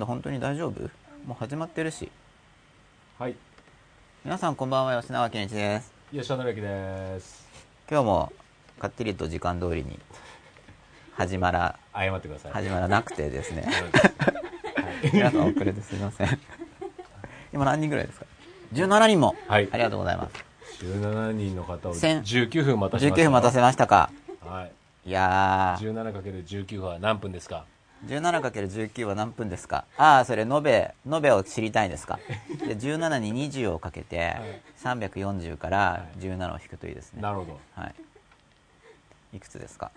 ド本当に大丈夫？もう始まってるし。はい。皆さんこんばんは吉永健一です。吉田紀之です。今日もかっちりと時間通りに始まら謝ってください。始まらなくてですね。はい。皆さん遅れてすみません。今何人ぐらいですか？17人も、はい。ありがとうございます。17人の方を千。19分待たせま19した。分待たせましたか。はい。いやー。17×19 は何分ですか？17×19 は何分ですか？ああそれ延べ延べを知りたいんですか？で17に20をかけて340から17を引くといいですね。なるほど。はい。いくつですか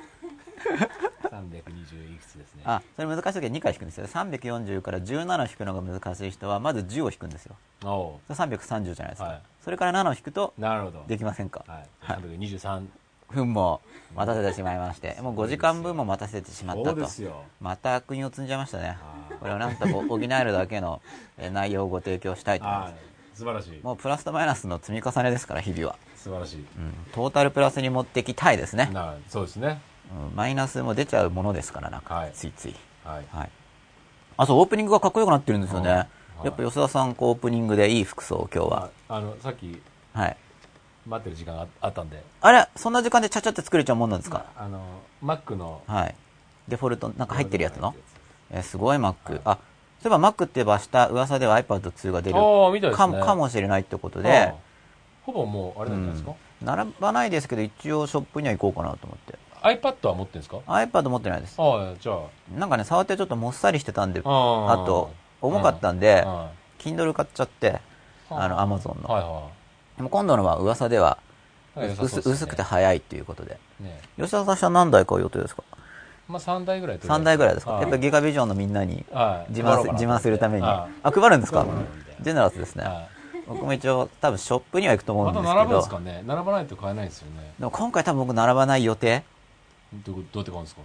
？320いくつですね。あそれ難しい時は2回引くんですよ340から17を引くのが難しい人はまず10を引くんですよ。おう。それ330じゃないですか、はい。それから7を引くとなるほど。できませんか、はい。はい。323分も待たせてしまいましてもう5時間分も待たせてしまったと。また悪人を積んじゃいましたね。これをなんとか補えるだけのえー内容をご提供したいと思いまあす素晴らしい。もうプラスとマイナスの積み重ねですから日々は、素晴らしい。うん、トータルプラスに持ってきたいですね、なそうですね。うん、マイナスも出ちゃうものですからなんか、はい。ついつい。はい。はい。あそうオープニングがかっこよくなってるんですよね、はい。やっぱ吉田さんこうオープニングでいい服装を今日は。ああのさっきはい待ってる時間があったんで。あれそんな時間でちゃちゃって作れちゃうもんなんですか、あの Mac の。はい。デフォルトなんか入ってるやつの？えーすごい Mac、あそういえば Mac って言えば明日噂では iPad2 が出るああみたいですね。かもしれないってことあで。あ、ほぼもうあれなんじゃないですか、並ばないですけど一応ショップには行こうかなと思って。iPad は持ってるんですか？iPad 持ってないです。ああじゃあ。なんかね触ってちょっともっさりしてたんでああと重かったんでは Kindle 買っちゃってあ。の Amazon の。いはでも今度のは噂でははいね。薄くて早いっていうことで。いね。吉田さんは何台買う予定ですか？まあ3台ぐらいとりあえず。3台ぐらいですか？はやっぱギガビジョンのみんなにはい。自慢自慢するために。はあ配るんですか？ジェネラスですね。は僕も一応多分ショップには行くと思うんまですけど。た並ぶんですかね？並ばないと買えないですよね。でも今回多分僕並ばない予定？どうどうやって買うんですか？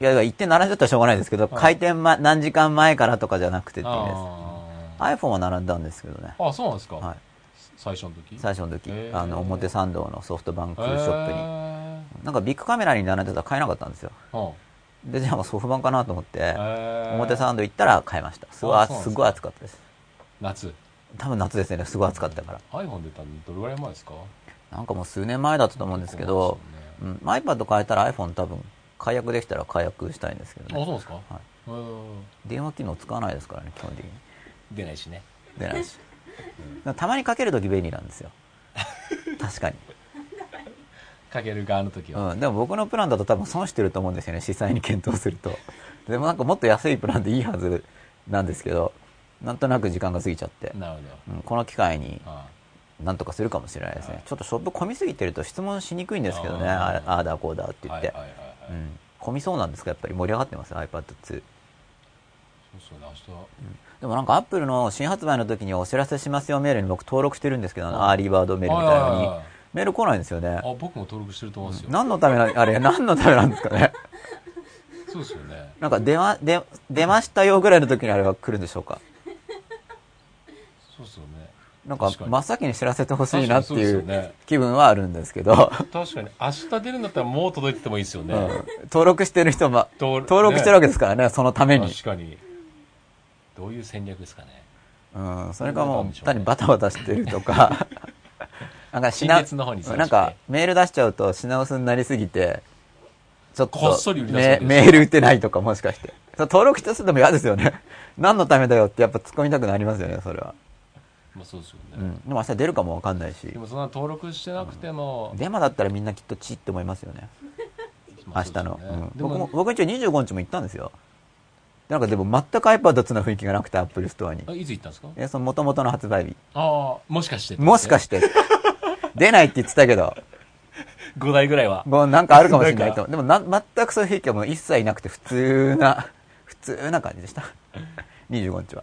いや行って並んじゃったらしょうがないですけど、はい。開店、ま、何時間前からとかじゃなくてっていうです。あ iPhone は並んだんですけどね。ああそうなんですか、はい最初の時？最初の時。へー。あの表参道のソフトバンクショップに。へなんかビッグカメラに並んでたら買えなかったんですよ。ーうんでじゃあソフトバンかなと思ってへー。表参道行ったら買いました。すごいすごい暑かったです。夏？多分夏ですね。すごい暑かったから。iPhone 出たの？どれぐらい前ですか？なんかもう数年前だったと思うんですけどそううん、iPad 変えたら iPhone 多分解約できたら解約したいんですけどね。あそうですか、はい。電話機能使わないですからね基本的に。出ないしね。出ないし、たまにかけるとき便利なんですよ。確かに、かける側の時は、うん、でも僕のプランだと多分損してると思うんですよね実際に検討すると。でもなんかもっと安いプランでいいはずなんですけどなんとなく時間が過ぎちゃって、なるほうん、この機会になんとかするかもしれないですね、はいちょっとショップ混みすぎてると質問しにくいんですけどねあーあだこうだって言って、はいはいはいはい、うん、混みそうなんですか？やっぱり盛り上がってます？iPad2 そうね明日は、でもなんかアップルの新発売の時にお知らせしますよメールに僕登録してるんですけど、 Early Bird メールみたいなのにメール来ないんですよね。あ僕も登録してると思うんですよ、何のためなあれ 何のためなんですかね。そうですよね。なんか出ま出出ましたよぐらいの時にあれは来るんでしょうか。そうですよね。なんか真っ先に知らせてほしいなっていそう気分はあるんですけど、確かに。明日出るんだったらもう届いててもいいですよね、うん。登録してる人も登登録してるわけですからね。そのために、確かにどういう戦略ですかね？うん、それかもう単にバタバタしてるとか。なんか品なんかメール出しちゃうと品薄になりすぎてちょっとメール打てないとかもしかして。そう登録一つでも嫌ですよね。何のためだよってやっぱ突っ込みたくなりますよねそれは、まあそうですよね、うん、でも明日出るかもわかんないし。でもそんな登録してなくても、デマだったらみんなきっとチって思いますよね。まあ明日の、僕も僕一応25日も行ったんですよなんかでも全く iPad の雰囲気がなくてアップルストアに。あ、いつ行ったんですか？えその元々の発売日。ああもしかしてもしかして。出ないって言ってたけど。5台ぐらいは。もうなんかあるかもしれないと。でもな、全くそういう気配はもう一切なくて普通な、普通な感じでした。25日は。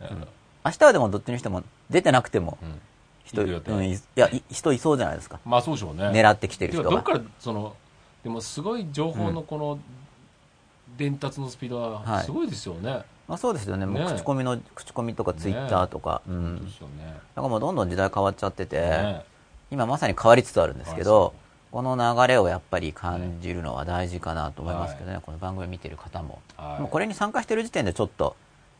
うん。明日はでもどっちにしても出てなくてもうん。人、うんいいや、い人いそうじゃないですか。まあそうでしょうね。狙ってきてる人が。どっ。からそのでもすごい情報のこの伝達のスピードははい。すごいですよね、まあそうですよね。もうね口コミの、口コミとかツイッターとか。うん。そうですよね。なんかもうどんどん時代変わっちゃってて、ね。今まさに変わりつつあるんですけはど、この流れをやっぱり感じるのは大事かなと思いますけどね、この番組見てる方も。はい。もうこれに参加してる時点でちょっと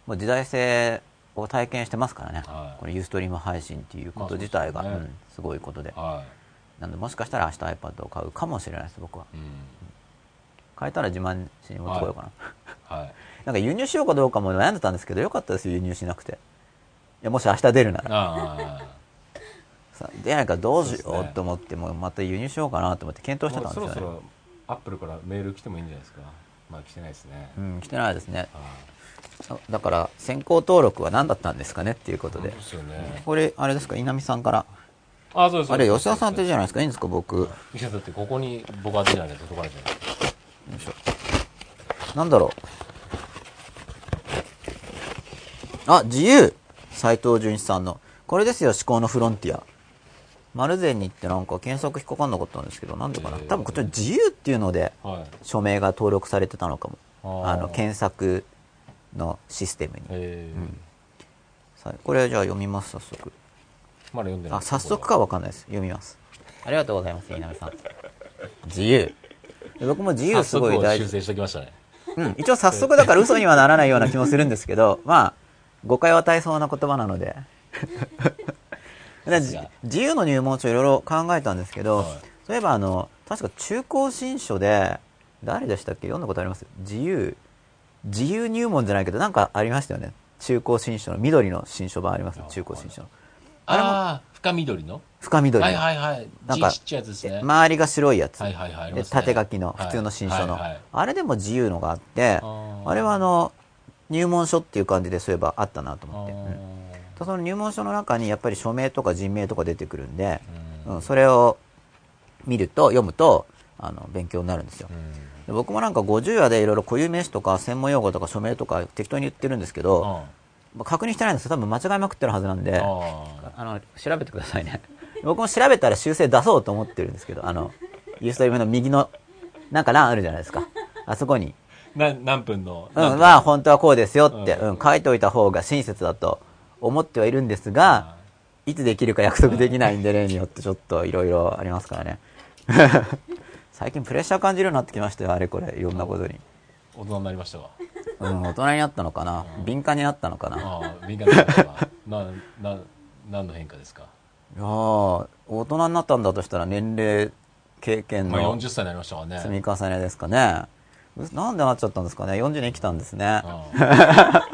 もう時代性を体験してますからね、はい。このユーストリーム配信っていうこと自体が、まあね。うん。すごいことで。はなんでもしかしたら明日 iPad を買うかもしれないです僕は。いうん買えたら自慢しに持ってこようかな、はい。なんか輸入しようかどうかも悩んでたんですけどよかったですよ輸入しなくて。いやもし明日出るなら。ああ さ出ないからどうしよそうと思ってもうまた輸入しようかなと思って検討してたんですよね。そろそろアップルからメール来てもいいんじゃないですか。まあ来てないですね、うん来てないですね。はだから先行登録は何だったんですかねっていうことで。いそうですよね。これあれですか稲見さんから。あそうですあれ吉田さんってじゃゃないですかいい。んですか僕いやだってここに僕当てじゃないと届かないじゃないですかよいしょ。なんだろう。あ自由。斎藤純一さんの。これですよ思考のフロンティア。丸善に行ってなんか検索引っかかんなかったんですけどなんでかな。えー。多分こっちの自由っていうのではい。署名が登録されてたのかも。あの検索のシステムに。えー。うん。さこれじゃあ読みます早速。まだ読んでない。あ早速かわかんないです。読みます。ありがとうございます稲見さん。自由。で僕も自由すごい大事。修正してきましたね。うん、一応早速だから嘘にはならないような気もするんですけど、まあ、誤解を与えそうな言葉なので。自由の入門書いろいろ考えたんですけど、はい。そういえばあの、確か中高新書で、誰でしたっけ？読んだことあります？自由、自由入門じゃないけど、なんかありましたよね。中高新書の緑の新書版あります？あ中高新書の。ああ深緑の？深緑の。はいはいはい。なんか字ちっちゃいやつですね、周りが白いやつ。はいはいはいありでますね。縦書きの普通の新書の、はいはいはい。あれでも自由のがあってあー。あれはあの入門書っていう感じでそういえばあったなと思って、うん。あとその入門書の中にやっぱり署名とか人名とか出てくるんで、ーうん。うん、それを見ると読むとあの勉強になるんですよ。うん。で僕もなんか50話でいろいろ固有名詞とか専門用語とか署名とか適当に言ってるんですけど、まあ確認してないんですよ多分間違いまくってるはずなんでああの調べてくださいね。僕も調べたら修正出そうと思ってるんですけどあのユーストリームの右のなんか欄あるじゃないですか。あそこに。ーな何分のうん、まあ本当はこうですよって、うん。うん、書いておいた方が親切だと思ってはいるんですが、い。つできるか約束できないんで例によってちょっといろいろありますからね。最近プレッシャー感じるようになってきましたよ、あれこれ、いろんなことに。大人になりましたわうん、大人になったのかな、敏感になったのかな？いああ敏感になったわな？な何 の変化ですか？やー大人になったんだとしたら年齢、経験まあの40歳になりましたわね積み重ねですかね。うなんでなっちゃったんですかね ?40 年生きたんですね。あ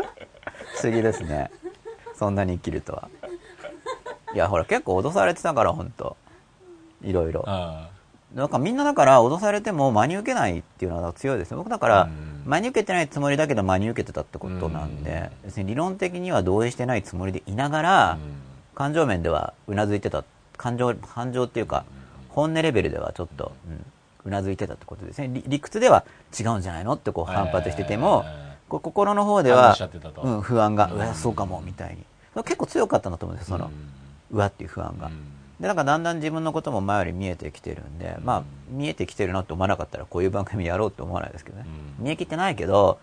不思議ですね。そんなに生きるとは。いや、ほら、結構脅されてたから、ほんと。いろいろ。あなんかみんなだから脅されても真に受けないっていうのは強いですよ。僕だからうん真に受けてないつもりだけど真に受けてたってことなんで、別に理論的には同意してないつもりでいながら、感情面ではうなずいてた。感情、感情っていうか、本音レベルではちょっと、うなずいてたってことですね。理理屈では違うんじゃないのってこう反発してても、えこう心の方で反はうん、不安が、うん。うわ、そうかも、みたいに。結構強かったんだと思うんですよ、その、うわっていう不安が。で、なんかだんだん自分のことも前より見えてきてるんで、まあ、見えてきてるなって思わなかったら、こういう番組やろうって思わないですけどね。うん。見えきってないけど、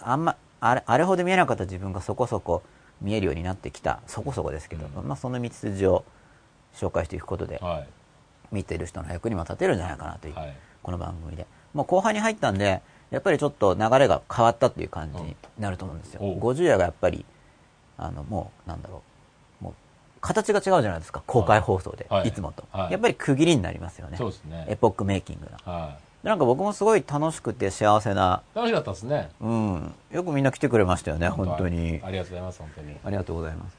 あんま、あれ、あれほど見えなかった自分がそこそこ見えるようになってきた、そこそこですけど、うん。まあ、その道筋を紹介していくことで、はい。見ている人の役にも立てるんじゃないかなという、はい。この番組で。もう後半に入ったんで、やっぱりちょっと流れが変わったっていう感じになると思うんですよ。うんおう。50夜がやっぱり、あの、もう、なんだろ形が違うじゃないですか、公開放送で、はい。い、つもと、はい。やっぱり区切りになりますよね。そうですね。エポックメイキングな。はでなんか僕もすごい楽しくて幸せな、い楽しかったですね。うん、よくみんな来てくれましたよね、本当に。ありがとうございます本当に。ありがとうございます。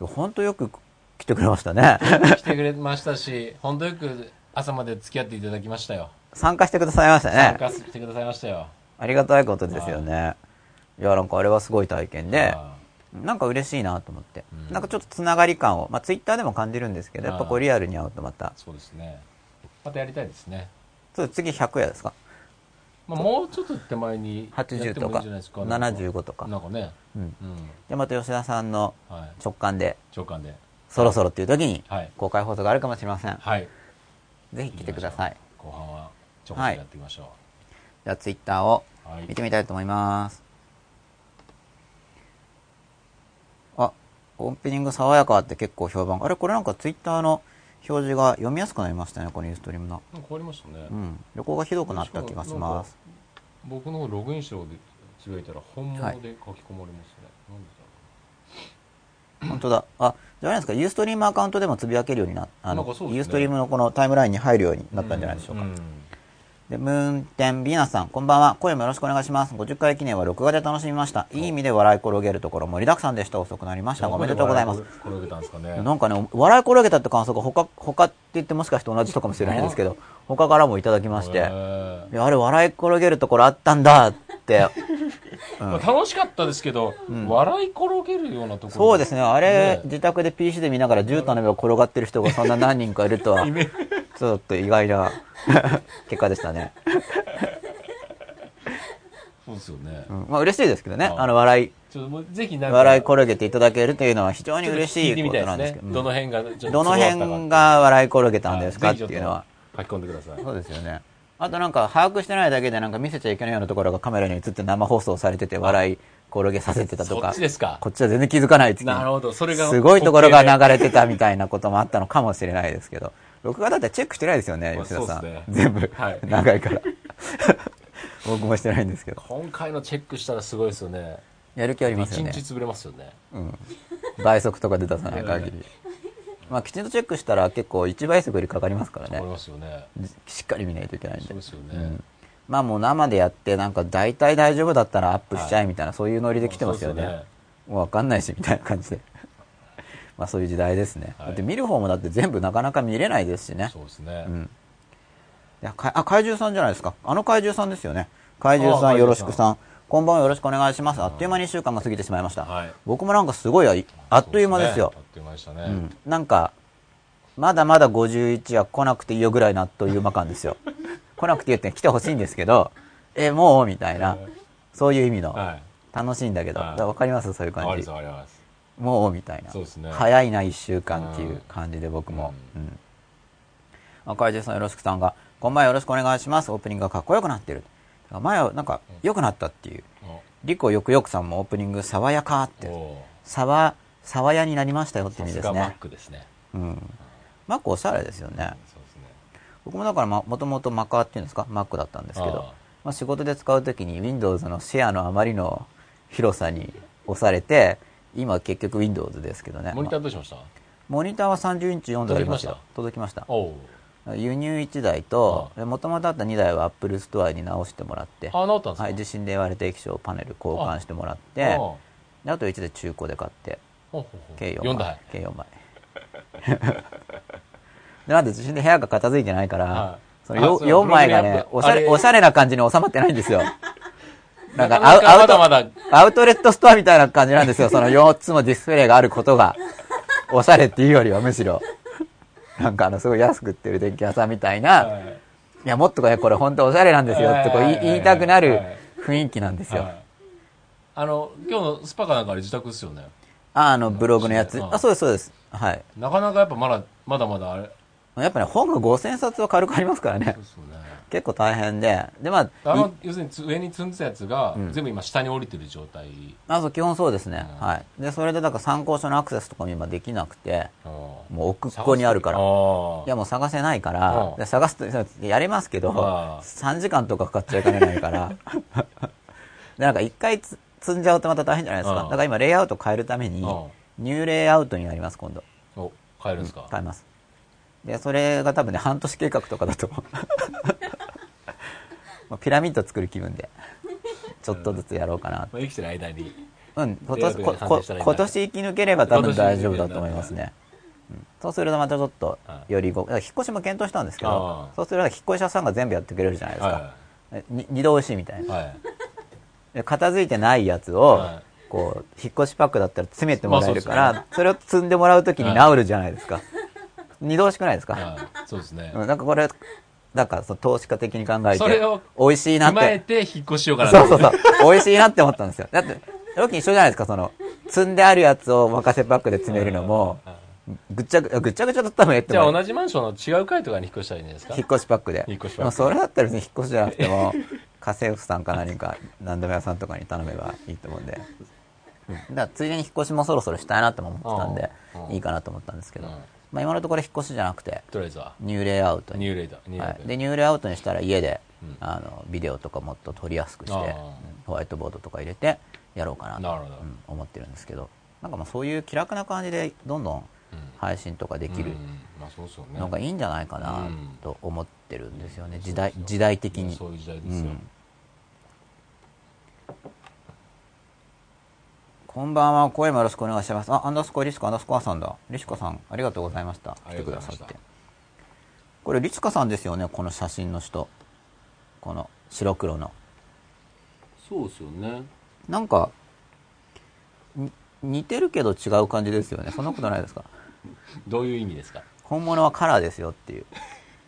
本当よく来てくれましたね。来てくれましたし 本当よく朝まで付き合っていただきましたよ。参加してくださいました参ね。加してくださいましたよ。ありがたいことですよね。い。や、なんかあれはすごい体験で、あなんか嬉しいなと思って。うん。なんかちょっとつながり感を、まあツイッターでも感じるんですけど、やっぱこうリアルに会うとまた。そうですね。またやりたいですね。そう次100夜ですか？まあ、もうちょっと手前にやってもいいん80とかじゃないですか？75とか。なんかね。うん。うん。で、また吉田さんのはい。直感で、そろそろっていう時にはい。公開放送があるかもしれません。はい。ぜひ来てください。後半はちょこっとやっていきましょじゃあツイッターをうはい。見てみたいと思います。あ、オープニング爽やかって結構評判。あれこれなんかツイッターの表示が読みやすくなりましたね、このユーストリームの。なんか変わりましたね、うん。旅行がひどくなった気がします。僕の方ログインしてる方でつぶやいたら本物で書き込まれますね、本当だ。あ、じゃああれですか、ユーストリームアカウントでもつぶやけるようになあの、ユーストリームのこのタイムラインに入るようになったんじゃないでしょうか。んで、ムーンテンビーナスさん、こんばんは。声もよろしくお願いします。50回記念は録画で楽しみました。いい意味で笑い転げるところ盛りだくさんでした。遅くなりました。おめでとうございます。転げたんですかね。なんかね、笑い転げたって感想が他、他って言ってもしかして同じ人かもしれないんですけど、他からもいただきまして、あれ笑い転げるところあったんだって、まあ楽しかったですけど、笑い転げるようなところ。そうですね、あれ、ね自宅で PC で見ながら絨毯の上を転がってる人がそんな何人かいるとは、ちょっと意外な 結果でしたね。そうですよね。うんまあ嬉しいですけどね、ああの笑い、ちょっともうぜひなんか、笑い転げていただけるというのは非常に嬉しいことなんですけど、ねどの辺がどの辺が笑い転げたんですか？っていうのは。書き込んでください。そうですよね。あとなんか把握してないだけでなんか見せちゃいけないようなところがカメラに映って生放送されてて笑い転げさせてたとそか。っちですかこっちは全然気づかないってなるほど。それが。すごいところがな流れてたみたいなこともあったのかもしれないですけど。録画だってチェックしてないですよね、まあ吉田さん。ね全部、はい 長いから。僕もしてないんですけど。今回のチェックしたらすごいですよね。やる気ありま一すよね日。潰れますよね。うん。倍速とかで出さない限り。まあきちんとチェックしたら結構1倍速よりかかりますからわかりね。ますよね。しっかり見ないといけないんでそうで。すよね。うんまあもう生でやってなんか大体大丈夫だったらアップしちゃえみたいな、そういうノリで来てますよね。わかんないしみたいな感じで。まあそういう時代ですね。はいだって見る方もだって全部なかなか見れないですしね。そうですね。うん。いやかあ、怪獣さんじゃないですか。あの怪獣さんですよね。怪獣さあんよろしくさん。こんばんはよろしくお願いします。あっという間に1週間が過ぎてしまいました。はい僕もなんかすごいああっという間ですよあ。っという間でしたね。うん。なんか、まだまだ51は来なくていいよぐらいのあっという間感ですよ。来なくていいって来てほしいんですけど、え、もう？みたいな、そういう意味の、はい。楽しいんだけど、はいわかります？そういう感じわかります、。もうみたいな。ね早いな、1週間っていう感じで僕も。うん。赤井さんよろしくさんが、こんばんはよろしくお願いします。オープニングがかっこよくなってる。前はなんか良くなったっていう。リコよくよくさんもオープニング爽やかってお。お爽、爽やになりましたよって意さすがマッ味ですね。クですね。うん。マックおしゃれですよね。そうですね。僕もだからまもともとマカっていうんですか、マックだったんですけどまあ、仕事で使うときに Windows のシェアのあまりの広さに押されて、今結局 Windows ですけどね。モニタまあーどうしました？モニターは30インチ4台ありますよ。届届きました。輸入1台とあ、もともとあった2台は Apple Store に直してもらって、あ、治ったんですか？はい、地震で割れた液晶パネル交換してもらって、あと1台中古で買って、計4 4枚台。。計4枚。で、なんで地震で部屋が片付いてないから、はいそのよあそう4枚がねおしゃれ？おしゃれな感じに収まってないんですよ。なんかアウアウト、まだまアウトレットストアみたいな感じなんですよ。その4つもディスプレイがあることが。おしゃれっていうよりはむしろ。なんかあの、すごい安く売ってる電気屋さんみたいな、はいいや、もっとこれ、これ本当おしゃれなんですよってこう言いたくなるはい雰囲気なんですよ。はいあの、今日のスパかなんかあれ自宅ですよね。あ、あの、ブログのやつ。うんあ、そうです、そうです。はい。なかなかやっぱまだ、まだまだあれ。やっぱね、本が5000冊は軽くありますからねそう。ですよね。結構大変で。で、まあ、いあの、要するにつ上に積んでたやつが、ん全部今下に降りてる状態。あ、そう、基本そうですね。うんはい。で、それで、だから参考書のアクセスとかも今できなくて、もう奥っこにあるから。いや、もう探せないからう、んで探すと、やりますけど、ああ3時間とかかかっちゃいかねないから。で、なんか一回つ積んじゃうとまた大変じゃないですか。うんだから今、レイアウト変えるためにうん、ニューレイアウトになります、今度。お、帰るんですか、変えます。で、それが多分ね、半年計画とかだと思う。まあピラミッド作る気分で、ちょっとずつやろうかな。まあ、生きてる間に。うん、今年今年生き抜ければ多分大丈夫だと思いますね。うんそうするとまたちょっとは、よりご、引っ越しも検討したんですけどそうすると引っ越し屋さんが全部やってくれるじゃないですかは。えに二度押しみたいな。はい。で片付いてないやつをはい、こう、引っ越しパックだったら詰めてもらえるかまあら、それを積んでもらうときに治るじゃないですか。二度押しくないですか？はい。そうですね。うん、なんかこれ、なんかその投資家的に考えて、それを美味しいなっ踏まえて、て引っ越ししようかなそうそうそう、美味しいなって思ったんですよ。だって、ロキ一緒じゃないですか、その、積んであるやつをお任せパックで詰めるのも、はいぐっちゃぐ、ぐっちゃぐちゃだったらええってじゃあ同じマンションの違う階とかに引っ越したらいいんですか？引っ越しパックで。引っ越しパックまあそれだったら別に引っ越しじゃなくても、家政婦さんか何か、何でも屋さんとかに頼めばいいと思うんで。うん。だからついでに引っ越しもそろそろしたいなとも思ってたんでいいかなと思ったんですけど。うん、まあ今のところ引っ越しじゃなくて、とりあえずは。ニューレイアウトに。ニューレイだ。ニューレイだ。はい、でニューレイアウトにしたら家で、うん。あのビデオとかもっと撮りやすくして、あー。うんホワイトボードとか入れてやろうかなとなるほど。うん思ってるんですけど。なんかまあそういう気楽な感じでどんどんうん。配信とかできるうんまあそうですよね。のがいいんじゃないかなうんと思ってるんですよね。時代時代的に。そういう時代ですよ、うんこんばんは。声もよろしくお願いします。あアンダースコアリスコアンダースコアさんだ。リシカさんありがとうございました。来てくださって。これリチカさんですよねこの写真の人。この白黒の。そうですよね。なんかに似てるけど違う感じですよね。そんなことないですか？どういう意味ですか？本物はカラーですよっていう。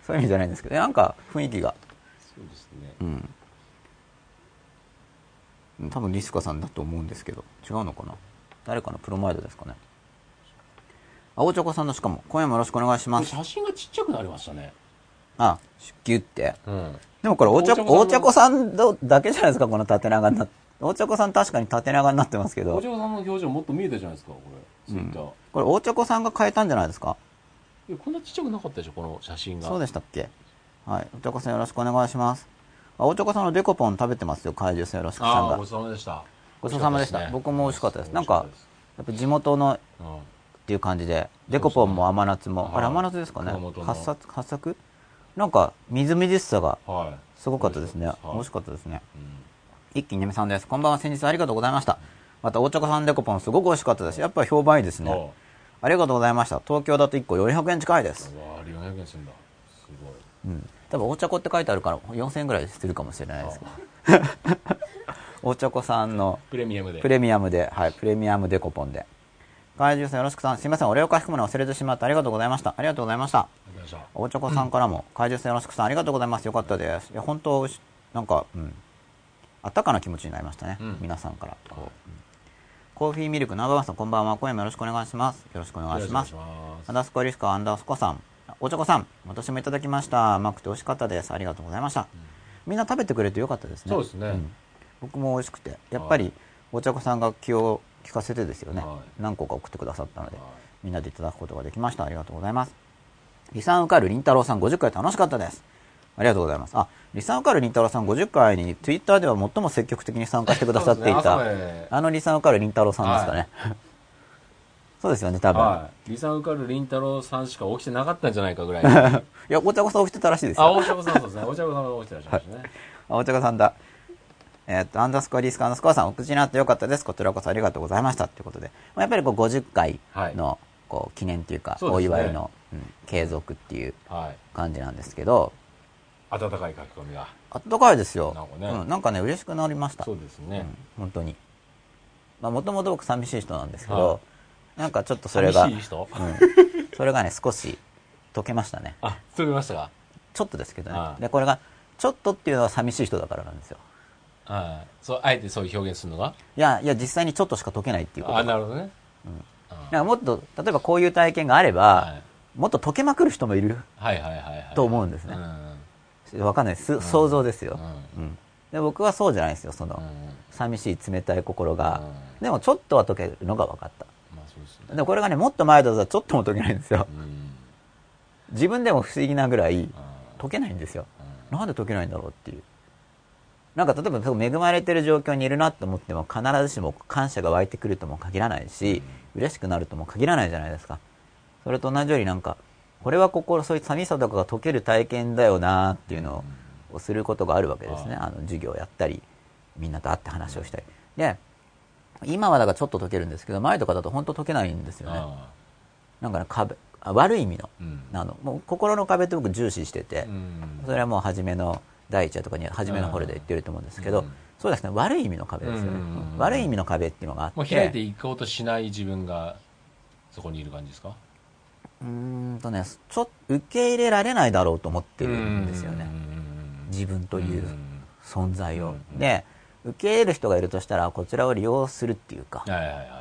そういう意味じゃないんですけど。なんか雰囲気が。そうですね。うん多分リスカさんだと思うんですけど。違うのかな？誰かのプロマイドですかね？青チョコさんのしかも今夜もよろしくお願いします。写真がちっちゃくなりましたね。あギュって。うん。でもこれ大茶大大茶子茶子さんどだけじゃないですかこの縦長になって大茶子さん確かに縦長になってますけど。お嬢さんの表情もっと見えたじゃないですかこれ。ツイッター、これ大茶子さんが変えたんじゃないですか？いやこんなちっちゃくなかったでしょこの写真が。そうでしたっけ？はい。大茶子さんよろしくお願いしますあ大茶子さんのデコポン食べてますよ。怪獣さんよろしくさんが。ああごちそうさまでした。ごちそうさまでした。僕も美味しかったです。美なんかやっぱ地元のっていう感じでデコポンも甘夏も、はい。あれ甘夏ですかね。発作発作？なんかみずみずしさがすごかったですね。はい。美味しかったですね。うん。一気にねみさんです。こんばんは。先日ありがとうございました。また大茶子さんデコポンすごく美味しかったです。やっぱり評判いいですね。あありがとうございました。東京だと1個400円近いです。うわ400円するんだ。すごい。うん多分大茶子って書いてあるから4000円ぐらいするかもしれないですけど 大茶子さんのプレミアムでプレミアムで、はい、プレミアムデコポンで。怪獣さんよろしくさん、すいません、お礼を書き込むの忘れてしまってありがとうございました。ありがとうございました。ありがとうございまし大チョコさんからも、怪獣さんよろしくさん、ありがとうございます。よかったです。いや、本当、なんか、うん、あったかな気持ちになりましたね。うん皆さんから。こううんコーヒーミルク、ナンバーワンさん、こんばんは。今夜もよろしくお願いします。よろしくおた願いしますお。願いしますアンダースコアリスカアンダースコさん。大チョコさん、私もいただきました。甘くて美味しかったです。ありがとうございました。みんな食べてくれてよかったですね。そうですねん僕も美味しくて。やっぱり、お茶子さんが気を利かせてですよね、はい何個か送ってくださったので、はいみんなでいただくことができました。ありがとうございます。リサンウカルりんたろうさん50回楽しかったです。ありがとうございます。あ、リサンウカルりんたろうさん50回に Twitter では最も積極的に参加してくださっていた、ねあのリサンウカルりんたろうさんですかね。そうですよね、多分。はいリサウカルりんたろうさんしか起きてなかったんじゃないかぐらい い、や、お茶子さん起きてたらしいですよ。あ大茶子さんそうですね大茶子さんが起きてらっしゃいましたねあお茶子さんだ。えーっと、アンダースコアリースカアンダースコアさん、お口になってよかったです。こちらこそありがとうございました。ということで、まあやっぱりこう50回の、こう記念というか、お祝いの、うん継続っていうはい感じなんですけど、温かい書き込みがあったかいですよ。なんかねうん、なんかね、嬉しくなりました。そうですね、うん本当に。まあ、もともと僕寂しい人なんですけはど、なんかちょっとそれが、うん、それがね、少し解けましたね。あそう見ましたか？ちょっとですけどね。は。いで、これが、ちょっとっていうのは寂しい人だからなんですよ。はいそうあえてそういう表現するのが？いや、いや、実際にちょっとしか解けないっていうこと。あなるほどね、なん。かもっと、例えばこういう体験があれば、はい。もっと解けまくる人もいるはいはいはいはいと思うんですね。うんわかんないです。想像ですよ、ううん。で。僕はそうじゃないですよ、その、うん寂しい冷たい心が。うでもちょっとは解けるのが分かった。でこれがね、もっと前だとちょっとも解けないんですよ。うん自分でも不思議なぐらいうん解けないんですよ。うんなんで解けないんだろうっていう。なんか例えば恵まれてる状況にいるなと思っても必ずしも感謝が湧いてくるとも限らないし、嬉しくなるとも限らないじゃないですか。それと同じようになんか、これは心、そういう寂しさとかが解ける体験だよなっていうのをすることがあるわけですね。あの授業をやったり、みんなと会って話をしたり。で、今はだからちょっと解けるんですけど、前とかだと本当解けないんですよね。あなんかね、壁、あ悪い意味の、うん。あの、もう心の壁って僕重視してて、ーうん。それはもう初めの第一話とかに初めのホルで言ってると思うんですけど、うん。そうですね。悪い意味の壁ですよね、うん悪い意味の壁っていうのがあって。もう開いていこうとしない自分がそこにいる感じですか？うーんとねちょ受け入れられないだろうと思ってるんですよね。自分という存在を、うん。で受け入れる人がいるとしたらこちらを利用するっていうか、はいはいはいはいは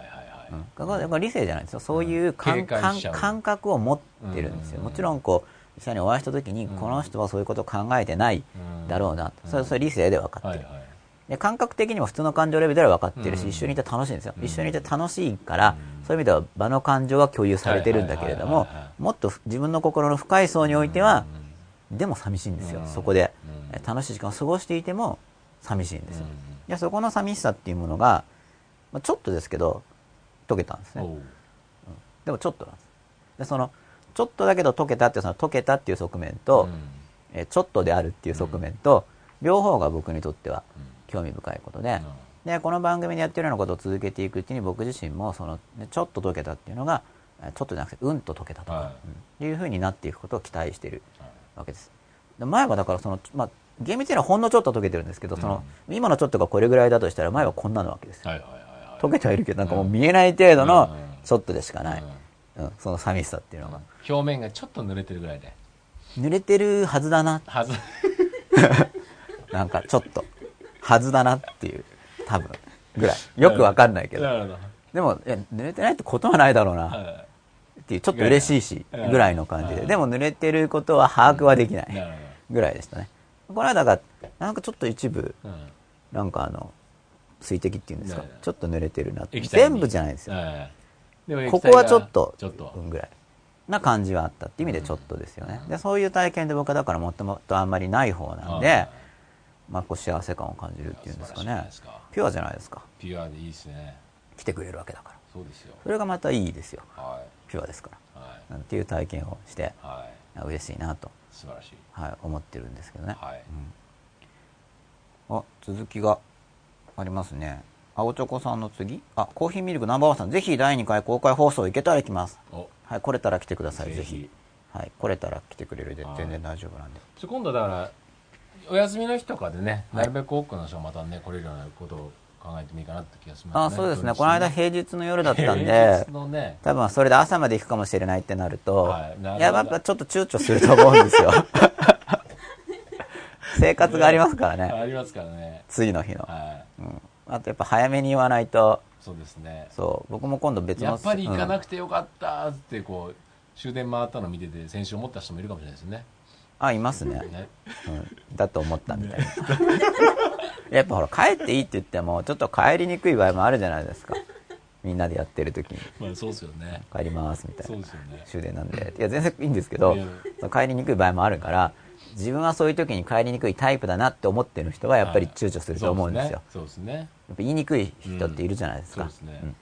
い。うん。理性じゃないですよ。そういう感,、警戒感覚を持ってるんですよ、うん。もちろんこう実際にお会いした時に、うん。この人はそういうことを考えてないだろうな、うん。それそれ理性で分かってる、はいはい。で感覚的にも普通の感情レベルでは分かってるし、うん。一緒にいて楽しいんですよ、うん。一緒にいて楽しいから、うん。そういう意味では場の感情は共有されてるんだけれどももっと自分の心の深い層においては、でも寂しいんですよ、うん。そこで、楽しい時間を過ごしていても寂しいんですよ、うんいやそこの寂しさっていうものがまあ、ちょっとですけど溶けたんですね。おう。でもちょっとなんです。でそのちょっとだけど溶けたっていうその溶けたっていう側面と、うん。えーちょっとであるっていう側面と、両方が僕にとっては興味深いことで、でこの番組でやってるようなことを続けていくうちに僕自身もその、ね、ちょっと溶けたっていうのがえーちょっとじゃなくてうんと溶けたとか、はい。うん。いうふうになっていくことを期待してい。るわけです。で前はだからその、まあ、厳密にはほんのちょっと溶けてるんですけど、その今のちょっとがこれぐらいだとしたら前はこんなのわけですよはいはいはいはい。溶けてはいるけどなんかもう見えない程度のうんちょっとでしかない、うん、その寂しさっていうのが、表面がちょっと濡れてるぐらいで。濡れてるはずだな。はず。なんかちょっとはずだなっていう多分ぐらい。よくわかんないけど。ど。でもいや濡れてないってことはないだろうな。はっていうちょっと嬉しいしうん。ぐらいの感じで。うんでも濡れてることは把握はできないぐらいでしたねこの間がなんかちょっと一部うん。なんかあの水滴っていうんですか？ねちょっと濡れてるなって。全部じゃないですよ。ここはちょっとちょっと。うんぐらいな感じはあったっていう意味でちょっとですよね。でそういう体験で僕はだからもともとあんまりない方なんではいまあこう幸せ感を感じるっていうんですかね。ピュアじゃないですか。ピュアでいいですね。来てくれるわけだから。そうですよ。それがまたいいですよ。はピュアですから。いはい。なんていう体験をしてはい。嬉しいなと、素晴らしい。はい、思ってるんですけどね、はい。あ続きがありますね。青チョコさんの次。あコーヒーミルクナンバーワンさん。ぜひ第2回公開放送行けたら行きます。お。はい来れたら来てくださいぜぜひ。ひはい来れたら来てくれるではい。全然大丈夫なんで。今度だからお休みの日とかでね、はい。なるべく多くの人がまたね来れるようなことを考えてもいいかなって気がしますあそうですね。土日この間平日の夜だったん平でね。多分それで朝まで行くかもしれないってなると、はい。ややっぱちょっと躊躇すると思うんですよ。生活がありますからね。ありますからね。次の日の、はい。うん、あとやっぱ早めに言わないと。そうですね。そう。僕も今度別のやっぱり行かなく、くてよかったってこう終電回ったの見てて先週思った人もいるかもしれないですねあいますね、ね。うん、だと思ったみたいな。やっぱほら帰っていいって言ってもちょっと帰りにくい場合もあるじゃないですか。みんなでやってる時に。まあそうですよね。帰りますみたそいうなね。終電なんで。いや全然いいんですけど帰りにくい場合もあるから自分はそういう時に帰りにくいタイプだなって思ってる人はやっぱり躊躇すると思うんですよ。そうですね。やっぱ言いにくい人っているじゃないですか、そうですねうん。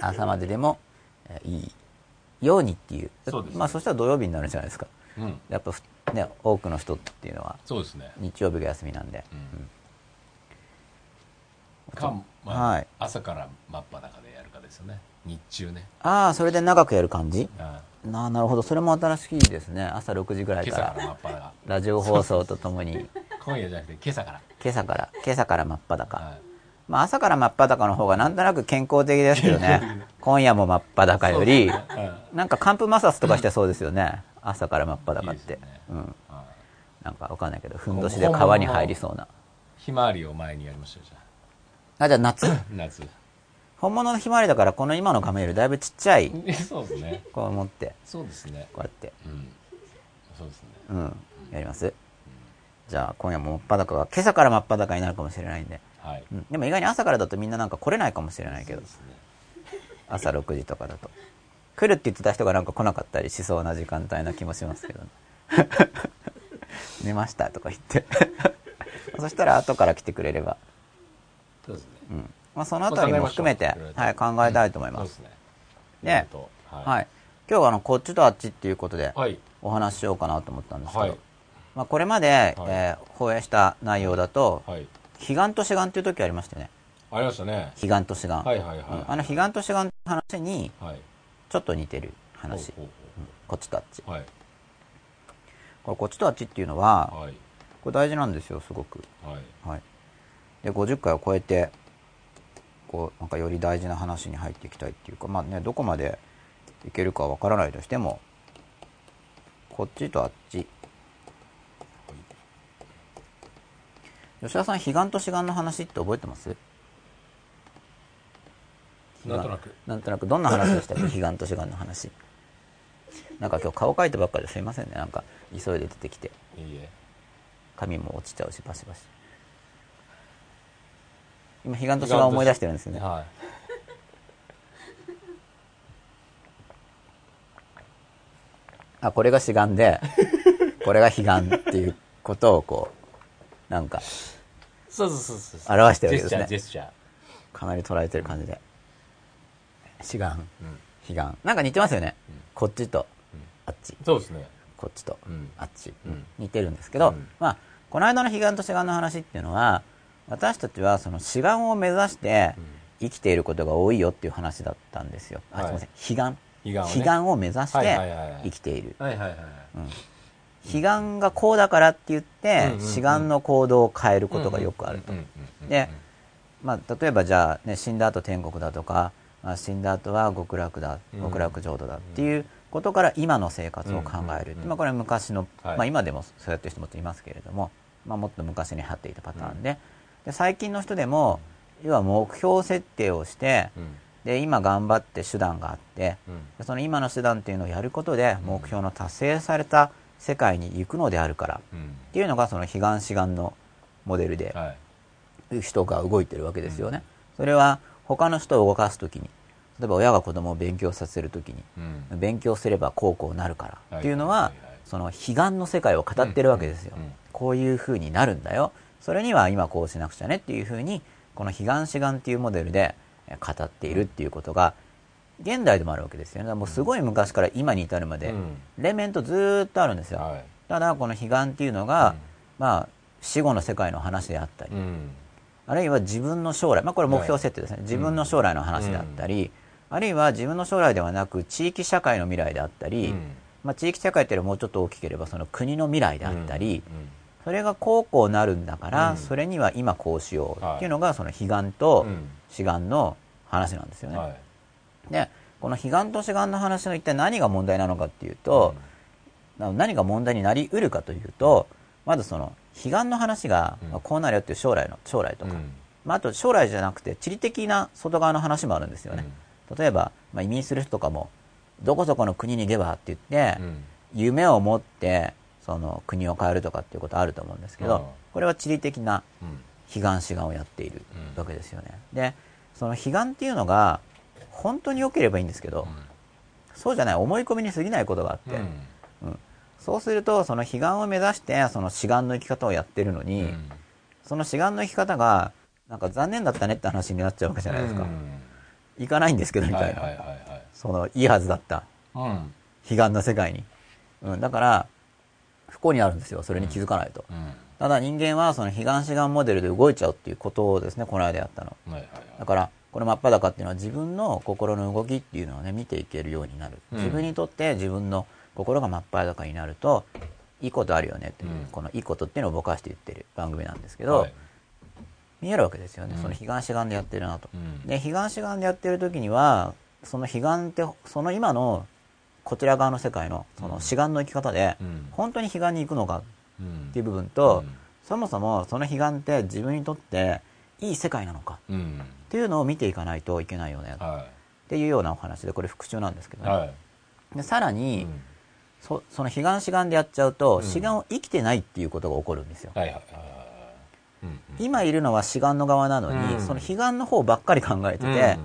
朝まででもえーいいようにっていう。ね。まあそしたら土曜日になるじゃないですかやっぱふね多くの人っていうのはそうですね。日曜日が休みなんで、うん。か、まあはい。朝から真っ裸でやるかですよね。日中ね。ああそれで長くやる感じ？あなあなるほど。それも新しいですね。朝6時ぐらいから。ラジオ放送とともに。今夜じゃなくて今朝から。今朝から。今朝から真っ裸、はいまあ、朝から真っ裸の方がなんとなく健康的ですけどね。今夜も真っ裸より。なんか寒風摩擦とかしてそうですよね。朝から真っ裸って。うん、はなんかわかんないけどふんどしで川に入りそうな。いひまわりを前にやりましたよじゃあ。じゃあ夏？あ 夏。本物のひまわりだからこの今の画面よりだいぶちっちゃい。そうですね。こう持って。そうですね。こうやって。うん。そうですね。うん。やります？じゃあ今夜も真っ裸が今朝から真っ裸になるかもしれないんで、はい。うん、でも意外に朝からだとみんななんか来れないかもしれないけど。ね。朝6時とかだと。来るって言ってた人がなんか来なかったりしそうな時間帯な気もしますけどね。寝ましたとか言って。そしたら後から来てくれれば、そうですね。うん。まあ、そのあたりも含めて、はい、考えたいと思いまそうですすね。でなるほどはい、今日はあのこっちとあっちっていうことではい。お話ししようかなと思ったんですけど、はい。まあ、これまで、はい。えー放映した内容だとはい彼岸と志願っていう時ありましたよね。ありましたね。彼岸と志願、はいはいはい。うん。あの彼岸と志願の話にはい。ちょっと似てる話、ほうほうん。こっちとあっち。はい。これこっちとあっちっていうのははい。これ大事なんですよすごく。はい。はい。で50回を超えてこうなんかより大事な話に入っていきたいっていうかまあねどこまでいけるかわからないとしてもこっちとあっち吉田さん彼岸と志願の話って覚えてます？なんとなく。なんとなくどんな話でしたっけ？彼岸と志願の話。なんか今日顔描いてばっかりですいませんね。なんか急いで出てきて。いいえ。髪も落ちちゃうしバシバシ。今彼岸と志願思い出してるんですよねはい。あこれが志願でこれが彼岸っていうことをこうなんかそうそうそうそう。表してるわけですね。ジェスチャージェスチャー。かなり捉えてる感じで。志願うん。悲願。なんか似てますよね、うん。こっちとうん。あっち。そうですね。こっちとうん。あっち、うん。似てるんですけど、うん。まあこの間の悲願と志願の話っていうのは私たちはその志願を目指して生きていることが多いよっていう話だったんですよ、あはい。すいません。悲願。悲願を目指しはいて生きている。はいはいはい悲願がこうだからって言って、うんうんうん。志願の行動を変えることがよくあると、うんうんうんでまあ、例えばじゃあ、ね、死んだ後天国だとか、まあ、死んだ後は極楽だうん。極楽浄土だっていうことから今の生活を考える、うんうんまあ、これは昔の、はい。まあ、今でもそうやってる人もいますけれども、まあ、もっと昔に流行っていたパターンで,、で最近の人でも要は目標設定をしてうん。で今頑張って手段があってその今の手段っていうのをやることで目標の達成された世界に行くのであるからうん。っていうのがその悲願志願のモデルではい。人が動いてるわけですよね。それは他の人を動かすときに、例えば親が子供を勉強させるときに、うん。勉強すればこうこうなるからっていうのはその悲願の世界を語ってるわけですよ。こういう風になるんだよ。それには今こうしなくちゃねっていう風に、この悲願志願っていうモデルでえ語っているっていうことが、現代でもあるわけですよね。もうすごい昔から今に至るまでうん、連綿とずーっとあるんですよ。はい。ただこの悲願っていうのが、うん。まあ死後の世界の話であったり、うん。あるいは自分の将来、まあ、これ目標設定ですね、自分の将来の話であったり、あるいは自分の将来ではなく地域社会の未来であったり、うん。まあ、地域社会っていうのはもうちょっと大きければその国の未来であったり、うん。それがこうこうなるんだから、うん。それには今こうしようはいっていうのがその悲願とうん。志願の話なんですよね。はいでこの悲願と志願の話の一体何が問題なのかっていうと、な何が問題になりうるかというとまずその悲願の話が、うん。まあこうなるよっていう将来の将来とか、うん。まあ、あと将来じゃなくて地理的な外側の話もあるんですよね、例えば、まあ、移民する人とかもどこそこの国に行けばって言って、うん。夢を持ってその国を変えるとかっていうことあると思うんですけど、うん。これは地理的なうん。悲願志願をやっているうん。わけですよね、でその悲願っていうのが本当に良ければいいんですけど、そうじゃない思い込みに過ぎないことがあって、うん。うん。そうするとその悲願を目指してその志願の生き方をやってるのに、うん。その志願の生き方がなんか残念だったねって話になっちゃうわけじゃないですか、うん。行かないんですけどみたいな、はいはいはいはい。そのいいはずだった。うん。悲願の世界に、うん、だから不幸になるんですよ。それに気づかないと、うん。ただ人間はその悲願志願モデルで動いちゃうっていうことをですねこの間やったの。はいはい。だからこの真っ裸っていうのは自分の心の動きっていうのをね見ていけるようになる、うん。自分にとって自分の心が真っ裸になるといいことあるよねっていう、うん。このいいことっていうのをぼかして言ってる番組なんですけど、はい。見えるわけですよね、うん。その悲願志願でやってるなと、うん。で悲願志願でやってる時にはその悲願ってその今のこちら側の世界のその志願の生き方で、うん。本当に悲願に行くのかうんっていう部分と、うん。そもそもその悲願って自分にとっていい世界なのか。うんっていうのを見ていかないといけないよね。っはていうようなお話でこれ復習なんですけどね、いはい。でさらうに、ん。そその悲願志願でやっちゃうと、うん。志願を生きてないっていうことが起こるんですよ、はいはい。はいうん今いるのは志願の側なのに、うん。その悲願の方ばっかり考えてて、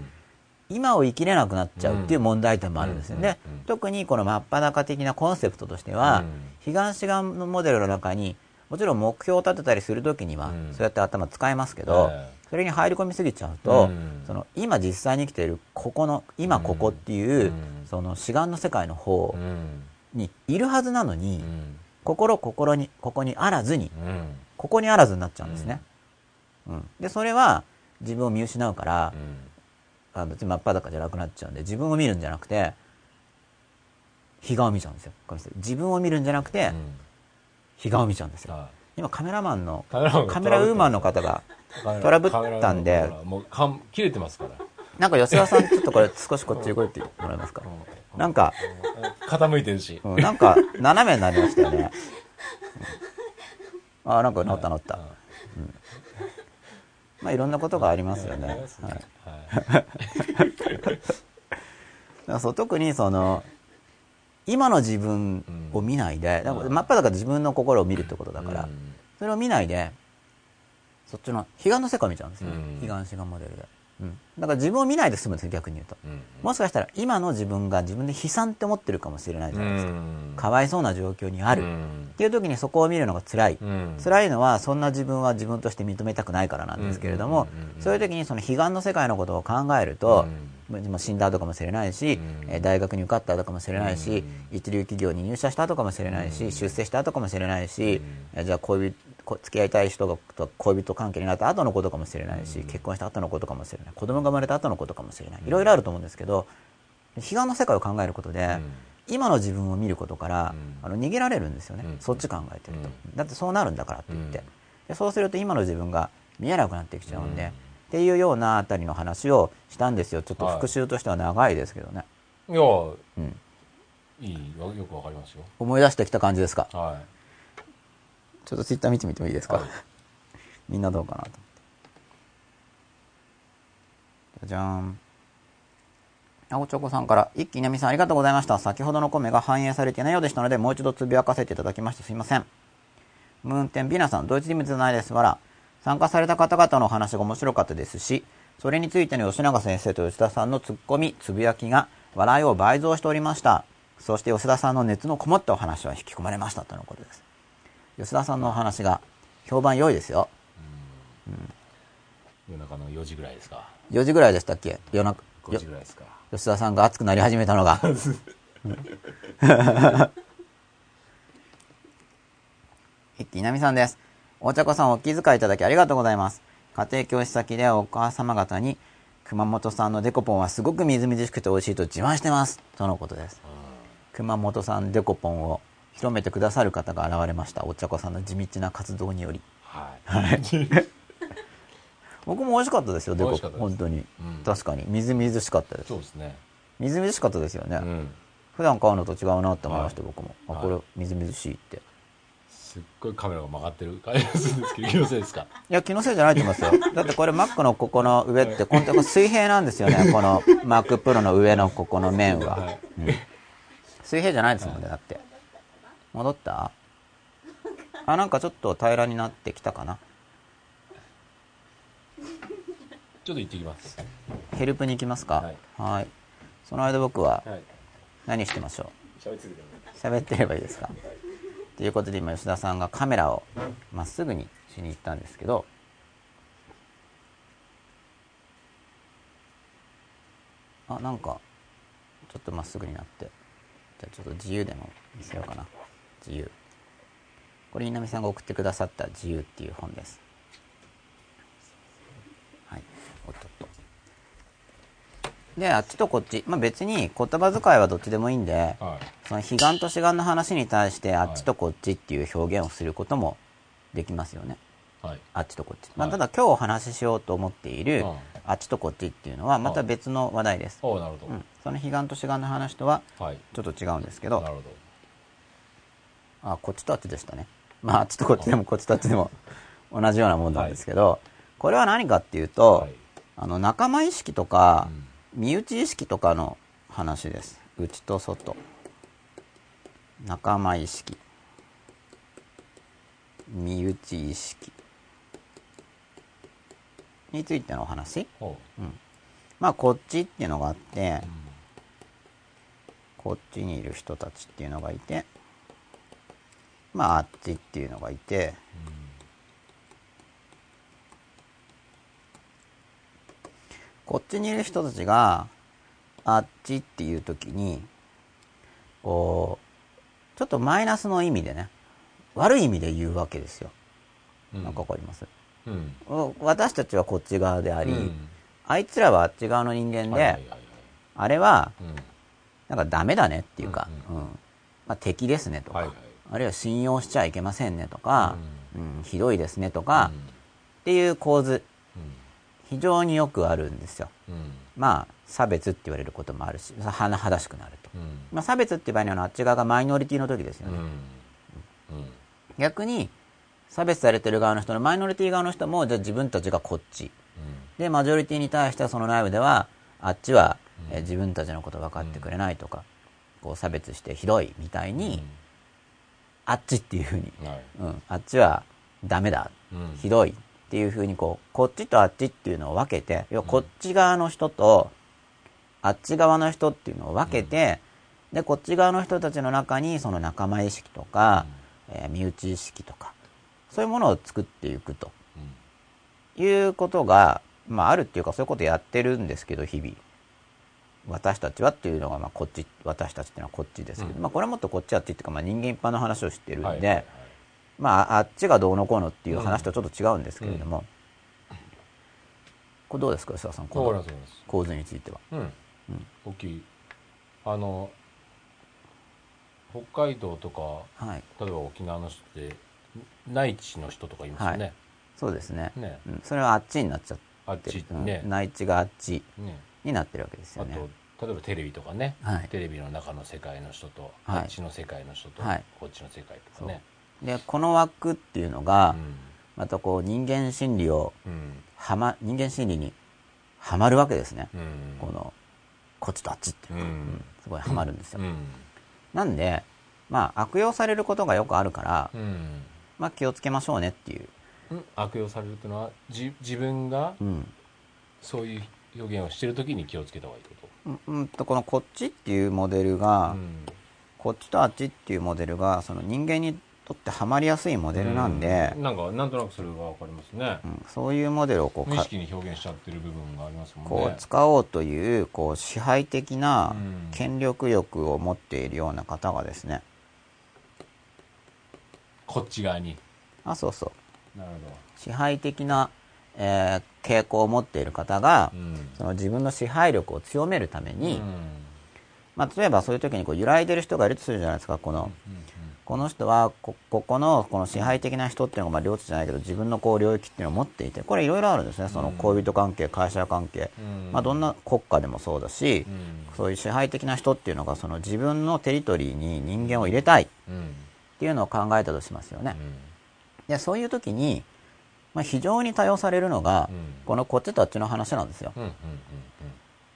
今を生きれなくなっちゃうっていう問題点もあるんですよね、うんうんうん特にこの真っ裸的なコンセプトとしては、悲願志願のモデルの中にもちろん目標を立てたりするときには、うん。そうやって頭使えますけど、えそれに入り込みすぎちゃうと、うん。その今実際に生きているここの今ここっていう、うん。その志願の世界の方うん。にいるはずなのに、うん。心心にここにあらずにうん。ここにあらずになっちゃうんですね、うん。でそれは自分を見失うから、あ別に真っ裸じゃなくなっちゃうんで自分を見るんじゃなくて悲願を見ちゃうんですよ。自分を見るんじゃなくて、悲願を見ちゃうんですよ。は今カメラマンのカメラウーマンの方がいトラブったんで。もうかん切れてますから。なんか吉田さんちょっとこれ少しこっち動いてもらえますか？なんか、傾いてるし。うん、なんか斜めになりましたよね、うん。あなんか治った治った、うん。まあいろんなことがありますよね、はい、はい。だからそう特にその今の自分を見ないで、だから真っ裸で自分の心を見るってことだから、それを見ないでそっちの彼岸の世界を見ちゃうんですよ、うん。彼岸志願モデルでうん。だから自分を見ないで済むんですよ、逆に言うと。うん。もしかしたら今の自分が自分で悲惨って思ってるかもしれないじゃないですか。うん。かわいそうな状況にある。っうん。ていう時にそこを見るのが辛い。うん。辛いのはそんな自分は自分として認めたくないからなんですけれどもうん。うん。うんうんそういう時にその悲願の世界のことを考えると、もう死んだ後かもしれないし、うん。えー大学に受かった後かもしれないし、う一流企業に入社した後かもしれないし、うん。出世した後かもしれないし、じゃあ恋付き合いたい人がと恋人関係になった後のことかもしれないし、うん。結婚した後のことかもしれない。子供が生まれた後のことかもしれない。いろいろあると思うんですけど悲願の世界を考えることで、うん。今の自分を見ることから、うん。あの逃げられるんですよね、うん。そっち考えてると、うだってそうなるんだからって言って、うん。でそうすると今の自分が見えなくなってきちゃうんで、うん。っていうようなあたりの話をしたんですよ。ちょっとはい。復習としては長いですけどね、いやうん、いいよ。よくわかりますよ。思い出してきた感じですか？はちょっとツイッター見てみてもいいですか、はい。みんなどうかなと思って。じゃじゃーん。青チョコさんから一気にみさんありがとうございました。先ほどのコメが反映されていないようでしたのでもう一度つぶやかせていただきましてすいません。ムーンテンビナさんドイツ人物じゃないですわら。参加された方々のお話が面白かったですしそれについての吉永先生と吉田さんのツッコミつぶやきが笑いを倍増しておりました。そして吉田さんの熱のこもったお話は引き込まれました。とのことです吉田さんのお話が評判良いですよ。い夜中の4時ぐらいですか？4時ぐらいでしたっけ？夜中5よ時ぐらいですか。吉田さんが熱くなり始めたのが。一 気稲美さんです。大茶子さんお気遣いいただきありがとうございます。家庭教師先でお母様方に熊本産のデコポンはすごくみずみずしくて美味しいと自慢してます。とのことです。熊本産デコポンを広めてくださる方が現れました。お茶子さんの地道な活動により。はい。僕も美味しかったですよですポン本当に、うん。確かに。みずみずしかったです。そうですね。みずみずしかったですよね、うん。普段買うのと違うなって思いました、はい。僕も。あはい。これみずみずしいって。すっごいカメラが曲がってる感じがするんですけど気のせいですか？いや気のせいじゃないと思いますよ。だってこれ Mac のここの上ってこの水平なんですよね。この Mac Pro の上のここの面は、はい。うん。水平じゃないですもんねだって戻った？あなんかちょっと平らになってきたかな？ちょっと行ってきます。ヘルプに行きますか？はい。はい。その間僕ははい。何してましょう？喋ってればいいですか？ということで今吉田さんがカメラをまっすぐにしに行ったんですけどあなんかちょっとまっすぐになって。じゃあちょっと自由でも見せようかな自由。これ稲見さんが送ってくださった「自由」っていう本です。はい。おっとっと。であっちとこっち、まあ、別に言葉遣いはどっちでもいいんで、はい。その彼岸と志願の話に対してあっちとこっちっていう表現をすることもできますよね。はい。あっちとこっち。まあ、はいただ今日お話ししようと思っているうんあっちとこっちっていうのはまた別の話題です。うん、その彼岸と志願の話とははい。ちょっと違うんですけど、なるほどあ、こっちとあっちでしたね。まああっちとこっちでもこっちとあっちでも同じようなもんなんですけど、これは何かっていうと、はい。あの仲間意識とか、うん。身内意識とかの話です。内と外。仲間意識。身内意識。についてのお話？おう。まあこっちっていうのがあってうん。こっちにいる人たちっていうのがいてまああっちっていうのがいて。こっちにいる人たちがあっちっていう時にこうちょっとマイナスの意味でね悪い意味で言うわけですよ。うん。なんかわかります？うん。お私たちはこっち側であり、うん。あいつらはあっち側の人間で、はいはいはいはい。あれはうん。なんかダメだねっていうか、うんうんまあ、敵ですねとか、はいはいあるいは信用しちゃいけませんねとか、うん。ひどいですねとうか、ん。っていう構図。非常によくあるんですよ。うん。うんまあ差別って言われることもあるし甚だしくなると、うん。まあ、差別っていう場合にはあっち側がマイノリティの時ですよね、うん。うん。逆に差別されてる側の人のマイノリティ側の人もじゃあ自分たちがこっち。でマジョリティに対してはその内部ではあっちは、えー自分たちのこと分かってくれないとか、こう差別してひどいみたいに、あっちっていうふうに、うん。あっちはダメだ、うん。ひどいっていうふうにこう、こっちとあっちっていうのを分けて、要はこっち側の人と、あっち側の人っていうのを分けて、で、こっち側の人たちの中にその仲間意識とか、えー身内意識とか、そういうものを作っていくということが、まああるっていうかそういうことやってるんですけど、日々。私たちはっていうのが、まあこっち、私たちっていうのはこっちですけど、うん。まあこれはもっとこっちあっちっていうか、まあ人間一般の話をしてるんで、はいはいはい。まあ、あっちがどうのこうのっていう話とちょっと違うんですけれども、これどうですか、吉田さん、この構図については？うん、大きい。あの北海道とかはい。例えば沖縄の人って内地の人とかいますよね、そうですね。ね。うん、それはあっちになっちゃあっってる。ちね。うん。内地があっち。ねになってるわけですあよね。と例えばテレビとかね、はい。テレビの中の世界の人と、はい。あっちの世界の人と、はい。こっちの世界とかね。で、この枠っていうのが、またこう人間心理をうん。うんはま、人間心理にはまるわけですね。うん。この、こっちとあっちっていうのが、うん。うん。すごいはまるんですよ。うん。なんで、まあ悪用されることがよくあるから、うん。まあ気をつけましょうねっていう。うん。悪用されるというのはじ自分がうん。そういう表現をしてるときに気をつけた方がいいってこうんうんとこのこっちっていうモデルと、が、うん。こっちとあっちっていうモデルがその人間にとってはまりやすいモデルなんで、うん。なんかなんとなくそれが分かりますね。う、んそういうモデルをこうか無意識に表現しちゃってる部分がありますもんね。こう使おうというこう支配的なうん。権力欲を持っているような方がですね。こっち側に。あそうそう。なる支配的な、えー傾向を持っている方がうん。その自分の支配力を強めるために、うん。まあ、例えばそういう時にこう揺らいでる人がいるとするじゃないですかこの。うんこの人はこここのこの支配的な人っていうのがまあ領地じゃないけど自分のこう領域っていうのを持っていてこれいろいろあるんですねその恋人関係会社関係、うん。まあ、どんな国家でもそうだし、うん。そういう支配的な人っていうのがその自分のテリトリーに人間を入れたいっうんていうのを考えたとしますよね。うん。でそういう時に、まあ、非常に多用されるのが、うん。このこっちとあっちの話なんですよ。うんうん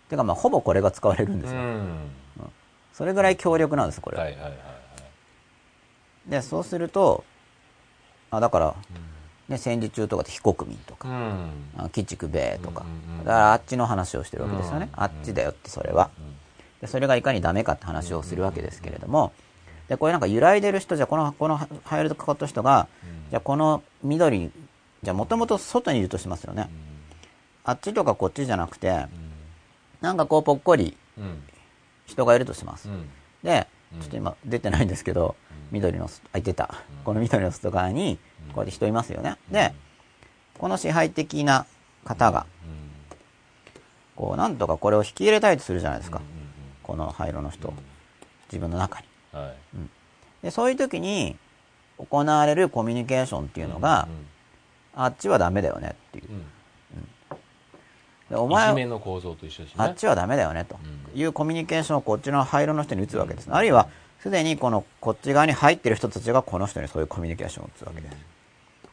てかまあほぼこれが使われるんですよ。うん。それぐらい強力なんですこれ。は。はいはいはいはい。でそうするとあだから、ね、戦時中とかって非国民とか、うん。あ鬼畜米とか、うんうんうん。だからあっちの話をしてるわけですよね、うんあっちだよってそれは、でそれがいかにダメかって話をするわけですけれども、でこれなんか揺らいでる人じゃこのこのハイルドかかった人が、じゃあこの緑じゃあもともと外にいるとしますよね、あっちとかこっちじゃなくて、なんかこうぽっこりうん。人がいるとします、うん。でちょっと今出てないんですけど、緑のすあ出た、この緑の外側にこうやって人いますよね、でこの支配的な方がこうなんとかこれを引き入れたいとするじゃないですか、この灰色の人を。自分の中に。はい。でそういう時に行われるコミュニケーションっていうのが、あっちはダメだよねっていう。おいじの構造と一緒ですね。あっちはダメだよねというコミュニケーションをこっちの灰色の人に打つわけです、あるいはすでにこのこっち側に入ってる人たちがこの人にそういうコミュニケーションを打つわけです、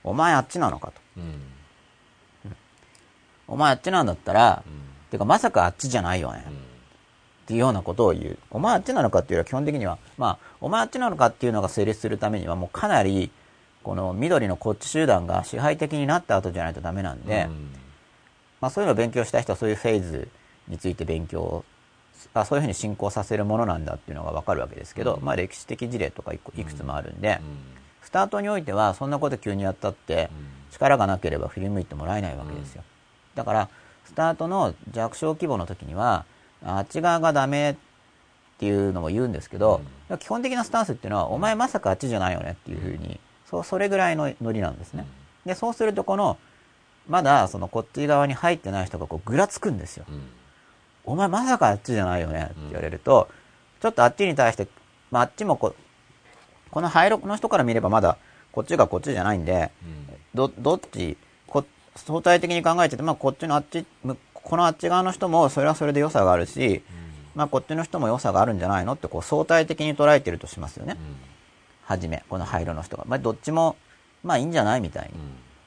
お前あっちなのかと。うん。お前あっちなんだったら、うん。てかまさかあっちじゃないよね、うん。っていうようなことを言う。お前あっちなのかっていうよりは基本的には、まあ、お前あっちなのかっていうのが成立するためにはもうかなり、この緑のこっち集団が支配的になった後じゃないとダメなんで、うん。まあそういうのを勉強した人はそういうフェーズについて勉強あそういうふうに進行させるものなんだっていうのがわかるわけですけど、まあ歴史的事例とかいくつもあるんで、スタートにおいてはそんなこと急にやったって力がなければ振り向いてもらえないわけですよ。だから、スタートの弱小規模の時には、あっち側がダメっていうのも言うんですけど、基本的なスタンスっていうのは、お前まさかあっちじゃないよねっていうふうに、そう、それぐらいのノリなんですね。で、そうするとこの、まだそのこっち側に入ってない人がこうぐらつくんですよ。うんお前まさかあっちじゃないよねって言われると、ちょっとあっちに対して、まあ、あっちもここの灰色の人から見ればまだこっちがこっちじゃないんで、ど、どっち、こ相対的に考えてて、まあこっちのあっち、むこのあっち側の人もそれはそれで良さがあるし、まあこっちの人も良さがあるんじゃないのってこう相対的に捉えてるとしますよね。はじめ、この灰色の人が。まあどっちも、まあいいんじゃないみたいに。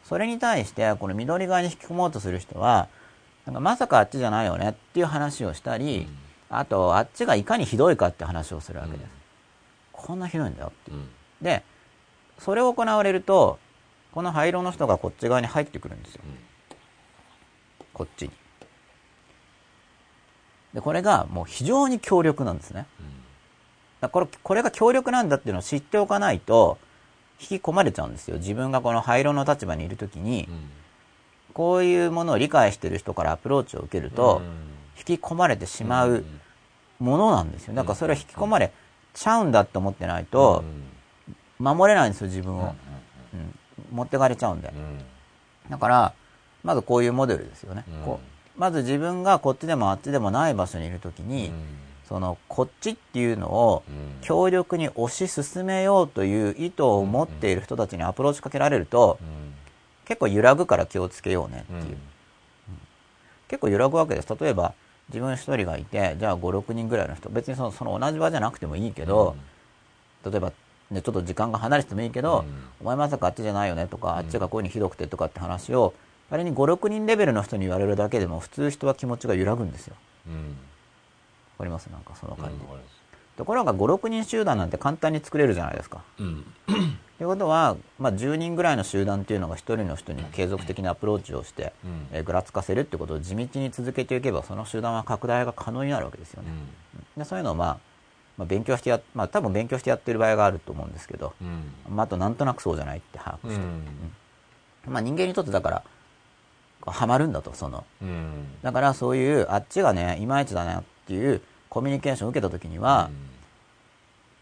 それに対して、この緑側に引き込もうとする人は、なんかまさかあっちじゃないよねっていう話をしたり、あと、あっちがいかにひどいかって話をするわけです。こんなひどいんだよって。で、それを行われると、この灰色の人がこっち側に入ってくるんですよ。こっちに。で、これがもう非常に強力なんですね。だこれ、これが強力なんだっていうのを知っておかないと、引き込まれちゃうんですよ。自分がこの灰色の立場にいるときに、こういうものを理解してる人からアプローチを受けると、引き込まれてしまうものなんですよ。だからそれは引き込まれちゃうんだって思ってないと、守れないんですよ、自分を。うん、持ってかれちゃうんで。だから、まずこういうモデルですよね。こうまず自分がこっちでもあっちでもない場所にいるときに、そのこっちっていうのを強力に推し進めようという意図を持っている人たちにアプローチかけられると、結構揺らぐから気をつけようねっていう。結構揺らぐわけです。例えば、自分一人がいて、じゃあ5、6人ぐらいの人、別にそのその同じ場じゃなくてもいいけど、例えば、ね、ちょっと時間が離れててもいいけど、お前まさかあっちじゃないよねとか、あっちがこういうにひどくてとかって話を、あれに5、6人レベルの人に言われるだけでも、普通人は気持ちが揺らぐんですよ。わかります？なんかその感じ。ところが5、6人集団なんて簡単に作れるじゃないですか。という ことは、まあ、10人ぐらいの集団っていうのが1人の人に継続的なアプローチをして、えーぐらつかせるってことを地道に続けていけばその集団は拡大が可能になるわけですよね。でそういうのを、まあ、まあ勉強してや、まあ、多分勉強してやってる場合があると思うんですけど、まあ、あとなんとなくそうじゃないって把握して、まあ、人間にとってだからこうハマるんだとその。だからそういうあっちがねいまいちだなっていうコミュニケーションを受けた時には、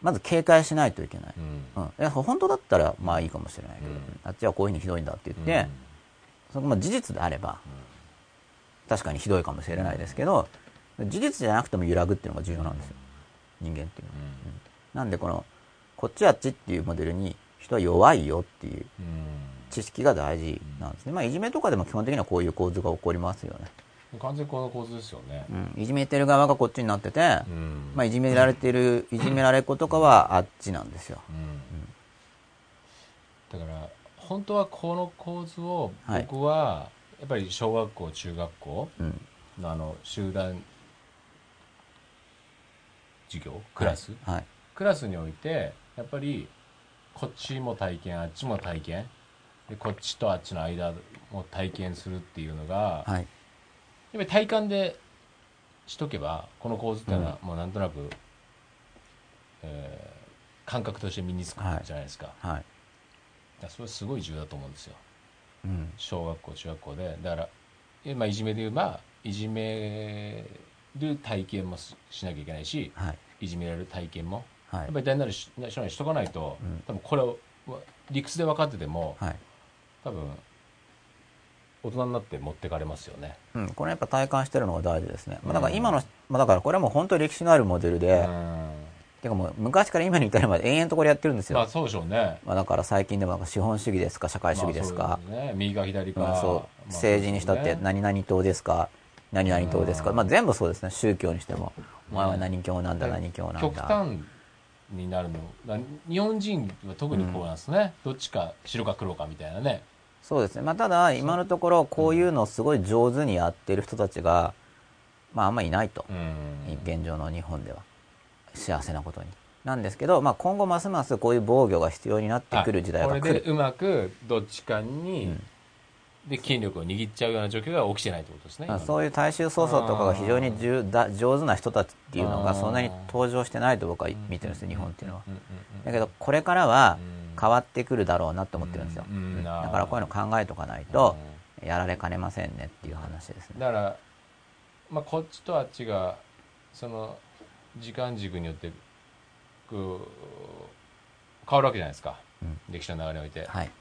まず警戒しないといけない。うん。いや本当だったら、まあいいかもしれないけど、あっちはこういうふうにひどいんだって言って、そのまあ事実であれば、確かにひどいかもしれないですけど、事実じゃなくても揺らぐっていうのが重要なんですよ。人間っていうのは。うんなんでこの、こっちあっちっていうモデルに人は弱いよっていう知識が大事なんですね。まあいじめとかでも基本的にはこういう構図が起こりますよね。完全にこの構図ですよね。うん。いじめてる側がこっちになってて、うんまあいじめられてる、いじめられっ子とかはあっちなんですよ。だから本当はこの構図をはい僕はやっぱり小学校中学校うん。のあの集団授業クラス、はい。クラスにおいてやっぱりこっちも体験あっちも体験でこっちとあっちの間も体験するっていうのが、はい。やっぱり体感でしとけばこの構図っていうのはもうなんとなく、えー感覚として身につくじゃないですか,、だかはい。らそれすごい重要だと思うんですようん。小学校中学校でだからえまあいじめで言えばいじめる体験もししなきゃいけないしはい。いじめられる体験もはいやっぱ。り大なりしししとかないと、うん多分これを理屈で分かっててもはい。多分大人になって持ってかれますよねうん。これやっぱ体感してるのが大事ですね。まあだから今の、まあだからこれはもう本当に歴史のあるモデルで、うんてかもう昔から今に至るまで延々とこれやってるんですよ。まあそうでしょうねまあだから最近でも資本主義ですか、社会主義ですか。まあね、右か左か、まあそうまあ政治にしたって何々党ですか、何々党ですか。うんまあ全部そうですね。宗教にしても。お前は何教なんだ、何教なんだ。極端になるのだ日本人は特にこうなんですね、どっちか白か黒かみたいなねそうですね。まあ、ただ、今のところ、こういうのをすごい上手にやってる人たちが、まあ、あんまりいないと。うん現状の日本では。幸せなことに。なんですけど、まあ、今後ますますこういう防御が必要になってくる時代が来る。これでうまくどっちかに、で権力を握っちゃうような状況が起きてないってことですねそういう大衆操作とかが非常にじゅだ上手な人たちっていうのがそんなに登場してないと僕は見てるんですよ、日本っていうのは。うんうんだけど、これからはうん変わってくるだろうなって思ってるんですよ。うんだからこういうの考えとかないと、やられかねませんねっていう話ですね。だから、まあ、こっちとあっちがその時間軸によってこう変わるわけじゃないですか、うん歴史の流れにおいて、はい。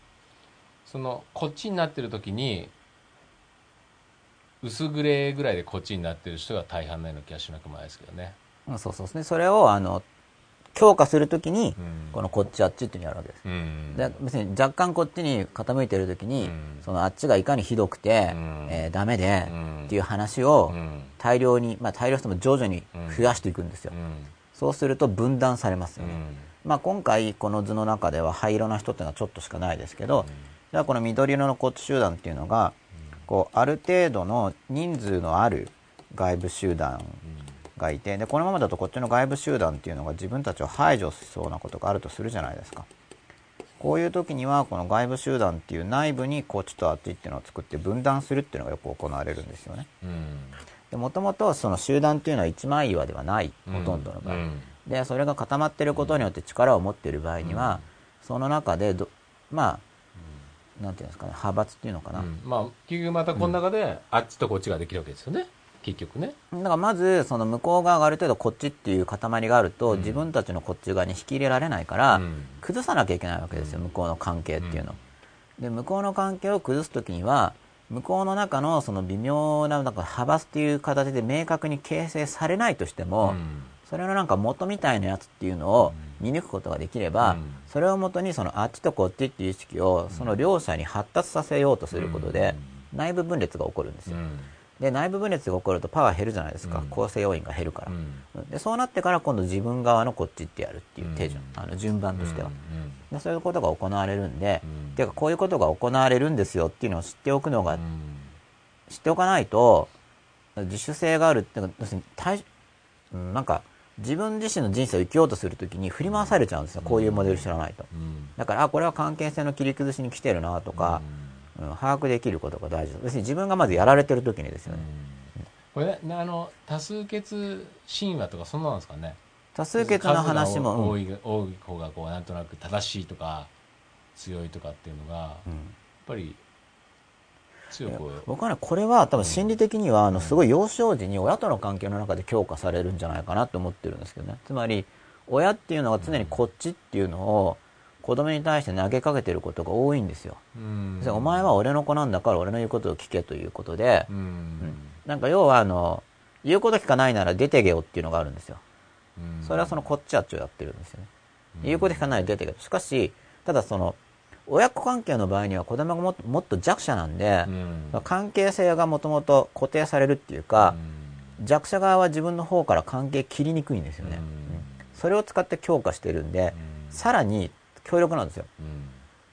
そのこっちになってる時に薄グレーぐらいでこっちになってる人が大半なような気がしなくもないですけどね、うんそうそうですね。それを、あの、強化するときに、うん。このこっちあっちっていうのをやるわけです。うん。で別に若干こっちに傾いてるときに、うん。そのあっちがいかにひどくて、うん。えーダメで、うん。っていう話をうん。大量に、まあ大量しても徐々に増やしていくんですよ。うん。そうすると分断されますよね。うん。まあ今回この図の中では灰色の人っていうのはちょっとしかないですけど、じゃあこの緑色のこっち集団っていうのが、こうある程度の人数のある外部集団がいてでこのままだとこっちの外部集団っていうのが自分たちを排除しそうなことがあるとするじゃないですか。こういう時にはこの外部集団っていう内部にこっちとあっちっていうのを作って分断するっていうのがよく行われるんですよね。うん。でもともとその集団っていうのは一枚岩ではないほとんどの場合、うん。でそれが固まってることによって力を持っている場合には、その中でどまあなんていうんですかね派閥っていうのかな、うん。まあ結局またこの中であっちとこっちができるわけですよね結局ね。だからまずその向こう側がある程度こっちっていう塊があると、うん。自分たちのこっち側に引き入れられないから、うん。崩さなきゃいけないわけですよ、向こうの関係っていうの、で向こうの関係を崩す時には向こうの中のその微妙ななんか派閥っていう形で明確に形成されないとしても、うん。それのなんか元みたいなやつっていうのを見抜くことができれば、うん。それをもとにそのあっちとこっちっていう意識をその両者に発達させようとすることで、内部分裂が起こるんですよ、うんで内部分裂が起こるとパワー減るじゃないですか、うん。構成要因が減るから、うん。でそうなってから今度自分側のこっちってやるっていう手順、あの順番としては、でそういうことが行われるんで、うん。ていうかこういうことが行われるんですよっていうのを知っておくのが、うん。知っておかないと自主性があるっていうか要するに対うんなんか自分自身の人生を生きようとするときに振り回されちゃうんですよ、こういうモデル知らないと。うん。だからあこれは関係性の切り崩しに来てるなとか、うん把握できることが大事。要するに自分がまずやられてる時にですよね、これねあの多数決神話とかそんななんですかね。多数決の話も、多い多い方がこうなんとなく正しいとか強いとかっていうのがやっうんぱり強く。僕はねこれは多分心理的にはあのすごい幼少時に親との関係の中で強化されるんじゃないかなと思ってるんですけどね。つまり親っていうのが常にこっちっていうのを子供に対して投げかけてることが多いんですよ、うん。でお前は俺の子なんだから俺の言うことを聞けということで、うん。なんか要はあの言うこと聞かないなら出てけよっていうのがあるんですよ。うん。それはそのこっちあっちをやってるんですよね、言うこと聞かないで出てけとしかしただその親子関係の場合には子供がもっともっと弱者なんで、うん。関係性がもともと固定されるっていうか、弱者側は自分の方から関係切りにくいんですよね、それを使って強化してるんで、さらに強力なんですよ。うん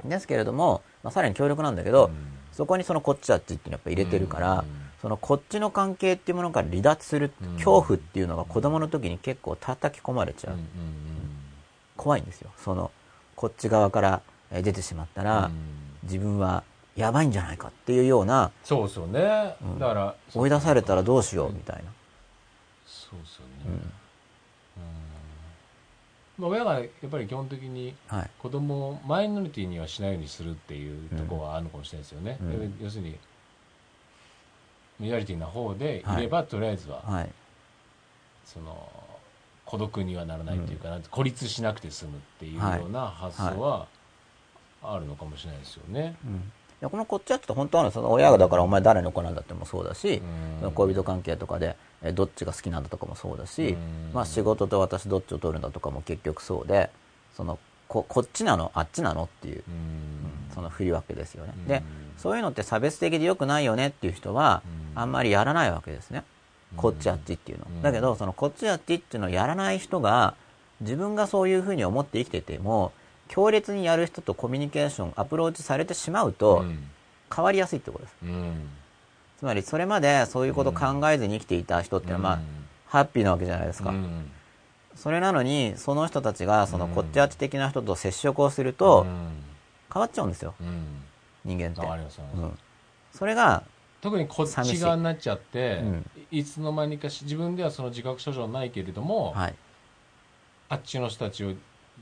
ですけれども、まあ、さらに強力なんだけど、うん。そこにそのこっちあっちっていうのをやっぱ入れてるから、うん。そのこっちの関係っていうものから離脱するうん。恐怖っていうのが子供の時に結構叩き込まれちゃう、怖いんですよ。そのこっち側からえー出てしまったら、うん。自分はやばいんじゃないかっていうようなそうですよね。だから追い出されたらどうしようみたいな、そうですよねまあ親がやっぱり基本的にはい。子供をマイノリティにはしないようにするっていうところはあるのかもしれないですよね、うん。要するにミノリティな方でいれば、とりあえずは、はい。その孤独にはならないっていうか、なん。て孤立しなくて済むっていうような発想はあるのかもしれないですよね。うん、いやこのこっちはちょっと本当はねその親がだからお前誰の子なんだってもそうだし、うん。恋人関係とかでえどっちが好きなんだとかもそうだし、うん。まあ、仕事と私どっちを取るんだとかも結局そうでそのここっちなの？あっちなの？っていう、うん。その振り分けですよね、うん。でそういうのって差別的で良くないよね？っていう人は、うん。あんまりやらないわけですね、こっちあっちっていうの、うん。だけどそのこっちあっちっていうのをやらない人が自分がそういうふうに思って生きてても強烈にやる人とコミュニケーションアプローチされてしまうと、うん。変わりやすいってことです。うんつまりそれまでそういうことを考えずに生きていた人っていうのは、まあうん。ハッピーなわけじゃないですか、うんそれなのにその人たちがそのこっちあっち的な人と接触をすると変わっちゃうんですよ。うん。人間って、それが特にこっち側になっちゃってい。つの間にかし自分ではその自覚症状ないけれども、はい。あっちの人たちを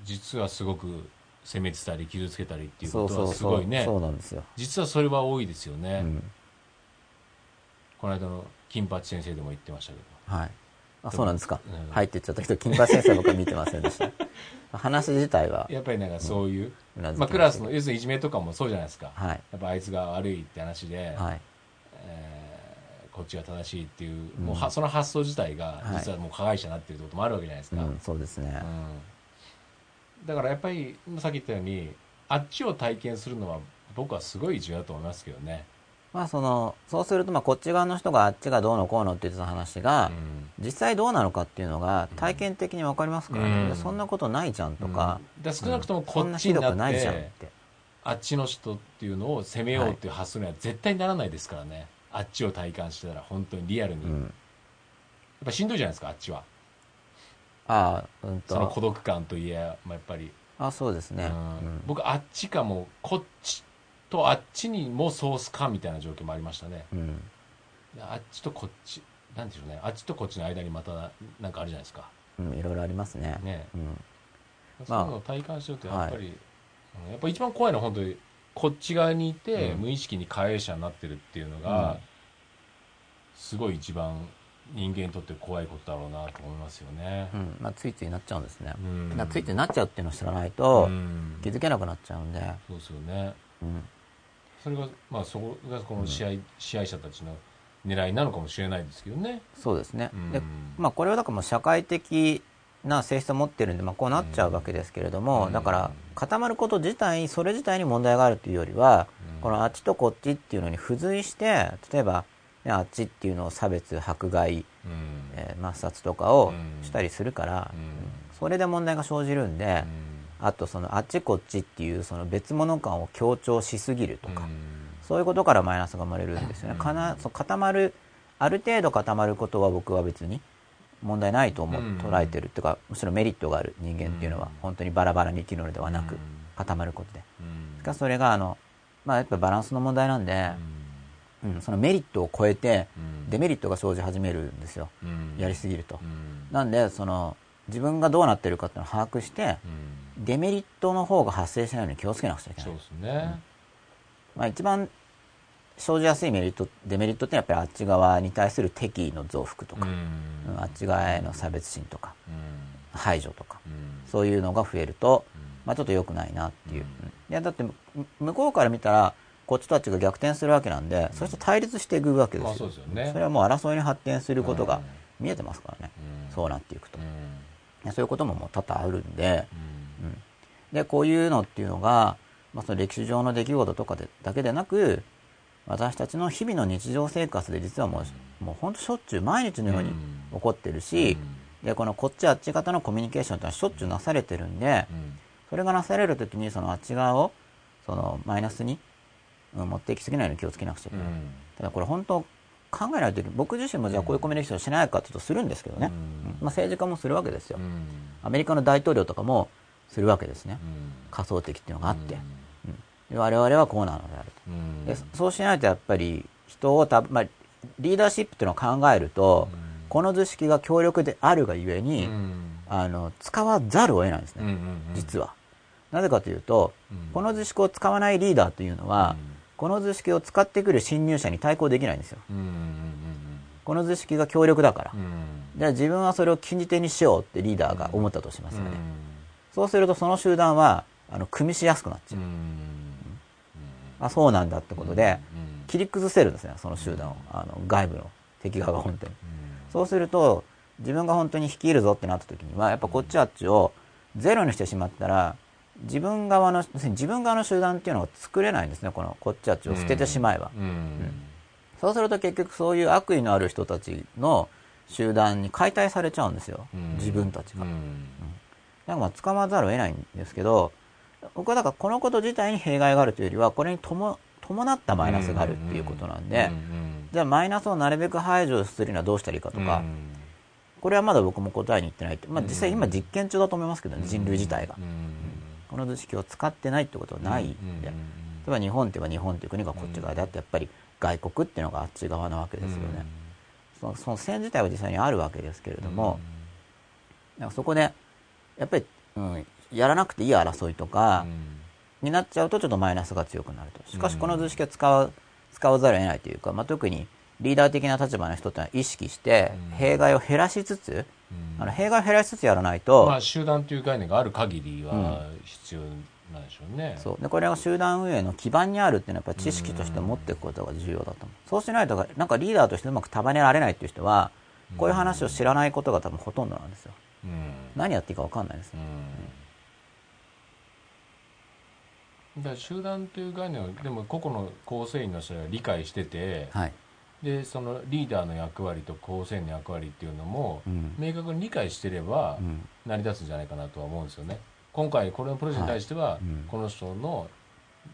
実はすごく責めてたり傷つけたりっていうことはそうそう。すごいね。そうなんですよ、実はそれは多いですよね、うんこの間の金八先生でも言ってましたけど。はい。あそうなんですか、うん。入ってっちゃった人金八先生僕は見てませんでした。話自体は。やっぱりなんかそういう、まあ、クラスのし要するにいじめとかもそうじゃないですか、はい。やっぱあいつが悪いって話で、はい。えーこっちが正しいっていう,、うん。もうはその発想自体がはい。実はもう加害者になってるってこともあるわけじゃないですか、うん、そうですね、うん。だからやっぱりさっき言ったようにあっちを体験するのは僕はすごい重要だと思いますけどね、まあそのそうするとまあこっち側の人があっちがどうのこうのって言ってた話が、実際どうなのかっていうのが体験的に分かりますからね、うん。そんなことないじゃんとか、うん。少なくともこそんなひどっちになってくないじゃんって。あっちの人っていうのを責めようっていう発想には絶対ならないですからね、あっちを体感してたら本当にリアルに、やっうんぱしんどいじゃないですかあっちは。ああうんそのと孤独感といえ、まあ、やっぱり。あそうですね、うん。僕あっちかもうこっちとあっちにもソースかみたいな状況もありましたね。うん。うんあっちとこっちなんでしょうね。あっちとこっちの間にまたなんかあるじゃないですか。うんいろいろありますね。ねうん。そうまあいうのを体感してるとやっぱり、うんやっぱ一番怖いのは本当にこっち側にいて、うん。無意識に加害者になってるっていうのが、うん。すごい一番人間にとって怖いことだろうなと思いますよね。う。ん。まあ、ついついなっちゃうんですね、うん。ついついなっちゃうっていうのを知らないとうん。気づけなくなっちゃうんで、そうですよね。うんそれがまあそこがこの試合、支配者たちの狙いなのかもしれないですけどね。そうですね、うん。でまあ、これはだからもう社会的な性質を持ってるんで、まあ、こうなっちゃうわけですけれども、うん。だから固まること自体それ自体に問題があるというよりは、うん。このあっちとこっちっていうのに付随して例えば、ね、あっちっていうのを差別迫害、うん。えー抹殺とかをうん。したりするから、それで問題が生じるんで、あとそのあっちこっちっていうその別物感を強調しすぎるとか、そういうことからマイナスが生まれるんですよね。うん。かなそう固まるある程度固まることは僕は別に問題ないと思う、うん。捉えてるっていうかむしろメリットがある人間っていうのはうん。本当にバラバラに生きるのではなくうん。固まることで。うん。しかしそれがあの、まあ、やっぱバランスの問題なんで、うん、そのメリットを超えてうん。デメリットが生じ始めるんですよ。うん。やりすぎると。う。ん。なんでその自分がどうなってるかっていうのを把握してうんデメリットの方が発生しないように気をつけなくちゃいけない。そうで。すね。まあ、一番生じやすいメリットデメリットってやっぱりあっち側に対する敵意の増幅とか、うん。うんあっち側への差別心とかうん。排除とかうん。そういうのが増えると、うん。まあ、ちょっと良くないなっていう、うん。うんいやだってむ向こうから見たらこっちたちが逆転するわけなんで、それと対立していくわけですよ,、まあそれはもう争いに発展することがうん。見えてますからね、うん。そうなっていくと、そういうことももう多々あるんで、うんうんでこういうのっていうのが、まあ、その歴史上の出来事とかでだけでなく私たちの日々の日常生活で実はもう,、もう本当しょっちゅう毎日のように起こってるし、でこのこっちあっち方のコミュニケーションってのはしょっちゅうなされてるんで、うん。それがなされるときにそのあっち側をそのマイナスに、うん持っていきすぎないように気をつけなくちゃいけない、うん。ただこれ本当考えないと僕自身もじゃあこういうコミュニケーションしないかというとするんですけどね、まあ、政治家もするわけですよ、うん。アメリカの大統領とかもするわけですね、うん。仮想的っていうのがあって、うん。我々はこうなのであると。うん。でそうしないとやっぱり人をた、まあ、リーダーシップっていうのを考えると、うん。この図式が強力であるがゆえに、うん。あの使わざるを得ないんですね、実は。なぜかというと、うん。この図式を使わないリーダーというのは、うん。この図式を使ってくる侵入者に対抗できないんですよ。この図式が強力だから。じゃあ自分はそれを禁じ手にしようってリーダーが思ったとしますよね。うんそうするとその集団は、あの、組みしやすくなっちゃう。うん。あ、そうなんだってことで、うん。切り崩せるんですね、その集団を。あの、外部の敵側が本当に。うん。そうすると、自分が本当に率いるぞってなった時には、やっぱこっちあっちをゼロにしてしまったら、自分側の、自分側の集団っていうのが作れないんですね、このこっちあっちを捨ててしまえば。うん。そうすると結局そういう悪意のある人たちの集団に解体されちゃうんですよ、うん。自分たちが。うんだからまあ捕まわざるを得ないんですけど、僕はだからこのこと自体に弊害があるというよりは、これに伴伴ったマイナスがあるっていうことなんで、じゃあマイナスをなるべく排除するにはどうしたらいいかとか、これはまだ僕も答えに行ってないって、まあ、実際今実験中だと思いますけどね、人類自体が。この図式を使ってないってことはないんで、例えば日本って言えば日本という国がこっち側であって、やっぱり外国っていうのがあっち側なわけですよね。そのその線自体は実際にあるわけですけれども、なんかそこで、やっぱり、うん、やらなくていい争いとか、になっちゃうとちょっとマイナスが強くなると。しかしこの図式を使う、使わざるを得ないというか、まあ、特にリーダー的な立場の人ってのは意識して、弊害を減らしつつ、あの弊害を減らしつつやらないと、まあ集団という概念がある限りは必要なんでしょうね。そう。でこれが集団運営の基盤にあるっていうのはやっぱり知識として持っていくことが重要だと思う、そうしないとなんかリーダーとしてうまく束ねられないっていう人はこういう話を知らないことが多分ほとんどなんですようん。何やっていいか分かんないです。ね、だから集団という概念をでも個々の構成員の人が理解してて、はい、でそのリーダーの役割と構成員の役割っていうのもうん。明確に理解してればうん。成り立つんじゃないかなとは思うんですよね。今回これのプロジェクトに対しては、はい。うん。この人の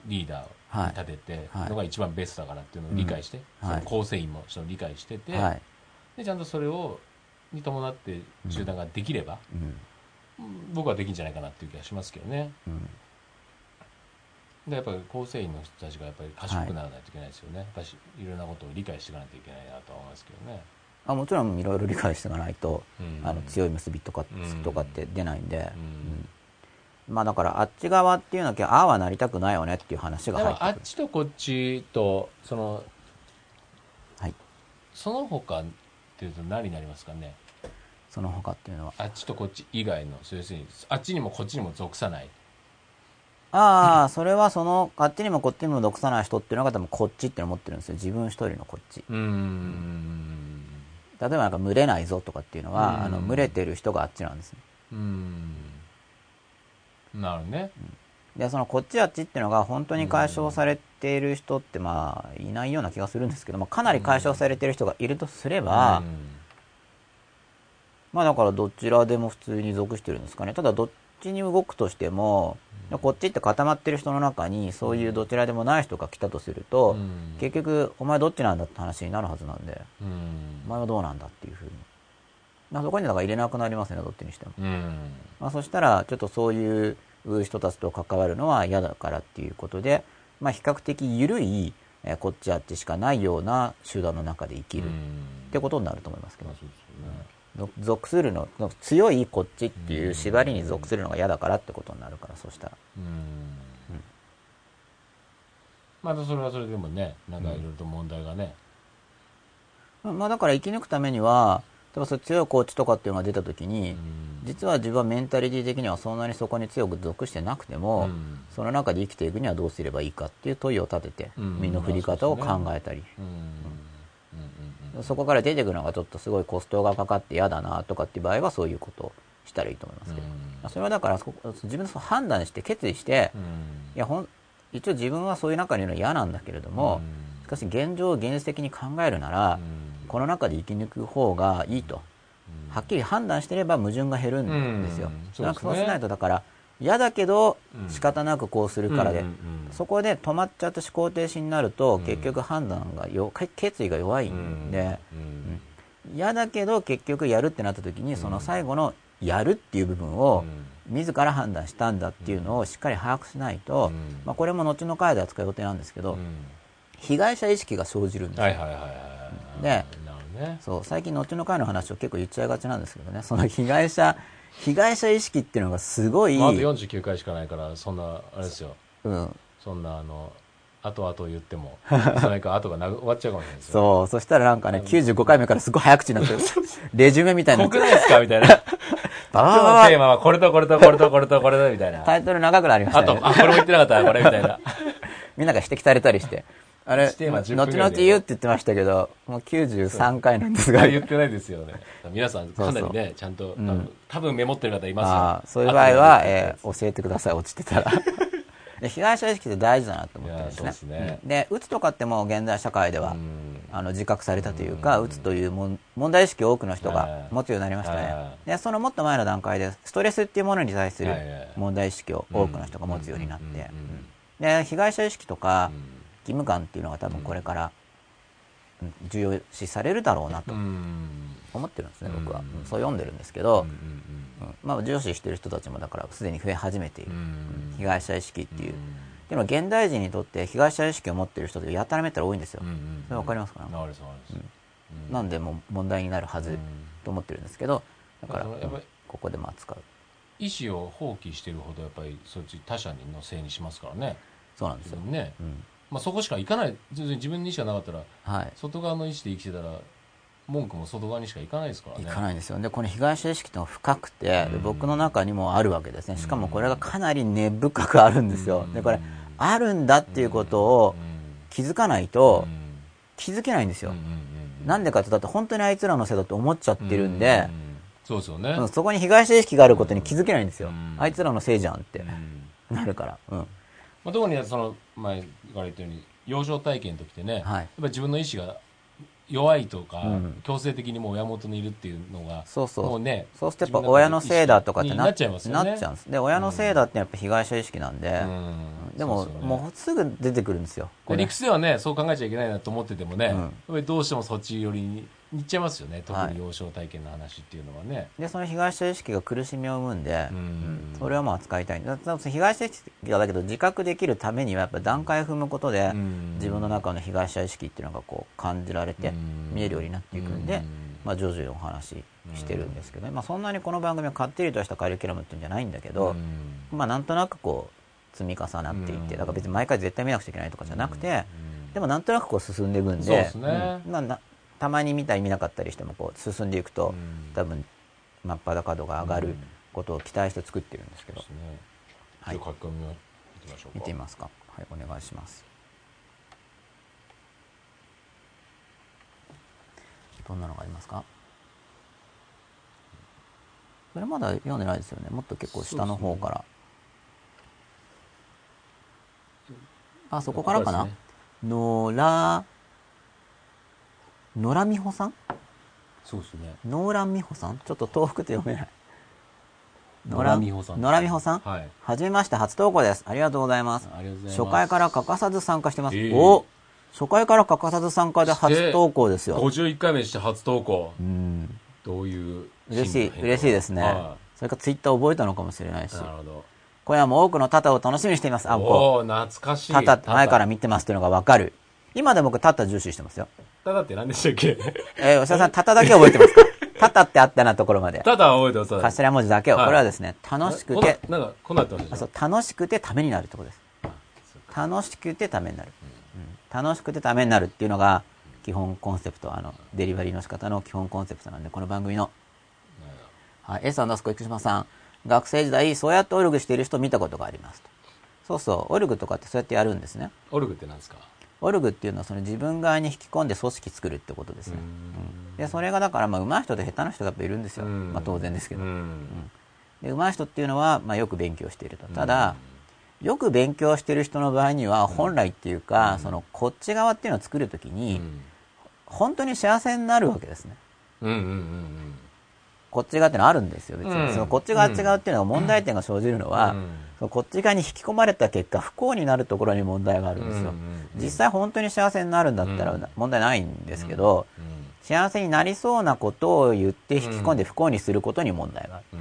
リーダーに立ててはい。のが一番ベストだからっていうのを理解して、その構成員もその理解してて、はい。でちゃんとそれをに伴って集団ができれば、うん。僕はできんじゃないかなっていう気がしますけどね。うん。でやっぱり構成員の人たちがやっぱり賢くならないといけないですよね、やっぱりいろんなことを理解していかないといけないなとは思いますけどね、あもちろんいろいろ理解していかないと、うん。あの強い結びとか,、うんとかって出ないんで、うん。うん。まあだからあっち側っていうのはああはなりたくないよねっていう話がで入ってくる。もあっちとこっちとそのはい。その他っていうと何になりますかね？その他っていうのは。あっちとこっち以外の要するにあっちにもこっちにも属さない。ああそれはそのあっちにもこっちにも毒さない人っていうのが多分こっちっていうのを持ってるんですよ。自分一人のこっち。うーん。例えばなんか群れないぞとかっていうのは、うん。あの群れてる人があっちなんですね。うーん。なるね。でそのこっちあっちっていうのが本当に解消されている人ってまあいないような気がするんですけどもかなり解消されている人がいるとすれば、うんまあだからどちらでも普通に属してるんですかね。ただどっちに動くとしても、こっちって固まってる人の中にそういうどちらでもない人が来たとすると、うん。結局お前どっちなんだって話になるはずなんでうん。お前はどうなんだっていうふうに、まあ、そこにだから入れなくなりますねどっちにしても、うん。まあ、そしたらちょっとそういう人たちと関わるのは嫌だからっていうことで、まあ、比較的緩い、えーこっちあっちしかないような集団の中で生きるってことになると思いますけど属するの強いこっちっていう縛りに属するのが嫌だからってことになるからそしたら。うん。またそれはそれでもねなんかいろいろと問題がね。まあだから生き抜くためには例えばそ強いコーチとかっていうのが出た時に、うん。実は自分はメンタリティ的にはそんなにそこに強く属してなくても、うん。その中で生きていくにはどうすればいいかっていう問いを立てて、うん。身の振り方を考えたり、うんうんうんそこから出てくるのがちょっとすごいコストがかかって嫌だなとかっていう場合はそういうことをしたらいいと思いますけど、うん。まあそれはだから自分でそう判断して決意して、うん。いやほん一応自分はそういう中にいるのは嫌なんだけれども、しかし現状を現実的に考えるなら、うん。この中で生き抜く方がいいと、はっきり判断してれば矛盾が減るんですよ。うん。そうね。そうしないとだから嫌だけどうん。仕方なくこうするからで、そこで止まっちゃって思考停止になると、ん。結局判断がよ決意が弱いんで、うん嫌だけど結局やるってなった時にその最後のやるっていう部分を自ら判断したんだっていうのをしっかり把握しないと、うん。まあ、これも後の回で扱う予定なんですけど、うん。被害者意識が生じるんですよ。でね。そう最近後の回の話を結構言っちゃいがちなんですけどね。その被害者被害者意識っていうのがすごい、まあ、あと49回しかないからそんなあれですよ。うん、そんなあの後々言ってもそれか後がな終わっちゃうかもしれないですよ。そうそしたらなんかね95回目からすごい早口になってる。レジュメみたいな濃くないですか？みたいな。バ今日のテーマはこれとこれとこれとこれとこれだみたいなタイトル長くなりましあたねとあこれも言ってなかったこれみたいなみんなが指摘されたりしてあれ1テーマ10分後々言うって言ってましたけどもう93回なんですが。言ってないですよね。皆さんかなりねちゃんと多分,、メモってる方いますそういう場合は、えー教えてください落ちてたら。で被害者意識って大事だなと思ってるんですね。でうつとかってもう現代社会では、うん。あの自覚されたというか、うつという問題意識を多くの人がはい。持つようになりましたね、はでそのもっと前の段階でストレスっていうものに対する問題意識を多くの人が持つようになって、で被害者意識とかうん。義務感っていうのが多分これからうん重要視されるだろうなとうん。思ってるんですね、うん。僕は、うんそう読んでるんですけど、うんうんまあ、重視してる人たちもだからすでに増え始めている、うん。うん。被害者意識っていう、うん。でも現代人にとって被害者意識を持っている人ってやたらめったら多いんですよ、うんうんそれわかりますかわかりますわかります。なんでもう問題になるはずうん。と思ってるんですけどだから、ここでも扱う。意思を放棄してるほどやっぱりそっち他者のせいにしますからね。そうなんですよ、ね、うんまあ、そこしか行かない。全然自分の意思がなかったらはい。外側の意思で生きてたら文句も外側にしか行かないですからね。いかないんですよ。でこの被害者意識のは深くて、でうん。僕の中にもあるわけですね。しかもこれがかなり根深くあるんですよ、うん。でこれあるんだっていうことを気づかないと気づけないんですよ、なんでかってだって本当にあいつらのせいだと思っちゃってるんで、そうですよね、うんそこに被害者意識があることに気づけないんですよ、うん。あいつらのせいじゃんって。うん。なるから、うん、まあ、特にその前から言ったように幼少体験の時ってね、はい。やっぱり自分の意思が弱いとか、うん。強制的にもう親元にいるっていうのがそうそう。もうねそうするとやっぱ親のせいだとかってなっちゃいますよね。なっちゃうんです。で親のせいだってやっぱ被害者意識なんで、うん。でもねもうすぐ出てくるんですよ。理屈ではねそう考えちゃいけないなと思っててもね、うん。やっぱりどうしてもそっち寄りに行っちゃいますよね特はい。に幼少体験の話っていうのはね、でその被害者意識が苦しみを生むんで、うんうんそれはまあ扱いたい。だだ被害者意識がだけど自覚できるためにはやっぱ段階を踏むことで、うん自分の中の被害者意識っていうのがこう感じられて、うん見えるようになっていくんで、うんまあ、徐々にお話ししてるんですけどね、まあ、そんなにこの番組はかっちりとしたカリキュラムっていうんじゃないんだけど、うんまあ、なんとなくこう積み重なっていって、うんだから別に毎回絶対見なくちゃいけないとかじゃなくて、うんでもなんとなくこう進んでいくんでそうですね。うん。まあなたまに見たり見なかったりしてもこう進んでいくと、うん。多分真っ裸度が上がるうん。ことを期待して作ってるんですけど、ですね。はい。じゃあ書き込みを見てみましょうか。見てみますか。はいお願いします。どんなのがありますか？それまだ読んでないですよね。もっと結構下の方から、あそこからかな、ね。野良野良美穂さん？そうですね。野良美穂さん？ちょっと東北って読めない。野良美穂さん。野良美穂さん？はい。はじめまして初投稿です。ありがとうございます。ありがとうございます。初回から欠かさず参加してます、ええお初回から欠かさず参加で初投稿ですよ。51回目にして初投稿。うん。どういう嬉しい嬉しいですね、はそれからツイッター覚えたのかもしれないし。いなるほど。今夜も多くのタタを楽しみにしています。あこ。おお懐かしいうタタ前から見てますっていうのが分かる今で僕タタ重視してますよタタって何でしたっけ？えー、吉田さんタタだけ覚えてますか？タタってあったなところまで。タタは覚えてます頭文字だけを、はい。これはですね楽しくてななんかこんなってましたあそう楽しくてためになるってことです。楽しくてためになる、うん。楽しくてためになるっていうのが基本コンセプトあのデリバリーの仕方の基本コンセプトなんでこの番組の、はい、S アンダースコ生島さん。学生時代そうやってオルグしている人を見たことがありますと。そうそうオルグとかってそうやってやるんですね。オルグって何ですか？オルグっていうのはその自分側に引き込んで組織作るってことですね、うん。でそれがだからまあ上手い人と下手な人がやっぱいるんですよ、うん。まあ、当然ですけど、うん。で上手い人っていうのは、まあ、よく勉強していると。ただ、よく勉強している人の場合には本来っていうか、そのこっち側っていうのを作るときに、本当に幸せになるわけですね。うんうんうんうんこっち側ってのはあるんですよ別に、うん。そのこっち側違うっていうのが問題点が生じるのは、うん。そのこっち側に引き込まれた結果不幸になるところに問題があるんですよ、うん実際本当に幸せになるんだったら問題ないんですけど、幸せになりそうなことを言って引き込んで不幸にすることに問題がある。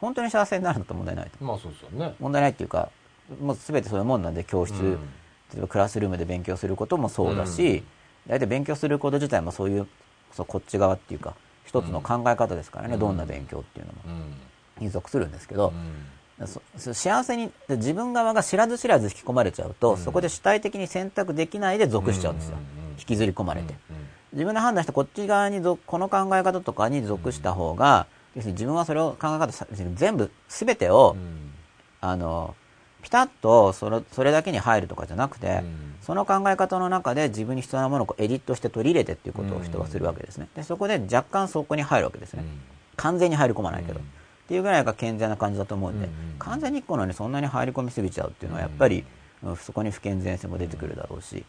本当に幸せになるんだと問題ないと。まあそうですよね。問題ないっていうかもう全てそういうもんなんで教室、うん。例えばクラスルームで勉強することもそうだし、大体勉強すること自体もそういうそうこっち側っていうか一つの考え方ですからね、うん。どんな勉強っていうのも。うん。に属するんですけど幸せにで自分側が知らず知らず引き込まれちゃうと、うん。そこで主体的に選択できないで属しちゃうんですよ、うん引きずり込まれて、うん自分で判断してこっち側に属この考え方とかに属した方が、要するに自分はそれを考え方全部全てを、うん。あのピタッとそれそれだけに入るとかじゃなくて、うんその考え方の中で自分に必要なものをエディットして取り入れてっていうことを人はするわけですね。でそこで若干そこに入るわけですね。完全に入り込まないけど。うん。っていうぐらいが健全な感じだと思うんで、うんうん完全に一個のにそんなに入り込みすぎちゃうっていうのはやっぱり、うんそこに不健全性も出てくるだろうし、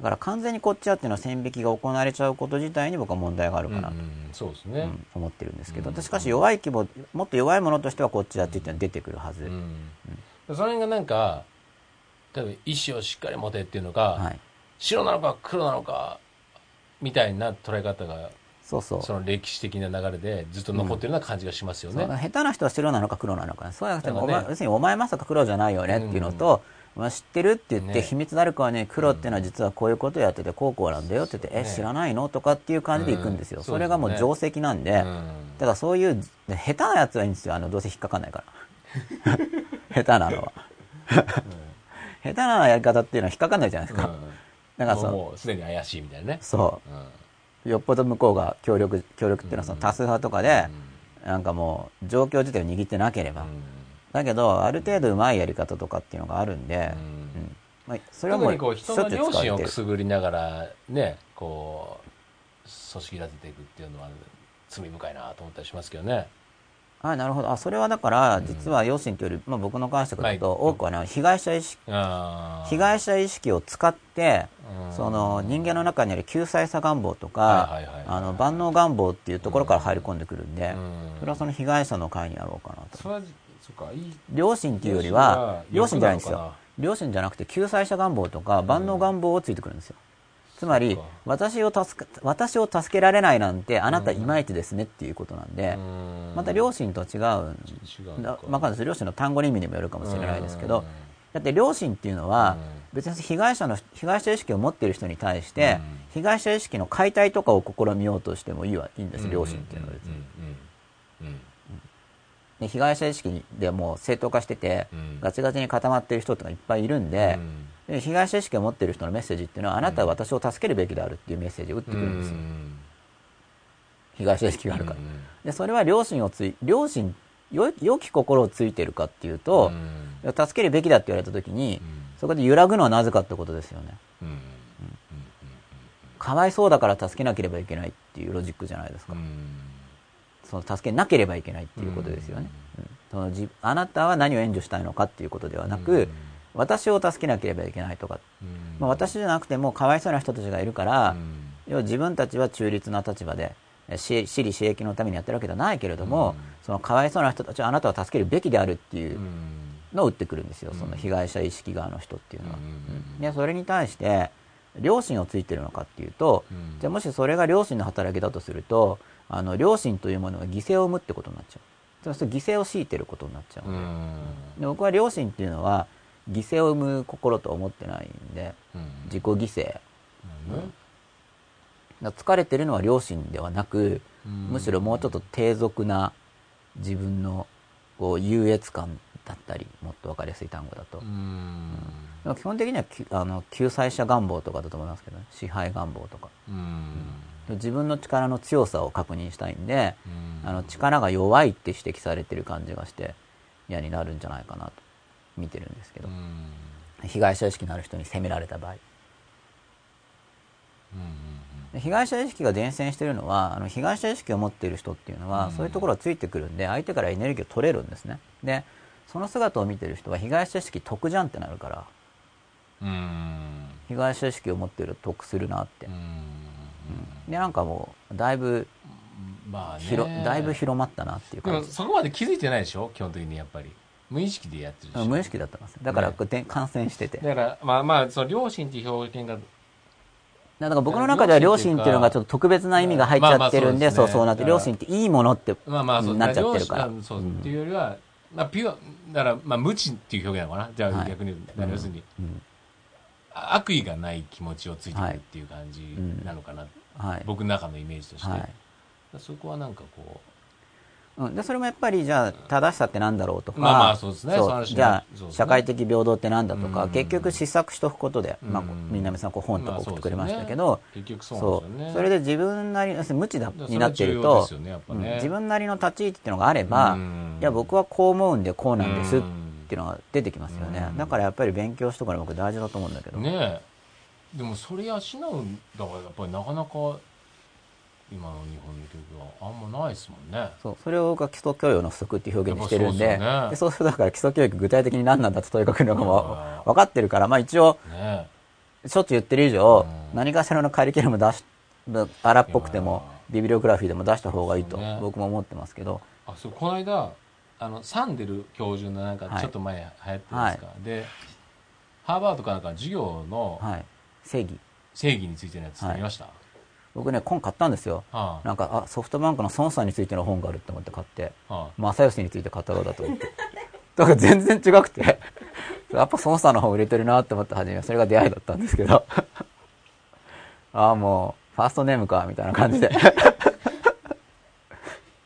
だから完全にこっちはっていうのは線引きが行われちゃうこと自体に僕は問題があるかなと、うんうんそうですね。うん思ってるんですけど、うん。しかし弱い規模、もっと弱いものとしてはこっちだっていうのは出てくるはず。うん。その辺がなんか例えば意志をしっかり持てっていうのがはい。白なのか黒なのかみたいな捉え方がそうそう。その歴史的な流れでずっと残ってるような感じがしますよね。そう下手な人は白なのか黒な。のかそうじゃなくて、なんかね。お前要するにお前まさか黒じゃないよねっていうのと、お前知ってるって言って、ね。秘密誰かはね黒っていうのは実はこういうことやっててこうこうなんだよって言って、ね。え知らないのとかっていう感じでいくんですよ、うんそれがもう定石なんで、うん。だからそういうで下手なやつはいいんですよ。あのどうせ引っかかんないから。下手なのは下手なやり方っていうのは引っかかんないじゃないですか、だからそうもうすでに怪しいみたいなね。そう。うん。よっぽど向こうが協力協力っていうのはその多数派とかで、なんかもう状況自体を握ってなければ、だけどある程度うまいやり方とかっていうのがあるんで、うん。うん。まあ、それはもう特にこう人の良心をくすぐりながらねこう組織立てていくっていうのは罪深いなと思ったりしますけどね。はいなるほど。あそれはだから実は良心というより、まあ、僕の解釈だとはい。多くはね被害者意識被害者意識を使ってうん。その人間の中にある救済さ願望とかあの万能願望っていうところから入り込んでくるんでうん。それはその被害者の会にやろうかなと。それはそっかいい。両親っていうよりは、両両親じゃないんですよ。両親じゃなくて救済者願望とか万能願望をついてくるんですよ。つまり私を助け、私を助けられないなんて、あなたいまいちですねっていうことなんで、また両親と違うん違うのだか。わかんないです両親の単語の意味にもよるかもしれないですけどうん、だって両親っていうのはうん、別に被害者の、被害者意識を持っている人に対して、被害者意識の解体とかを試みようとしてもいいはいいんです、両親っていうのは別に。被害者意識でもう正当化してて、うん。ガチガチに固まっている人とかいっぱいいるんで,、で被害者意識を持っている人のメッセージっていうのはあなたは私を助けるべきであるっていうメッセージを打ってくるんですよ、被害者意識があるから、でそれは両親をつい両親よ良き心をついてるかっていうと、助けるべきだって言われた時に、そこで揺らぐのはなぜかってことですよね。かわいそうだから助けなければいけないっていうロジックじゃないですか、その助けなければいけないっていうことですよね、うん。そのじあなたは何を援助したいのかっていうことではなく、うん私を助けなければいけないとか、まあ、私じゃなくてもかわいそうな人たちがいるから、要は自分たちは中立な立場でえ私私利私益のためにやってるわけではないけれども、そのかわいそうな人たちをあなたは助けるべきであるっていうのを打ってくるんですよ、その被害者意識側の人っていうのは。うんでそれに対して両親をついてるのかっていうと、うん。じゃあもしそれが両親の働きだとするとあの両親というものが犠牲を生むってことになっちゃう。犠牲を強いてることになっちゃうので,、で僕は両親っていうのは犠牲を生む心と思ってないんで自己犠牲。だから疲れてるのは両親ではなく、むしろもうちょっと低俗な自分のこう優越感だったりもっと分かりやすい単語だと、でも基本的にはきあの救済者願望とかだと思いますけどね。支配願望とか。自分の力の強さを確認したいんで、あの力が弱いって指摘されてる感じがして嫌になるんじゃないかなと見てるんですけど、被害者意識のある人に責められた場合。で被害者意識が伝染しているのはあの被害者意識を持っている人っていうのは、うん。そういうところがついてくるんで相手からエネルギーを取れるんですね。でその姿を見てる人は被害者意識得じゃんってなるから被害者意識を持っていると得するなって、でなんかもうだいぶまあだいぶ広まったなっていうでも感じそこまで気づいてないでしょ？基本的にやっぱり無意識でやってるでし。ょ無意識だったんですだからね感染してて、だからまあまあその両親っていう表現がだから僕の中では両親っていうのがちょっと特別な意味が入っちゃってるんで、そうそうなって、両親っていいものってまあまあそう。なっちゃってるから。そうっていうよりは、まあ、ピュアだからまあ無知っていう表現なのかな。じゃあはい逆に要するに、悪意がない気持ちをついてくるっていう感じなのかな、はい、僕の中のイメージとして、はい。そこはなんかこうん、でそれもやっぱりじゃあ正しさってなんだろうとか、まあまあそうですね。じゃあ、社会的平等ってなんだとか、うん。結局失策しとくことで、まあうん、みなみさんこう本とかまあ送ってくれましたけど、結局そうね。それで自分なり無知だになっていると。ねうん。自分なりの立ち位置っていうのがあれば、うん。いや僕はこう思うんでこうなんですっうん。ていうのが出てきますよね、うん。だからやっぱり勉強しとくのは僕大事だと思うんだけど、ねえ。でもそれ養うんだからやっぱりなかなか今の日本の教育はあんまないですもんね。そうそれを僕は基礎教養の不足っていう表現にしてるんでそうね。でそうするとだから基礎教育具体的に何なんだと問いかけるのがも分かってるから、まあ、一応ねしょっちゅう言ってる以上、うん。何かしらのカリキュラム出し荒っぽくてもいビブリオグラフィーでも出した方がいいと僕も思ってますけど、あそうこの間あのサンデル教授のなんかはいちょっと前流行ってるんですか、でハーバードかなんかの授業のはい、正義。正義についてのやつ見ました、僕ね本買ったんですよ。はあ。なんかあソフトバンクの孫さんについての本があるって思って買って。は正義について語ろうだと思って。だから全然違くて。やっぱ孫さんの本売れてるなって思って初めはそれが出会いだったんですけど。ああもうファーストネームかみたいな感じで。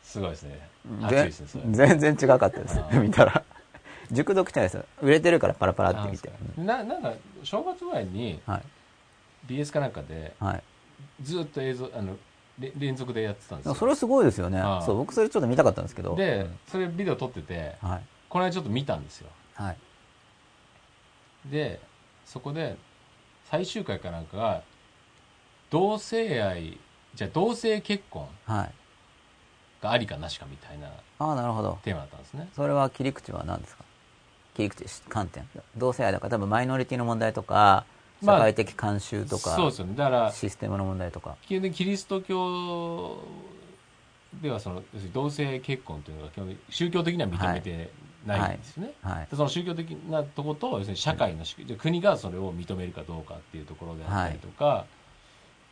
すごいですね。すね全然違かったです。見たら。熟読者ですよ。売れてるからパラパラって見て。あななんか正月前にはい。BS かなんかではいずっと映像あのれ連続でやってたんですよ。それすごいですよね。ああ。そう僕それちょっと見たかったんですけど。でそれビデオ撮っててうんはい。この間ちょっと見たんですよ。はい。でそこで最終回かなんかが同性愛じゃあ同性結婚はい。がありかなしかみたいなああなるほど。テーマだったんですね。それは切り口は何ですか？切り口観点。同性愛だから多分マイノリティの問題とか社まあ会的慣習とか、そうですよね。だからシステムの問題とか。基本的にキリスト教ではその同性結婚というのが基本宗教的には認めてないんですよね、はい。でその宗教的なとこと要するに社会の仕組みで国がそれを認めるかどうかっていうところであったりとか、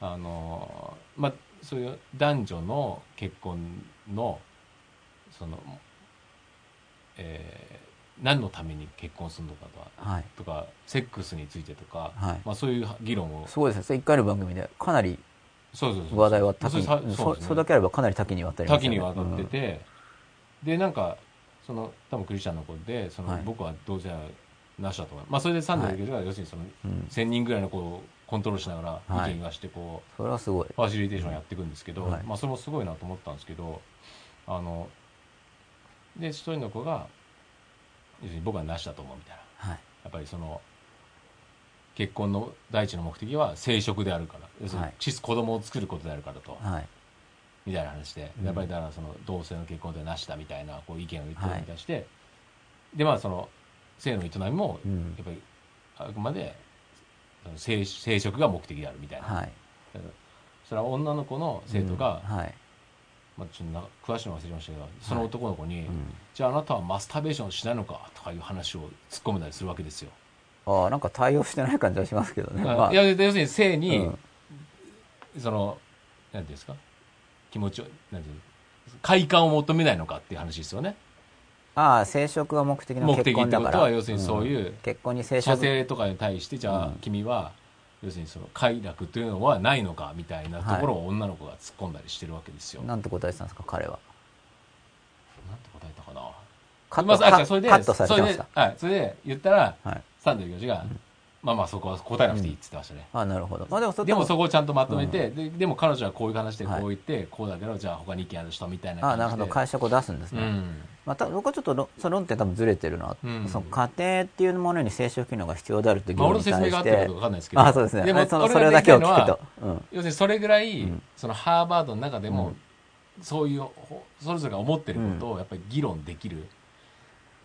あのまあそういう男女の結婚のその、えー何のために結婚するのかとかはい。とかセックスについてとか、はい。まあ、そういう議論を。そうですね。それ1回の番組でかなりそうそうそう話題は多岐にそそね。それだけあればかなり多岐にわたりますよね。多岐にわたって。て、でなんかその多分クリスチャンの子でその、はい。僕はどうせなしだと思う。まあそれでサンデーだけど、要するにそのうん。うん1000人ぐらいの子をコントロールしながらはい。意見言わしてこう、それはすごい。ファシリテーションやっていくんですけど、はい。まあそれもすごいなと思ったんですけどあので一人の子が要するに僕はなしだと思うみたいな。はい。やっぱりその結婚の第一の目的は生殖であるから。要するにはい。ち子供を作ることであるからと、はい。みたいな話で、うん。やっぱりだからその同性の結婚ではなしだみたいなこう意見を言ってるのに対して、でまあその性の営みもうん。やっぱりあくまでその生生殖が目的であるみたいな、はい。それは女の子の生徒が、うん。はいまあ、ちょっとな詳しいの忘れましたけどその男の子に、うん。じゃああなたはマスターベーションしないのかとかいう話を突っ込んだりするわけですよ。ああなんか対応してない感じはしますけどね。まあまあ。いや要するに性に、うん。そのなんていうんですか？気持ちをなんていうの快感を求めないのかっていう話ですよね。ああ生殖が目的の結婚だから。目的ってことは要するにそういううん。結婚に生射殖精とかに対してじゃあうん。君は要するにその快楽というのはないのかみたいなところを女の子が突っ込んだりしてるわけですよ、なん、なんて答えてたんですか彼は？て答えたかな？カット,まあそれでカットされそれでてました。はいそれで言ったらはい。サンデー教授が、まあまあそこは答えなくていいって言ってましたね、あなるほど。まあでもそでもそここをちゃんとまとめて、ででも彼女はこういう話でこはい。う言って、こうだけどじゃあ他に意見ある人みたいなああなる感じでほど。解釈を出すんですね、うん。また僕はちょっとろその論点多分ずれてるな、うん。その家庭っていうものに生殖機能が必要であるっていう俺論に対しの説明が合ってるかてどうかわかんないですけど。あそうですね。でもその俺それだけを聞くと、要するにそれぐらい、うん。そのハーバードの中でも、うん。そういうほそれぞれが思ってることをやっぱり議論できる、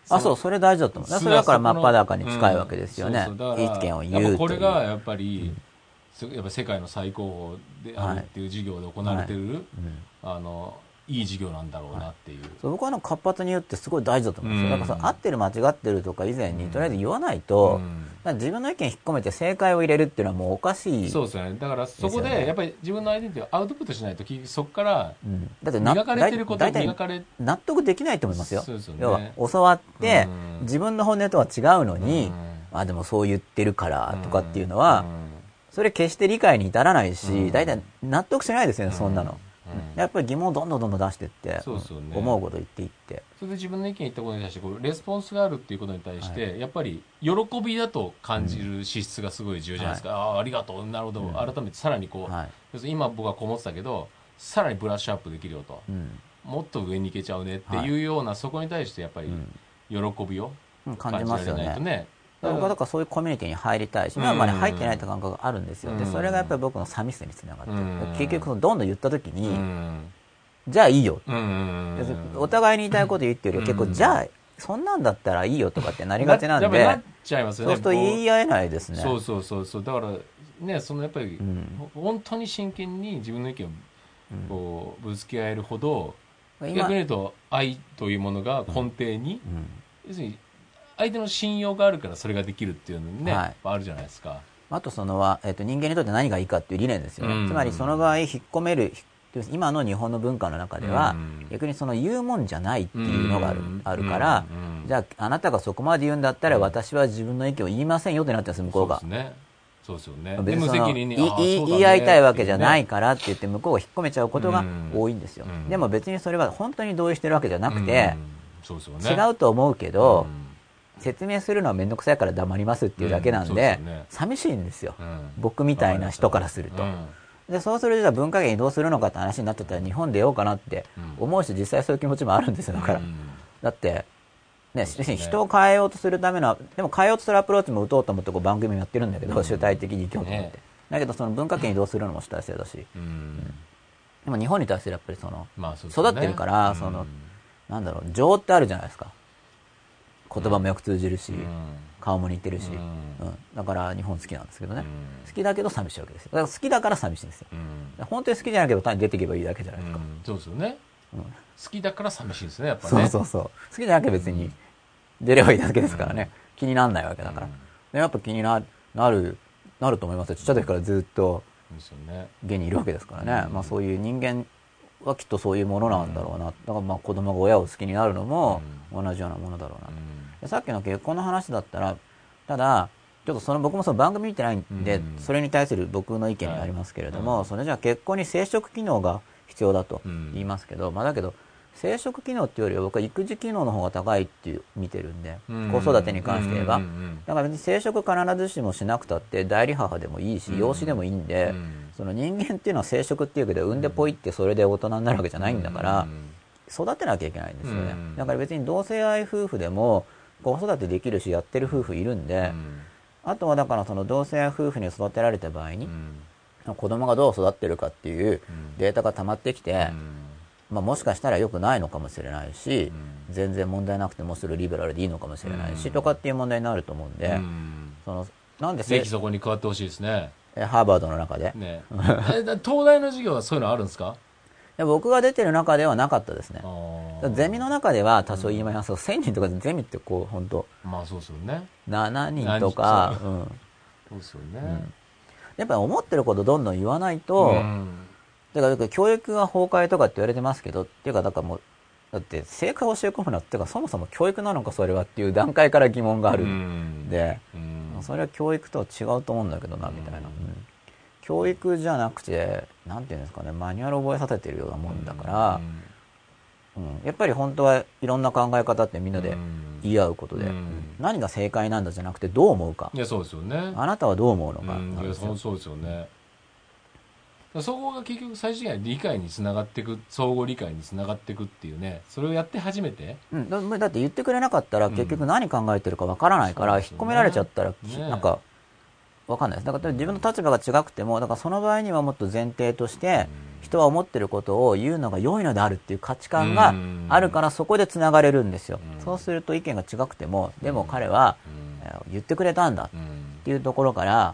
あそうそれ大事だと思う。それだから真っ裸に近いわけですよね、うんそうそ意見を言うこれがやっぱり、すやっぱ世界の最高峰であるっていう授業で行われてる、うん。あのいい授業なんだろうなっていう、そう僕はあの活発に言うってすごい大事だと思うんですよ、うん。だからその合ってる間違ってるとか以前にとりあえず言わないと、うん。自分の意見引っ込めて正解を入れるっていうのはもうおかしい、そうですよね。だからそこでやっぱり自分のアイデンティティをアウトプットしないとそこから磨かれてることをだいたい磨かれ納得できないと思いますよ。ね。要は教わって、うん。自分の本音とは違うのに、うん。あでもそう言ってるからとかっていうのは、うん。それ決して理解に至らないし、うん。大体納得しないですよね、そんなの、うん。やっぱり疑問をどんどんどんどん出していって、ね。思うこと言っていって。それで自分の意見言ったことに対してこうレスポンスがあるっていうことに対して、やっぱり喜びだと感じる資質がすごい重要じゃないですか、ああありがとう。なるほど、うん。改めてさらにこう、はい。要するに今僕はこう思ってたけどさらにブラッシュアップできるよと、うん。もっと上に行けちゃうねってい。うような、そこに対してやっぱり喜びをうん。感感じられないとね僕はだからそういうコミュニティに入りたいし、まあまあね入ってないって感覚があるんですよ、でうん。それがやっぱり僕の寂しさにつながってる、うん。結局どんどん言った時に、うん。じゃあいいよ、お互いに言いたいこと言ってるよりは結構、うんじゃあそんなんだったらいいよとかってなりがちなんでなっちゃいますよねそうすると言い合えないですね。そうそうそうそう。だからねそのやっぱり、うん。ほ本当に真剣に自分の意見をうんこうぶつけ合えるほど、今逆に言うと愛というものが根底に、うん。要するに相手の信用があるからそれができるっていうのね、はい。あるじゃないですか。あとそのは、えっと人間にとって何がいいかっていう理念ですよね、うん。つまりその場合引っ込める今の日本の文化の中では、うん。逆にその言うもんじゃないっていうのがある,、うん。あるから、うん。じゃああなたがそこまで言うんだったら私は自分の意見を言いませんよってなってるんです向こうが。そうですね。そうですよね。別にその言い合いたいわけじゃないからって言って向こうが引っ込めちゃうことがうん。多いんですよ、うん。でも別にそれは本当に同意してるわけじゃなくて。違うと思うけど、うん説明するのは面倒くさいから黙りますっていうだけなんで,、うんね。寂しいんですよ、うん。僕みたいな人からすると、うんでそうするとじゃあ文化圏移動するのかって話になってたら日本出ようかなって思うし実際そういう気持ちもあるんですよだから、うん。だってね、ね。人を変えようとするためのでも変えようとするアプローチも打とうと思ってこう番組やってるんだけど、主体的に生きようと思って、ね。だけどその文化圏移動するのも主体性だし。うん。でも日本に対してやっぱりその育ってるからうん。そのなんだろう情ってあるじゃないですか言葉もよく通じるし、うん。顔も似てるし、うん。うん。だから日本好きなんですけどね、うん。好きだけど寂しいわけですよ。だから好きだから寂しいんですよ。うん。本当に好きじゃなければ単に出ていけばいいだけじゃないですか、うん。そうですよね。うん。好きだから寂しいですねやっぱね。そうそうそう。好きじゃなきゃ別に出ればいいだけですからね。気にならないわけだから。でやっぱ気にななる、なると思いますよ。ちっちゃい時からずっと。現にいるわけですからね。まあそういう人間はきっとそういうものなんだろうな。だからまあ子供が親を好きになるのも同じようなものだろうなと。でさっきの結婚の話だったら、ただ、ちょっとその僕もその番組見てないんで、うん。それに対する僕の意見になりますけれども、それじゃあ結婚に生殖機能が必要だと言いますけど、まあだけど、生殖機能っていうよりは僕は育児機能の方が高いっていう見てるんで、子育てに関して言えば。だから別に生殖必ずしもしなくたって代理母でもいいし、養子でもいいんで、その人間っていうのは生殖っていうけど、産んでポイってそれで大人になるわけじゃないんだから、育てなきゃいけないんですよね。だから別に同性愛夫婦でも子育てできるしやってる夫婦いるんで、あとはだからその同性愛夫婦に育てられた場合に、子供がどう育ってるかっていうデータが溜まってきて、まあ、もしかしたら良くないのかもしれないし、全然問題なくてもうすぐリベラルでいいのかもしれないし、とかっていう問題になると思うんで、そのなんでぜひそこに加わってほしいですね。ハーバードの中で、ね、東大の授業はそういうのあるんですか？僕が出てる中ではなかったですね。ゼミの中では多少言いますけど、1000人とかでゼミってこう、本当まあそうですよね。7人とか、何うん。そうですよね。やっぱり思ってることどんどん言わないと、うん。だから教育が崩壊とかって言われてますけど、っていうか、だからもう、だって正解を教え込むのっていうか、そもそも教育なのかそれはっていう段階から疑問があるんで、うん。それは教育とは違うと思うんだけどな、みたいな。うん教育じゃなくて、なんていうんですかね、マニュアルを覚えさせてるようなもんだから、うん。やっぱり本当はいろんな考え方ってみんなでうん。言い合うことで、うん。何が正解なんだじゃなくてどう思うか。いやそうですよね。あなたはどう思うのか。うん。いやそうそうですよね。そこが結局最終的には理解につながっていく相互理解につながっていくっていうねそれをやって初めて。うん、だだって言ってくれなかったら結局何考えてるかわからないから、引っ込められちゃったら、きねなんかわかんないです。だから自分の立場が違くてもだからその場合にはもっと前提として人は思ってることを言うのが良いのであるっていう価値観があるからそこでつながれるんですよ、うん。そうすると意見が違くてもでも彼は、えー言ってくれたんだっていうところから、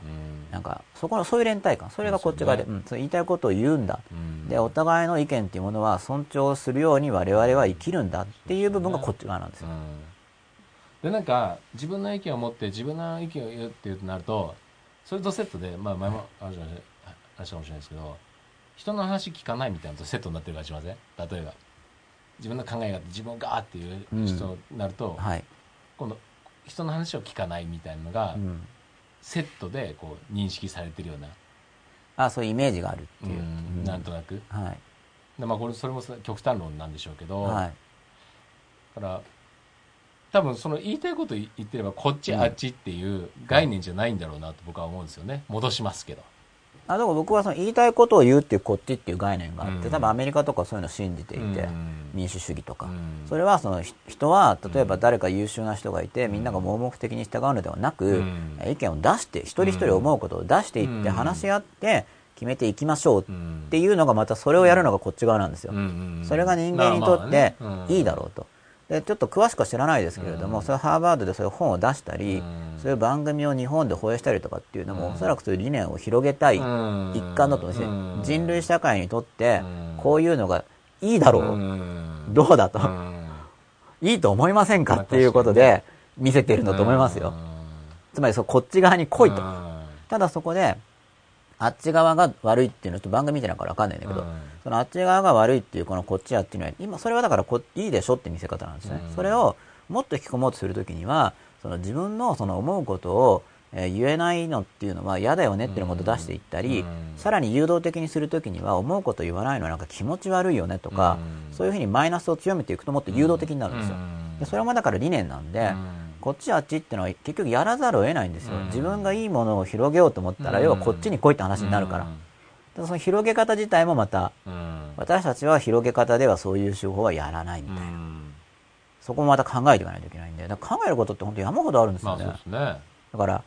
なんかそこのそういう連帯感。それがこっち側で、そううん言いたいことを言うんだ、でお互いの意見っていうものは尊重するように我々は生きるんだっていう部分がこっち側なんですよ、でなんか自分の意見を持って自分の意見を言うってなるとそれとセットで、まあ、前もあるじゃない話したかもしれないですけど人の話聞かないみたいなのとセットになってるかもしれません？例えば自分の考えがあって自分がガーっていう人になると、はい、今度人の話を聞かないみたいなのが、うん、セットでこう認識されてるような、あそういうイメージがあるっていう、うなんとなく。はい。でまあこれそれも極端論なんでしょうけど、はい。だから多分その言いたいこと言ってればこっちあっちっていう概念じゃないんだろうなと僕は思うんですよね。戻しますけど。あだから僕はその言いたいことを言うっていうこっちっていう概念があって、うん。多分アメリカとかそういうのを信じていて、うん。民主主義とか、うん。それはそのひ人は例えば誰か優秀な人がいて、みんなが盲目的に従うのではなく、うん。意見を出して一人一人思うことを出していって、うん。話し合って決めていきましょううんっていうのがまたそれをやるのがこっち側なんですよ、それが人間にとっていいだろうと。でちょっと詳しくは知らないですけれども、うん。それハーバードでそういう本を出したり、うん。そういう番組を日本で放映したりとかっていうのも、うん。おそらくそういう理念を広げたいうん。一環だと思うんですね、うん。人類社会にとってうん。こういうのがいいだろう、うん。どうだと、うん。いいと思いませんかっていうことで見せてるんだと思いますよ、うん。つまりそうこっち側に来いと、うん。ただそこであっち側が悪いっていうのと番組見てないから分かんないんだけど、うん。そのあっち側が悪いっていうこのこっちやっていうのは今それはだからこいいでしょって見せ方なんですね、うん。それをもっと引き込もうとするときにはその自分のその思うことを、えー言えないのっていうのは嫌だよねっていうことを出していったり、うん。さらに誘導的にするときには思うこと言わないのはなんか気持ち悪いよねとか、うん。そういうふうにマイナスを強めていくともっと誘導的になるんですよ、うん。でそれもだから理念なんで、うんこっちあっちってのは結局やらざるを得ないんですよ、うん。自分がいいものを広げようと思ったら、うん。要はこっちに来いって話になるから、その広げ方自体もまたうん。私たちは広げ方ではそういう手法はやらないみたいな、うん。そこもまた考えていかないといけないんで考えることって本当山ほどあるんですよ。ね、だから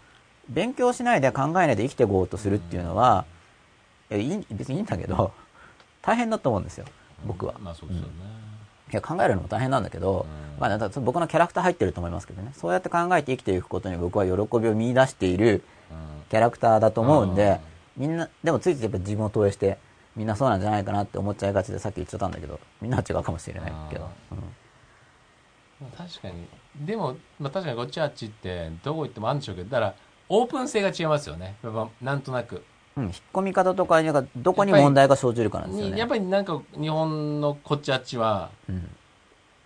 勉強しないで考えないで生きていこうとするっていうのは、いやいい別にいいんだけど 大変だと思うんですよ。僕は、まあそうですよね。いや考えるのも大変なんだけど、うんまあ僕のキャラクター入ってると思いますけどね。そうやって考えて生きていくことに僕は喜びを見出しているキャラクターだと思うんで、みんなでもついついやっぱ自分を投影してみんなそうなんじゃないかなって思っちゃいがちでさっき言っちゃったんだけどみんなは違うかもしれないけど、うん。確かに。でも、まあ、確かにこっちあっちってどこ行ってもあるんでしょうけどだからオープン性が違いますよね。やっぱなんとなく。うん、引っ込み方とかに、なんかどこに問題が生じるかなんですよね。にやっぱりなんか日本のこっちあっちはうん。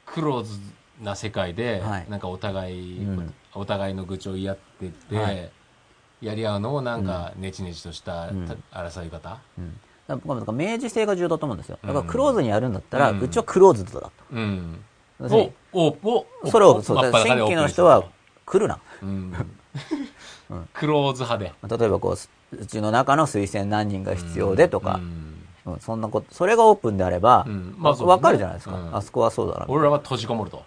クローズな世界で、はい。なんかお互い、うん。お互いの愚痴を言い合ってって、はい。やり合うのもなんかネチネチとした争い方、うん。だか明示性が重要だと思うんですよ。だからクローズにやるんだったら、うん。うちはクローズドだと。うん、おおおそれを、そう、新規の人は来るな。うん。クローズ派で。例えばこう、うちの中の推薦何人が必要でとか。う、ん。うん。そんなこと、それがオープンであればうん、まあね。わかるじゃないですか。うん。あそこはそうだな。俺らは閉じこもると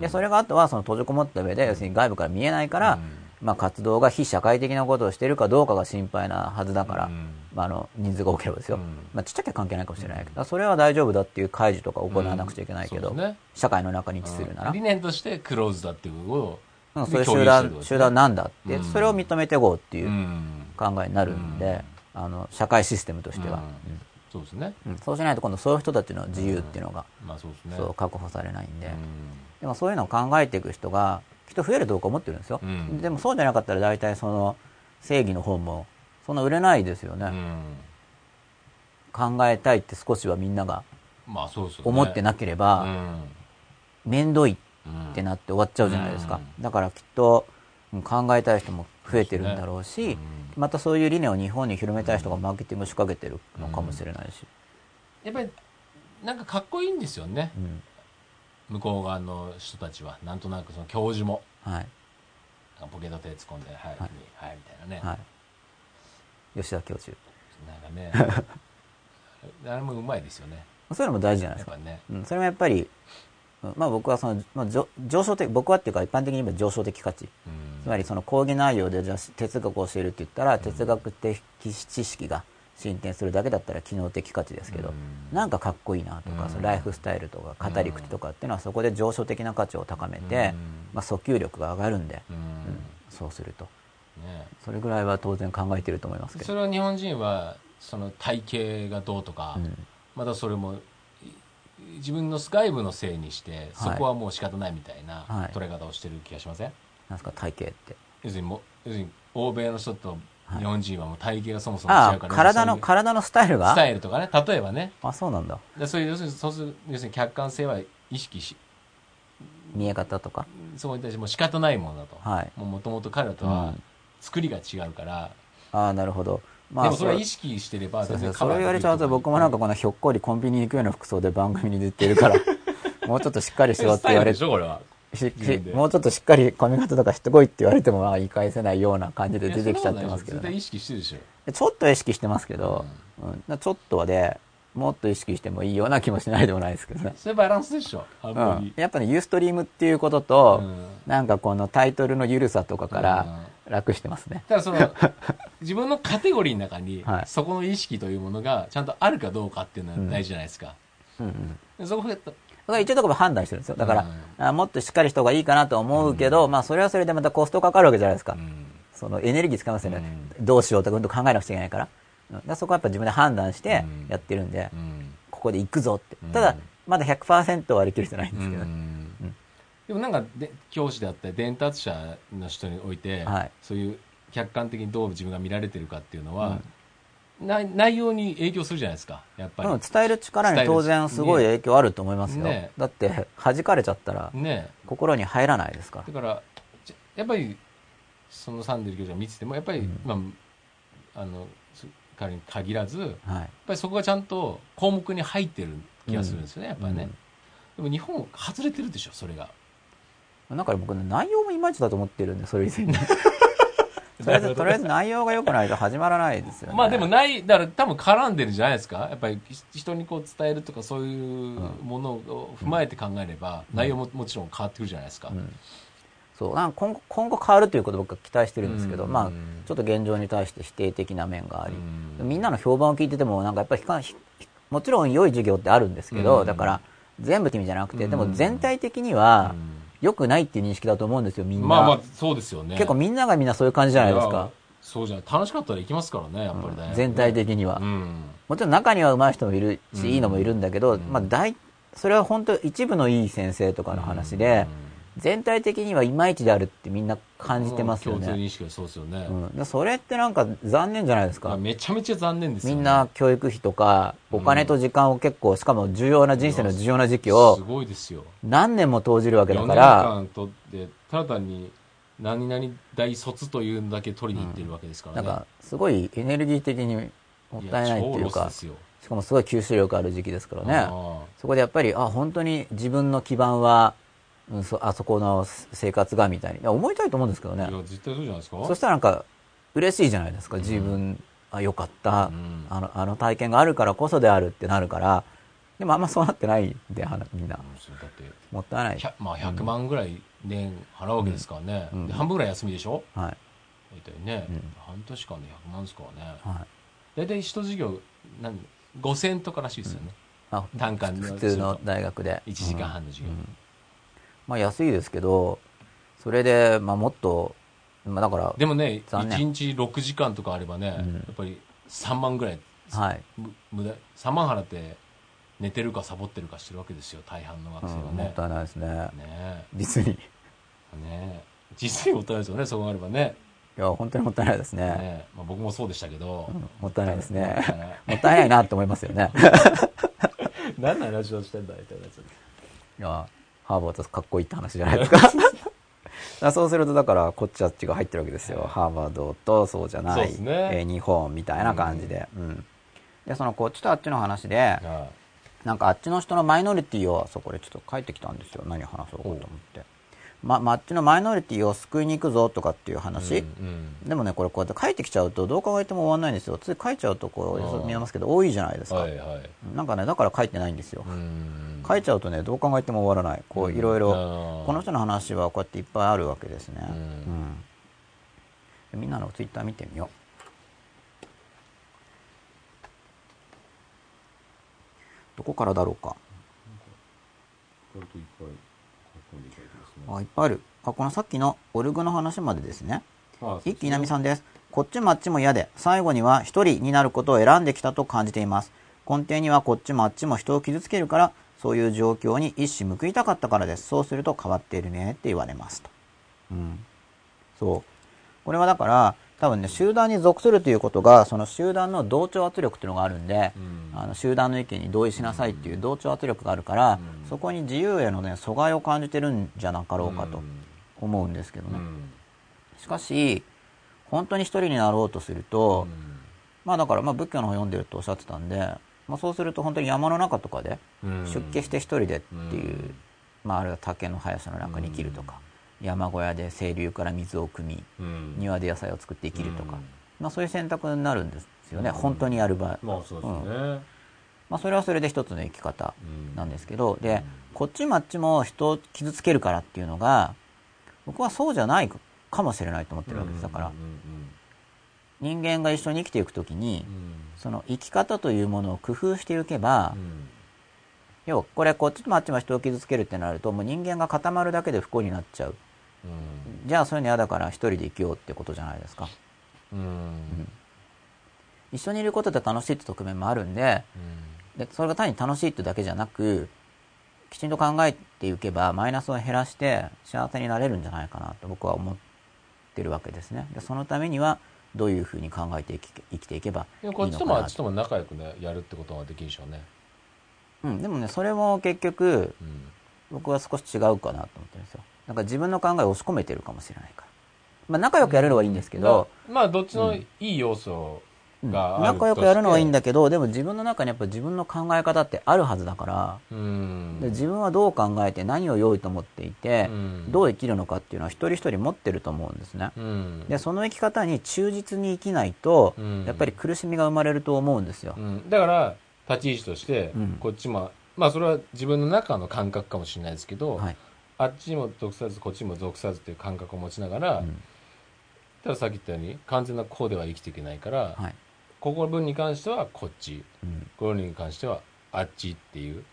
で、それがあとはその閉じこもった上で、要するに外部から見えないから、まあ活動が非社会的なことをしているかどうかが心配なはずだから、うん。まああの、人数が多ければですよ。うん。まあちっちゃきゃ関係ないかもしれないけど、それは大丈夫だっていう解除とか行わなくちゃいけないけど、社会の中に位置するなら、理念としてクローズだっていうことをうんそういう共集団、集団なんだって、うん。それを認めていこうっていううん。考えになるんで、あの、社会システムとしては、そうですね。うん。うんそうしないと今度そういう人たちの自由っていうのが、まあそうですね。そう確保されないんで、うん。でもそういうのを考えていく人がきっと増えると僕は思ってるんですよ、うん。でもそうじゃなかったら大体その正義の本もそんな売れないですよね、うん。考えたいって少しはみんなが思ってなけれうば、ん面倒いうんってなって終わっちゃうじゃないですか、うだからきっとうん考えたい人も増えてるんだろうし、うんまたそういう理念を日本に広めたい人がマーケティング仕掛けてるのかもしれないし、やっぱりなんかかっこいいんですよね。うん。向こう側の人たちは。なんとなくその教授も。はい。ポケット手突っ込んで「はい、はい。君はい」みたいなね、はい、吉田教授。なんかね。あれもうまいですよね。そういうのも大事じゃないですか。ね。うん、それもやっぱり、うんまあ僕はその、まあ、上上昇的、僕はっていうか一般的に言えば上昇的価値。うん。つまりその講義内容でじゃあ哲学を教えるって言ったら、哲学的知識が進展するだけだったら機能的価値ですけど、うん。なんかかっこいいなとか、うん。そのライフスタイルとか語り口とかっていうのはそこで上昇的な価値を高めて、うん。まあ訴求力が上がるんで、うん。うんそうすると。ね。それぐらいは当然考えてると思いますけど。それは日本人はその体型がどうとか、うん。またそれもい自分の外部のせいにしてそこはもう仕方ないみたいなはい。捉え方をしてる気がしません、なんですか体型って。要するにも要するに欧米の人とはい。日本人はもう体型がそもそも違うから、体の、体のスタイルが？スタイルとかね。例えばね。あ、そうなんだ。でそういう要するにそうする要するに客観性は意識し見え方とか？そこに対してもう仕方ないものだと。はい。もともと彼らとはうん。作りが違うから、ああ、なるほど。までもそれはう意識してればそれ言われちゃうと僕もなんかこのひょっこりコンビニに行くような服装で番組に出てるから、もうちょっとしっかりしろって言われスタイルでしょこれは。し自分で。しもうちょっとしっかり髪型とかしてこいって言われてもまあ言い返せないような感じで出てきちゃってますけどね。絶対意識してるでしょちょっと意識してますけど、うん、ちょっとはで、もっと意識してもいいような気もしないでもないですけどね。それバランスでしょ半うん、やっぱね、ユーストリームっていうことと、うん。なんかこのタイトルの緩さとかから楽してますね。ただその 自分のカテゴリーの中に、はいそこの意識というものがちゃんとあるかどうかっていうのは大事じゃないですか、うんうん。そこがだから一応ところ判断してるんですよ。だから、うんあもっとしっかりした方がいいかなと思うけど、まあそれはそれでまたコストかかるわけじゃないですか。うんそのエネルギー使いますよね。どうしようとかうんと考えなくちゃいけないから。うんだからそこはやっぱ自分で判断してうんやってるんで、うんここで行くぞってうん。ただ、まだ100%割り切るじゃないんですけどうんでもなんかで教師であったり伝達者の人において、はい。そういう客観的にどう自分が見られてるかっていうのは、な内容に影響するじゃないですか。やっぱり、うん伝える力に当然すごい影響あると思いますよ。ね。だって、弾かれちゃったらね。心に入らないですか。らだ。からじゃやっぱりそのサンデル教授が見ててもやっぱり、うん。まああのそ彼に限らずやっはい。ぱりそこがちゃんと項目に入ってる気がするんですよね、やっぱりね、でも日本外れてるでしょそれがなんか僕ね、内容もいまいちだと思ってるんで、それ以前に。とりあえず、とりあえず内容が良くないと始まらないですよね。まあでもないだから多分絡んでるんじゃないですか？やっぱりひ人にこう伝えるとかそういうものを踏まえて考えれば、内容ももちろん変わってくるじゃないですか、うん。そう。なんか今後今後変わるということを僕は期待してるんですけど、うん。まあ、ちょっと現状に対して否定的な面があり、うん。みんなの評判を聞いててもなんかやっぱりひかひもちろん良い授業ってあるんですけど、うん。だから全部って意味じゃなくて、うん。でも全体的にはうん良くないっていう認識だと思うんですよみんな、まあまあそうですよね。結構みんながみんなそういう感じじゃないですやか、そうじゃない。楽しかったら行きますからねやっぱりね、うん。全体的には、うん。もちろん中には上手い人もいるし、うんいいのもいるんだけど、うん。まあ大それは本当一部のいい先生とかの話で、全体的にはいまいちであるってみんな感じてますよ共通ね。認識はそうですよね。うん、でそれってなんか残念じゃないですか。まあめちゃめちゃ残念ですよね。みんな教育費とか、お金と時間を結構、しかも重要な人生の重要な時期をすごいですよ。何年も投じるわけだ4年から、間とって、ただ単に何々大卒というのだけ取りに行ってるわけですからね。なんかすごいエネルギー的にもったいないっていうか。しかもすごい吸収力ある時期ですからね。あそこでやっぱり、あ、本当に自分の基盤は、うん、そあそこの生活がみたいに。いや、思いたいと思うんですけどねあい。や、絶対そうじゃないですか？そしたらなんか、嬉しいじゃないですか。自分、あ、よかった、うんあの。あの体験があるからこそであるってなるから、でもあんまそうなってないんで、みんな。もったいない。100まあ100万ぐらい年払うわけですからね。半分ぐらい休みでしょ？はい。大体ね、うん半年間で100万ですからね。はい。大体一授業、何 ?5000 とからしいですよね。あ単価の普通の大学で。1時間半の授業。まあ安いですけど、それで、まあもっと、まあだから、でもね、残念1日6時間とかあればね、うんやっぱり3万ぐらい、はい。む無駄、3万払って寝てるかサボってるかしてるわけですよ、大半の学生はねうんもっ。たいないですね。ね実に。いえ。ねえ。実にもったいないですよね、そこがあればね。や、本当にもったいないですね。ねえまあ、僕もそうでしたけど。うんもったいないですねもったいない。もったいないなって思いますよね。何の話をしてんだみたいなやつ。いや、ハーバードかっこいいって話じゃないですか。そうすると、だから、こっちあっちが入ってるわけですよ。ハーバードとそうじゃない、ねえー日本みたいな感じで。うん。で、そのこっちとあっちの話で、はなんかあっちの人のマイノリティを、そこでちょっと書いてきたんですよ。何話そうかと思って。ま、まあっちのマイノリティを救いに行くぞとかっていうい。話。うんでもね、これこうやって書いてきちゃうと、どう考えても終わんないんですよ。つい書いちゃうと、こう、見えますけど、多いじゃないですか。はいはい。なんかね、だから書いてないんですよ。うん書いちゃうとね、どう考えても終わらない。こう、いろいろ、この人の話はこうやっていっぱいあるわけですね。うんうんみんなのツイッター見てみよう。どこからだろうか。あ、いっぱいある。あ、このさっきのオルグの話までですね。一木稲美さんです。こっちもあっちも嫌で、最後には一人になることを選んできたと感じています。根底にはこっちもあっちも人を傷つけるから、そういう状況に一矢報いたかったからです。そうすると変わっているねって言われますと。うん。そう。これはだから、多分ね、集団に属するということが、その集団の同調圧力っていうのがあるんで、うん。あの集団の意見に同意しなさいっていう同調圧力があるから、うん。そこに自由へのね、阻害を感じてるんじゃなかろうかと思うんですけどね。しかし、本当に一人になろうとすると、まあだから、まあ仏教の本読んでるとおっしゃってたんで、まあそうすると本当に山の中とかで、出家して一人でっていう、うん。まああるいは竹の林の中に生きるとか、山小屋で清流から水を汲み、庭で野菜を作って生きるとか、うん。まあそういう選択になるんですよね、うん。本当にやる場合。まあそうですね。まあそれはそれで一つの生き方うん。なんですけど、でうん、こっちもあっちも人を傷つけるからっていうのが、僕はそうじゃないかもしれないと思ってるわけです。だから、人間が一緒に生きていくときに、その生き方というものを工夫していけば、要はこれこっちもあっちも人を傷つけるってなると、もう人間が固まるだけで不幸になっちゃう。じゃあそういうの嫌だから一人で生きようってことじゃないですか。一緒にいることで楽しいって側面もあるんで、でそれが単に楽しいってだけじゃなく、きちんと考えていけばマイナスを減らして幸せになれるんじゃないかなと僕は思ってるわけですね。でそのためにはどういうふうに考えて生き生きていけばいいのかなこっちともあっちとも仲良くね、やるってことができるでしょうね。うん、でもね、それも結局、うん僕は少し違うかなと思ってるんですよ。なんか自分の考えを押し込めてるかもしれないから。まあ仲良くやるのはいいんですけど、まあ、まあどっちのいい要素うん。があるとして。仲良くやるのはいいんだけど、でも自分の中にやっぱ自分の考え方ってあるはずだから、うん。で自分はどう考えて何を良いと思っていて、うん。どう生きるのかっていうのは一人一人持ってると思うんですね。うん。で、その生き方に忠実に生きないと、うん。やっぱり苦しみが生まれると思うんですよ。う。ん。だから立ち位置としてうん。こっちもまあそれは自分の中の感覚かもしれないですけど、はい。あっちも属さずこっちも属さずっていう感覚を持ちながら、うんたださっき言ったように完全なこうでは生きていけないから、はい。ここの分に関してはこっちうんこの分に関してはあっちっていう、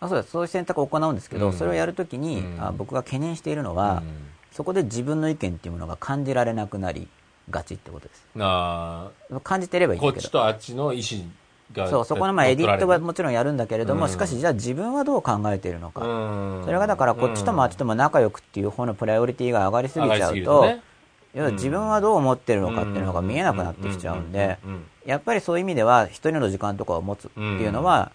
あそうです。そういう選択を行うんですけど、うんそれをやるときに、うんあ僕が懸念しているのは、うんそこで自分の意見っていうものが感じられなくなりがちってことです。なあ感じてればいいんこっ。ちとあっちの意思がそう、そこのまあエディットは取もちろんやるんだけれども、うん。しかしじゃあ自分はどう考えているのか。それがだからこっちともあっちとも仲良くっていう方のプライオリティが上がりすぎちゃうと、要は自分はどう思ってるのかっていうのが見えなくなってきちゃうんで、やっぱりそういう意味では一人の時間とかを持つっていうのは、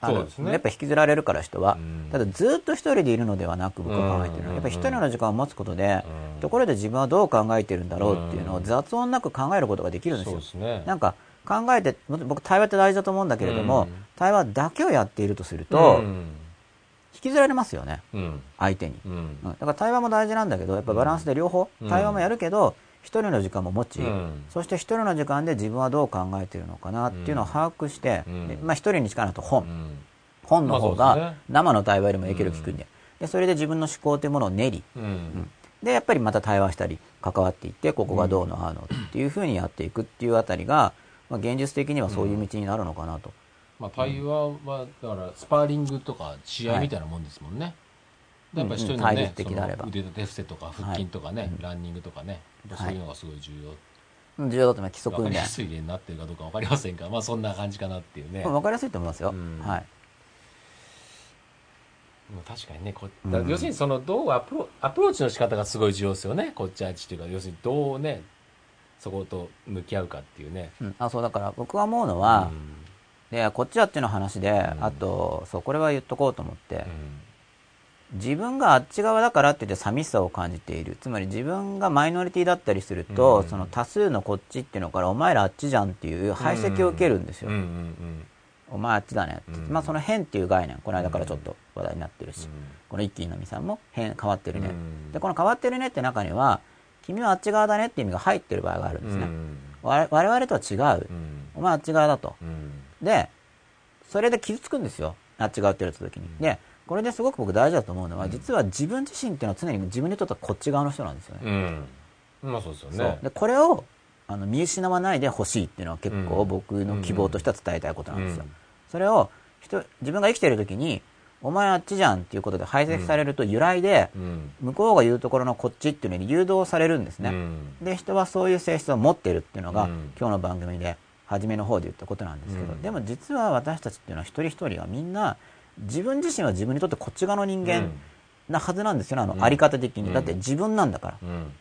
あのね。やっぱ引きずられるから人は、うん。ただずっと一人でいるのではなく僕は考えてるのは、やっぱり一人の時間を持つことで、ところで自分はどう考えてるんだろうっていうのを雑音なく考えることができるんですよ。すね。なんか考えて、僕対話って大事だと思うんだけれども、うん。対話だけをやっているとすると、うん。引きずられますよね、うん。相手に。だから対話も大事なんだけど、やっぱバランスで両方、うん。対話もやるけど、一人の時間も持ち、うん。そして一人の時間で自分はどう考えているのかなっていうのを把握して、まあ一人に近いのと本、うん。本の方が生の対話よりも影響力低いんで、で、それで自分の思考というものを練り、うん。で、やっぱりまた対話したり、関わっていって、ここがどうのああのっていうふうにやっていくっていうあたりが、まあ現実的にはそういう道になるのかなと。まあ、対話はだからスパーリングとか試合みたいなもんですもんね、でやっぱり一人のねうん。腕立て伏せとか腹筋とかね、ランニングとかね、はい。そういうのがすごい重要、うん重要だと思います、基礎分か訓練りや。すい例になってるかどうか分かりませんが、まあそんな感じかなっていうね、わかりやすいと思いますよ。うん。はい。まあ確かにねこ要するにそのどうアプロアプローチの仕方がすごい重要ですよね。こっちあっちというか要するにどうねそこと向き合うかっていうね、うん、あそうだから僕は思うのは、でこっちはっていうの話で、ん。あとそうこれは言っとこうと思って、うん。自分があっち側だからって言って寂しさを感じている。つまり自分がマイノリティだったりすると、うん。その多数のこっちっていうのからお前らあっちじゃんっていう排斥を受けるんですよ、うんうんお前あっちだねって、うん。まあその変っていう概念。この間からちょっと話題になってるし、うん。この一気のみさんも変変わってるね、うん。でこの変わってるねって中には君はあっち側だねって意味が入ってる場合があるんですね、うん。我我々とは違う、うん。お前あっち側だと。うん。で、それで傷つくんですよ。あっち側って言われた時に。で、これですごく僕大事だと思うのは、実は自分自身っていうのは常に自分にとってはこっち側の人なんですよね。うん。まあそうですよね。で、これをあの見失わないでほしいっていうのは結構うん僕の希望としては伝えたいことなんですよ。うん。それを人、自分が生きてる時に、お前あっちじゃんっていうことで排斥されると由来で、うん。向こうが言うところのこっちっていうのに誘導されるんですね。うん。で、人はそういう性質を持ってるっていうのが、うん。今日の番組で、初めの方で言ったことなんですけど、うん。でも実は私たちっていうのは一人一人がみんな、自分自身は自分にとってこっち側の人間なはずなんですよね、あの、うん。あり方的に。うん。だって自分なんだから。うん。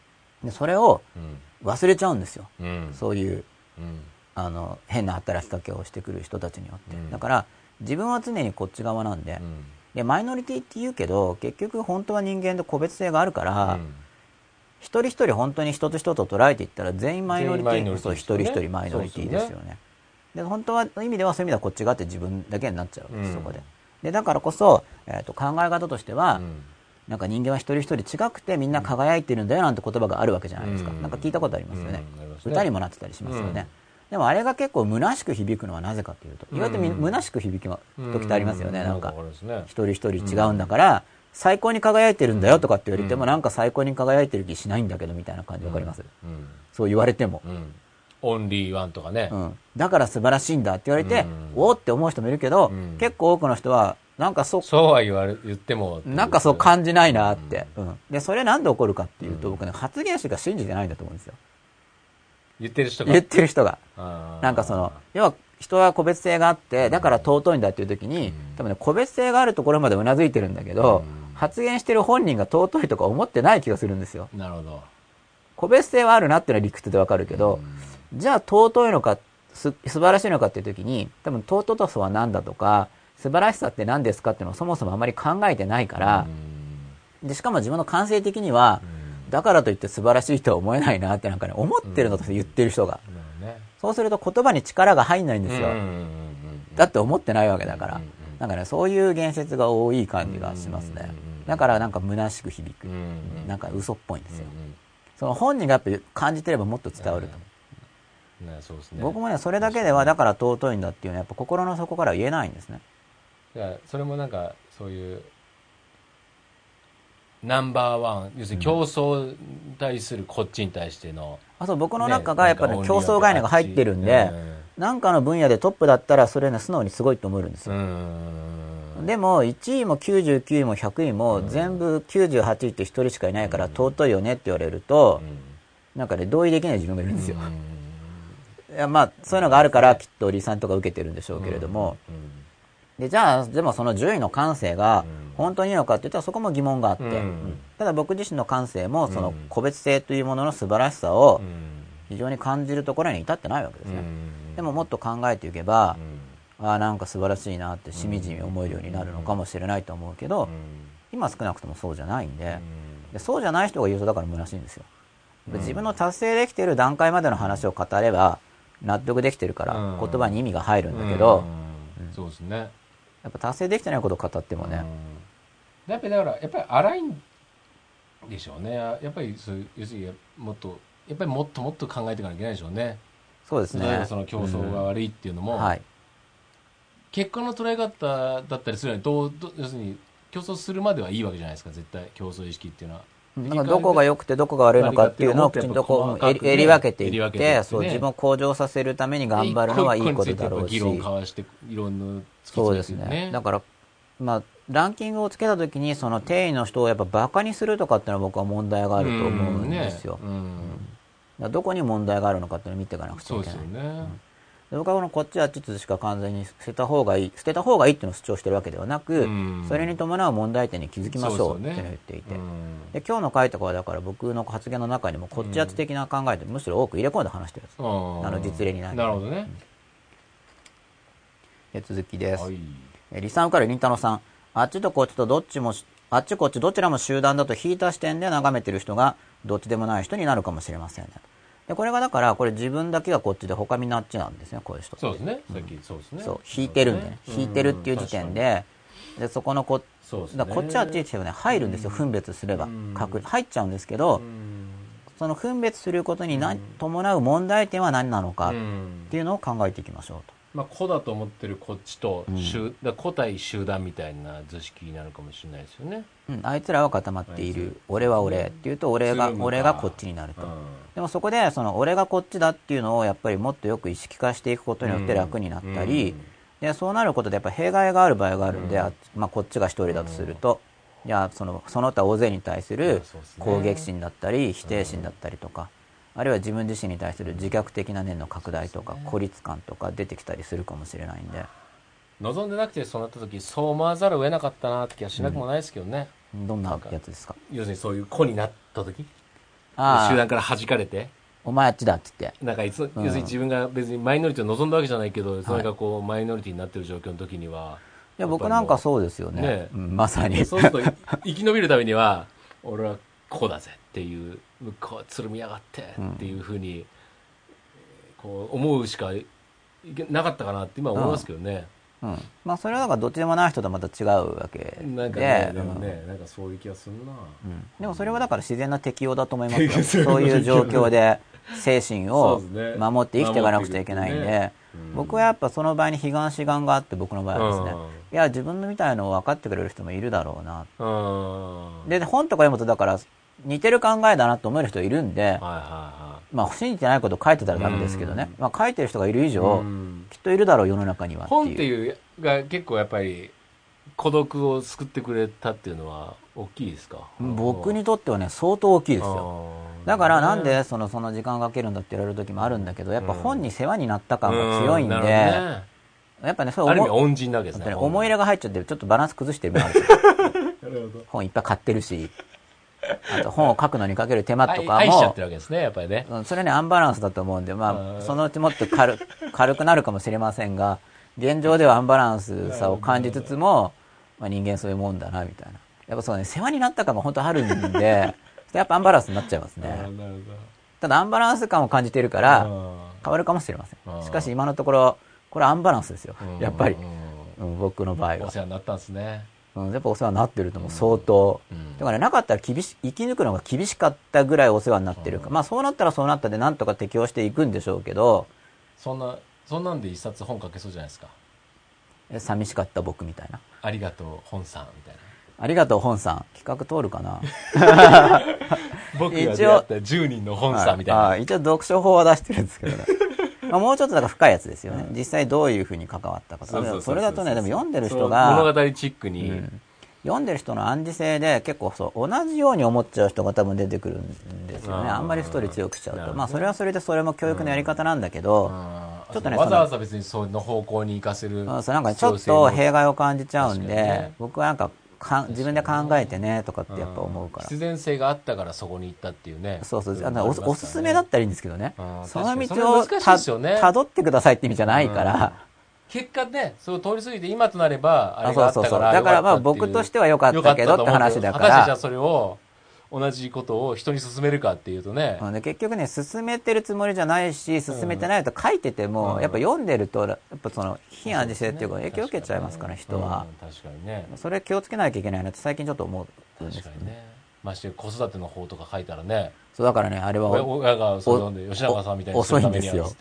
で、それをうん。忘れちゃうんですよ。うん。そういう、うん。あの、変な働きかけをしてくる人たちによって。うん。だから、自分は常にこっち側なんで、うんで、マイノリティって言うけど、結局本当は人間で個別性があるから、一人一人本当に人と人と捉えていったら全員マイノリティ、全員マイノリティそう、一人一人マイノリティですよね。で、本当は、意味ではそういう意味ではこっち側って自分だけになっちゃうわけです、うんそこで。で、だからこそ、えっ、と、考え方としては、うんなんか人間は一人一人違くてみんな輝いてるんだよなんて言葉があるわけじゃないですか。うんなんか聞いたことありますよね。うんね歌にもなってたりしますよね。うんでもあれが結構虚しく響くのはなぜかというと、意外と虚しく響く時ってありますよね。なんか。一人一人違うんだから、最高に輝いてるんだよとかって言われても、うん。なんか最高に輝いてる気しないんだけどみたいな感じわかります、うん。そう言われても。うん。オンリーワンとかね。うん。だから素晴らしいんだって言われて、うん。おーって思う人もいるけど、うん。結構多くの人は、なんかそう、そうは言われ言ってもなんかそう感じないなって。うん。で、それなんで起こるかっていうと、僕ね、発言者が信じてないんだと思うんですよ。言ってる人が？言ってる人が。なんかその、要は人は個別性があって、だから尊いんだっていう時に、多分ね、個別性があるところまでうなずいてるんだけど、うん。発言してる本人が尊いとか思ってない気がするんですよ。なるほど。個別性はあるなっていうのは理屈でわかるけど、じゃあ尊いのか、す素晴らしいのかっていう時に、多分尊さは何だとか、素晴らしさって何ですかっていうのをそもそもあまり考えてないからう、ん。で、しかも自分の感性的には、だからといって素晴らしいとは思えないなってなんかね、思ってるのと言ってる人が。そうすると言葉に力が入んないんですよ。だって思ってないわけだから。なんかね、そういう言説が多い感じがしますね。だからなんか虚しく響く。なんか嘘っぽいんですよ。その本人がやっぱり感じてればもっと伝わると。思う。ねそうですね。僕もね、それだけではだから尊いんだっていうのはやっぱ心の底から言えないんですね。いやそれもなんかそういうナンバーワン要するに競争に対するこっちに対しての、あそう僕の中がやっぱねね競争概念が入ってるんで、なんかの分野でトップだったらそれね素直にすごいと思えるんですうよ。ん。でも1位も99位も100位も全部98位って1人しかいないから尊いよねって言われると、なんかね同意できない自分がいるんですよ。いやまあ、そういうのがあるから、きっと離散とか受けてるんでしょうけれども、で、じゃあ、でもその10位の感性がうん。本当にいいのかって言ったらそこも疑問があって、うん。うんただ僕自身の感性もそのうん個別性というものの素晴らしさをうん。非常に感じるところに至ってないわけですね。うん。でももっと考えていけばう、ん。ああ、なんか素晴らしいなってしみじみ思えるようになるのかもしれないと思うけど、うん。今少なくともそうじゃないんで、うん。でそうじゃない人が言うとだから虚しいんですよ。自分の達成できている段階までの話を語れば納得できてるからうん。言葉に意味が入るんだけど、うん。そうですねやっぱ達成できてないことを語ってもね、うん。やっぱりだからやっぱり荒いんでしょうね。やっぱりそういう要するにもっとやっぱりもっともっと考えていかなきゃいけないでしょうね。そうですね。その競争が悪いっていうのも、はい。結果の捉え方だったりするのにどうどう要するに競争するまではいいわけじゃないですか。絶対競争意識っていうのはだからどこが良くてどこが悪いのかっていうのをきちんとこう、えり分けていってそう、自分を向上させるために頑張るのはいいことだろうしそうですね。だから、まあ、ランキングをつけたときに、その定位の人をやっぱバカにするとかっていうのは僕は問題があると思うんですよ。うんねうんどこに問題があるのかっていうのを見ていかなくちゃそいうけない。僕はこのこっちあっちつしか完全に捨てた方がいい、捨てた方がいいっていうのを主張してるわけではなく、うんそれに伴う問題点に気づきましょうっていうのを言っていて。で今日の回とかはだから僕の発言の中にもこっちあっち的な考えってむしろ多く入れ込んで話してるんです。うんあの実例になるなるほどね、で続きです。はいえーリサンからりんたろさん。あっちとこっちとどっちもし、あっちこっちどちらも集団だと引いた視点で眺めてる人がどっちでもない人になるかもしれませんね。で、これがだから、これ自分だけがこっちで他みんなあっちなんですね、こういう人。そうですね、さっきそうですね。そう、引いてるんでね。引いてるっていう時点で、で、そこのこ、そうですね。だこっちあっちってね、入るんですよ、分別すれば。入っちゃうんですけど、その分別することにな伴う問題点は何なのかっうん。ていうのを考えていきましょうと。まあ、個だと思ってるこっちと、うん。集だ個対集団みたいな図式になるかもしれないですよね。うん、あいつらは固まっている。俺は俺。っていうと、俺が俺がこっちになると。うん。でもそこで、その、俺がこっちだっていうのを、やっぱりもっとよく意識化していくことによって楽になったり、うん。で、そうなることでやっぱ弊害がある場合があるんで、あまあ、こっちが一人だとすると、いや、その、その他大勢に対すいる攻撃心だったり、否定心だったりとか、あるいは自分自身に対する自虐的な念の拡大とか、孤立感とか出てきたりするかもしれないんで、望んでなくてそうなった時そう思わざるを得なかったなって気がしなくもないですけどね、どんなやつですか？要するにそういう子になった時。ああ、集団から弾かれて。お前あっちだって言って。なんかいつ、要するに自分が別にマイノリティを望んだわけじゃないけど、それがこうマイノリティになってる状況の時にはいや、僕なんかそうですよね。ねうんまさに。そうするとい生き延びるためには俺はこうだぜっていうこうつるみやがってっていうふうに、こう思うしかいけなかったかなって今思いますけどね、うん。まあ、それはだからどっちでもない人とまた違うわけで。なんかねでうん。もね、なんかそういう気がするな、うん。でもそれはだから自然な適応だと思いますよ。そういう状況で精神を守って生きていかなくちゃいけないんで。僕はやっぱその場合に悲願志願があって僕の場合はですね。うん、いや、自分のみたいのを分かってくれる人もいるだろうな。うん。で、本とか読むとだから似てる考えだなと思える人いるんで、まあ信じてないことを書いてたらダメですけどね。まあ書いてる人がいる以い、上う、ん。きっといるだろう世の中にはっていう。本っていうが結構やっぱり孤独を救ってくれたっていうのは大きいですか？僕にとってはね、相当大きいですよ。よだからなんでそのその時間かけるんだって言われる時もあるんだけど、やっぱ本に世話になった感が強いんで、やっぱね、そうある意味思い恩人なわけですね思い入れが入っちゃってちょっとバランス崩してるのある 本いっぱい買ってるし、あと本を書くのにかける手間とかも愛しちゃって、るわけですねやっぱりねうんそれね、アンバランスだと思うんで、まうんあ、そのうちもっと軽軽くなるかもしれませんが、現状ではアンバランスさを感じつつも、まあ、人間そういうもんだな、みたいな。やっぱそうね、世話になった感が本当あるんで、やっぱアンバランスになっちゃいますね。ただアンバランス感を感じているかどら、うん変わるかもしれませうんん。しかし今のところ、これはアンバランスですようん。やっぱり僕の場合はお。世話になったんですねうんやっぱお世話になってるとも相当うん。だからねなかったら厳し、生き抜くのが厳しかったぐらいお世話になってるか。まあそうなったらそうなったでなんとか適応していくんでしょうけど、そんなそんなんで一冊本書けそうじゃないですかえ寂しかった僕みたいな。ありがとう本さんみたいなありがとう本さん。企画通るかな僕が一応出会った10人の本さんみたいな、一応読書法は出してるんですけどね。まあもうちょっとだから深いやつですよね。実際どういうふうに関わったか。それそれだとね、でも読んでる人そう物が、語チックに、うん。読んでる人の暗示性で結構そう同じように思っちゃう人が多分出てくるんですよね。あんまりストーリー強くしちゃうと、まあそれはそれでそれも教育のやり方なんだけど、ちょっとねわざわざ別にその方向に行かせるそうなんかちょっと弊害を感じちゃうんで、ね、僕はなんかか自分で考えてねとかってやっぱ思うから、必然性があったからそこに行ったっていうね。そうそうあのおおすすめだったらいいんですけどね。その道をたどってくださいって意味じゃないから、結果ね、そう通り過ぎて今となれば、あれがあったから、だからまあ僕としては良かったけどって話だから。果たしてじゃあそれを、同じことを人に勧めるかっていうとね。で結局ね、進めてるつもりじゃないし、進めてないと書いてても、うん、やっぱ読んでると、やっぱその、非暗示性っていうか影響を受けちゃいますから、人は、うん。確かにね。それ気をつけなきゃいけないなって最近ちょっと思うんですよね。まして子育ての方とか書いたらね。そうだからね、あれは。親がそう読んで、吉永さんみたいに遅いんですよ。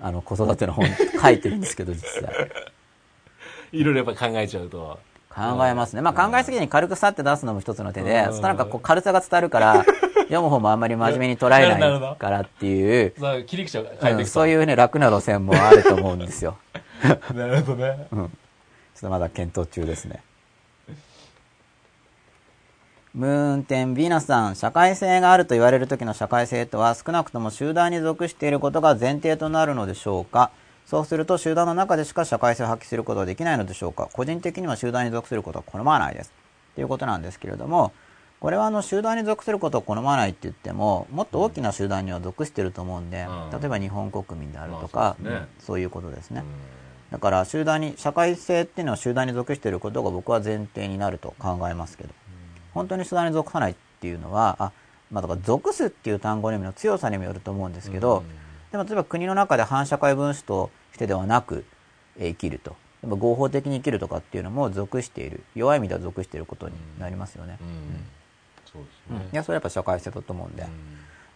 あの、子育ての本書いてるんですけど、実際。いろいろやっぱ考えちゃうと。考えますね。まあ考えすぎに軽くさって出すのも一つの手で、そなんかこう軽さが伝わるから、読む方もあんまり真面目に捉えないからっていう、切り口を変えてそういうね、楽な路線もあると思うんですよ。なるほどね。うん。ちょっとまだ検討中ですね。ムーンテンビーナスさん、社会性があると言われる時の社会性とは少なくとも集団に属していることが前提となるのでしょうか？そうすると集団の中でしか社会性を発揮することはできないのでしょうか。個人的には集団に属することは好まないです。ということなんですけれども、これはあの集団に属することを好まないって言っても、もっと大きな集団には属してると思うんで、例えば日本国民であるとか、そうね、そういうことですね。だから集団に、社会性っていうのは集団に属していることが僕は前提になると考えますけど、本当に集団に属さないっていうのは、あ、まあだから属すっていう単語の意味の強さにもよると思うんですけど、でも例えば国の中で反社会分子としてではなく、え生きると。合法的に生きるとかっていうのも属している。弱い意味では属していることになりますよね。そうですね。いや、それはやっぱ社会性だと思うんで。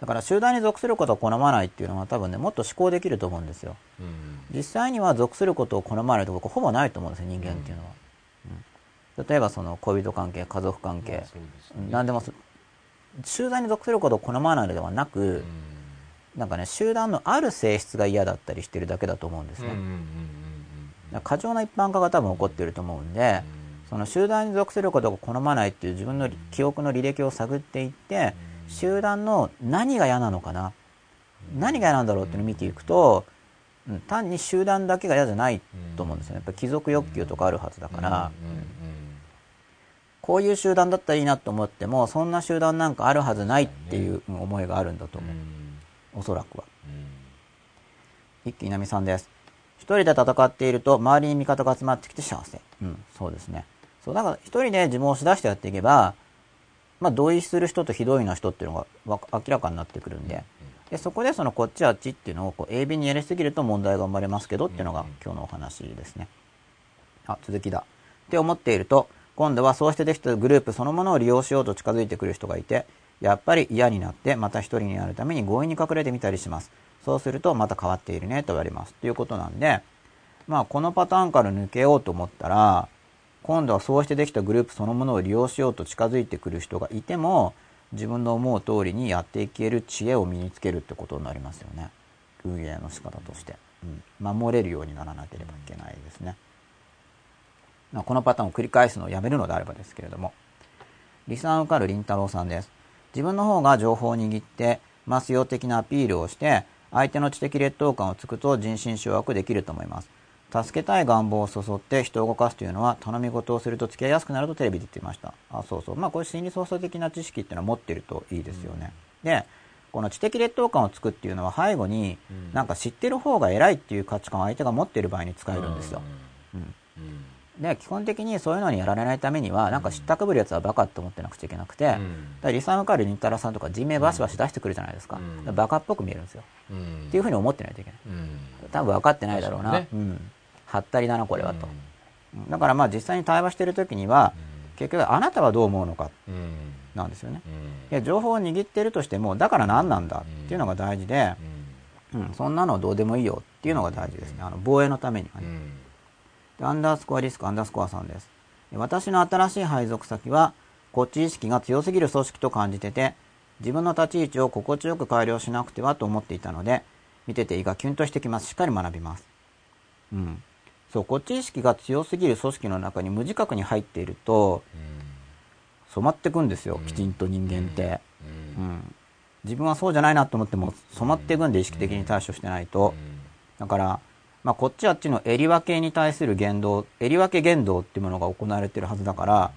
だから集団に属することを好まないっていうのは多分ね、もっと思考できると思うんですよ。実際には属することを好まないとこほぼないと思うんですよ、人間っていうのは。例えばその恋人関係、家族関係、何でも集団に属することを好まないのではなく、なんかね、集団のある性質が嫌だったりしてるだけだと思うんですね。過剰な一般化が多分起こってると思うんで、その集団に属することを好まないっていう自分の記憶の履歴を探っていって、集団の何が嫌なのかな、何が嫌なんだろうっていうのを見ていくと、単に集団だけが嫌じゃないと思うんですよね。やっぱ貴族欲求とかあるはずだから、こういう集団だったらいいなと思っても、そんな集団なんかあるはずないっていう思いがあるんだと思う。おそらくは。一気稲美さんです。一人で戦っていると周りに味方が集まってきて幸せ。うん、そうですね。そう、だから一人で自分を押し出してやっていけば、まあ同意する人とひどいな人っていうのが明らかになってくるんで、でそこでそのこっちあっちっていうのをこう鋭敏にやりすぎると問題が生まれますけどっていうのが今日のお話ですね。あ、続きだ。って思っていると、今度はそうしてできたグループそのものを利用しようと近づいてくる人がいて、やっぱり嫌になってまた一人になるために強引に隠れてみたりします。そうするとまた変わっているねと言われます。ということなんで、まあこのパターンから抜けようと思ったら、今度はそうしてできたグループそのものを利用しようと近づいてくる人がいても、自分の思う通りにやっていける知恵を身につけるってことになりますよね。運営の仕方として。うん、守れるようにならなければいけないですね。まあ、このパターンを繰り返すのをやめるのであればですけれども。リサン受かる林太郎さんです。自分の方が情報を握ってますよ的なアピールをして、相手の知的劣等感をつくと人心掌握できると思います。助けたい願望をそそって人を動かすというのは頼み事をすると付き合いやすくなるとテレビで言っていました。あ、そうそう。まあこういう心理操作的な知識っていうのは持ってるといいですよね。うん、で、この知的劣等感をつくっていうのは背後に、なんか知ってる方が偉いっていう価値観を相手が持っている場合に使えるんですよ。うん、うんで、基本的にそういうのにやられないためには、なんか知ったかぶるやつはバカって思ってなくちゃいけなくて、うん、だリサムカール・ニッタラさんとか人名バシバシ出してくるじゃないですか。うん、バカっぽく見えるんですよ、うん、っていうふうに思ってないといけない。多分分かってないだろうな。ね、うん。はったりだな、これはと。だからまあ実際に対話してる時には、結局あなたはどう思うのか、なんですよね。いや、情報を握ってるとしても、だから何なんだっていうのが大事で、うん、そんなのどうでもいいよっていうのが大事ですね。あの、防衛のためにはね。アンダースコアリスクアンダースコアさんです。私の新しい配属先は、こっち意識が強すぎる組織と感じてて、自分の立ち位置を心地よく改良しなくてはと思っていたので、見てて胃がキュンとしてきます。しっかり学びます。うん。そう、こっち意識が強すぎる組織の中に無自覚に入っていると、染まってくんですよ、きちんと人間って。うん。自分はそうじゃないなと思っても染まっていくんで意識的に対処してないと。だから、まあ、こっちあっちの襟分けに対する言動、襟分け言動っていうものが行われてるはずだから、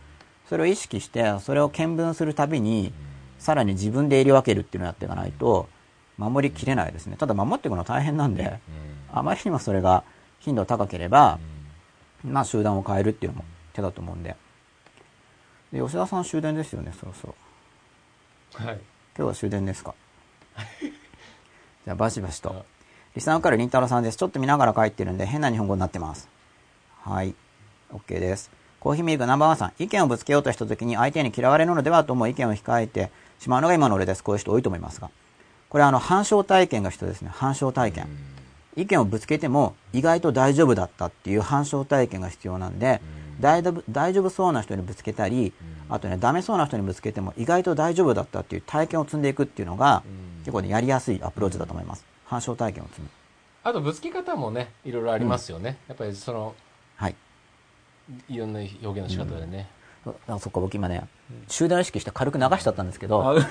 それを意識して、それを見聞するたびに、さらに自分で襟分けるっていうのをやっていかないと、守りきれないですね。ただ守っていくのは大変なんで、あまりにもそれが頻度高ければ、まあ集団を変えるっていうのも手だと思うんで。で吉田さん終電ですよね、そろそろ。はい。今日は終電ですか？じゃあバシバシはいと。リスナーからりんたろーさんです。ちょっと見ながら書いてるんで変な日本語になってます。はい。OK です。コーヒーミルクナンバーワンさん。意見をぶつけようとした時に相手に嫌われるのではと思う意見を控えてしまうのが今の俺です。こういう人多いと思いますが。これはあの、反証体験が必要ですね。反証体験。意見をぶつけても意外と大丈夫だったっていう反証体験が必要なんで、大丈夫大丈夫そうな人にぶつけたり、あとね、ダメそうな人にぶつけても意外と大丈夫だったっていう体験を積んでいくっていうのが、結構ね、やりやすいアプローチだと思います。反証体験を積む。あと、ぶつけ方もね、いろいろありますよね。やっぱり、その、はい。いろんな表現の仕方でね。あそっか、僕今ね、集団意識して軽く流しちゃったんですけど、あじ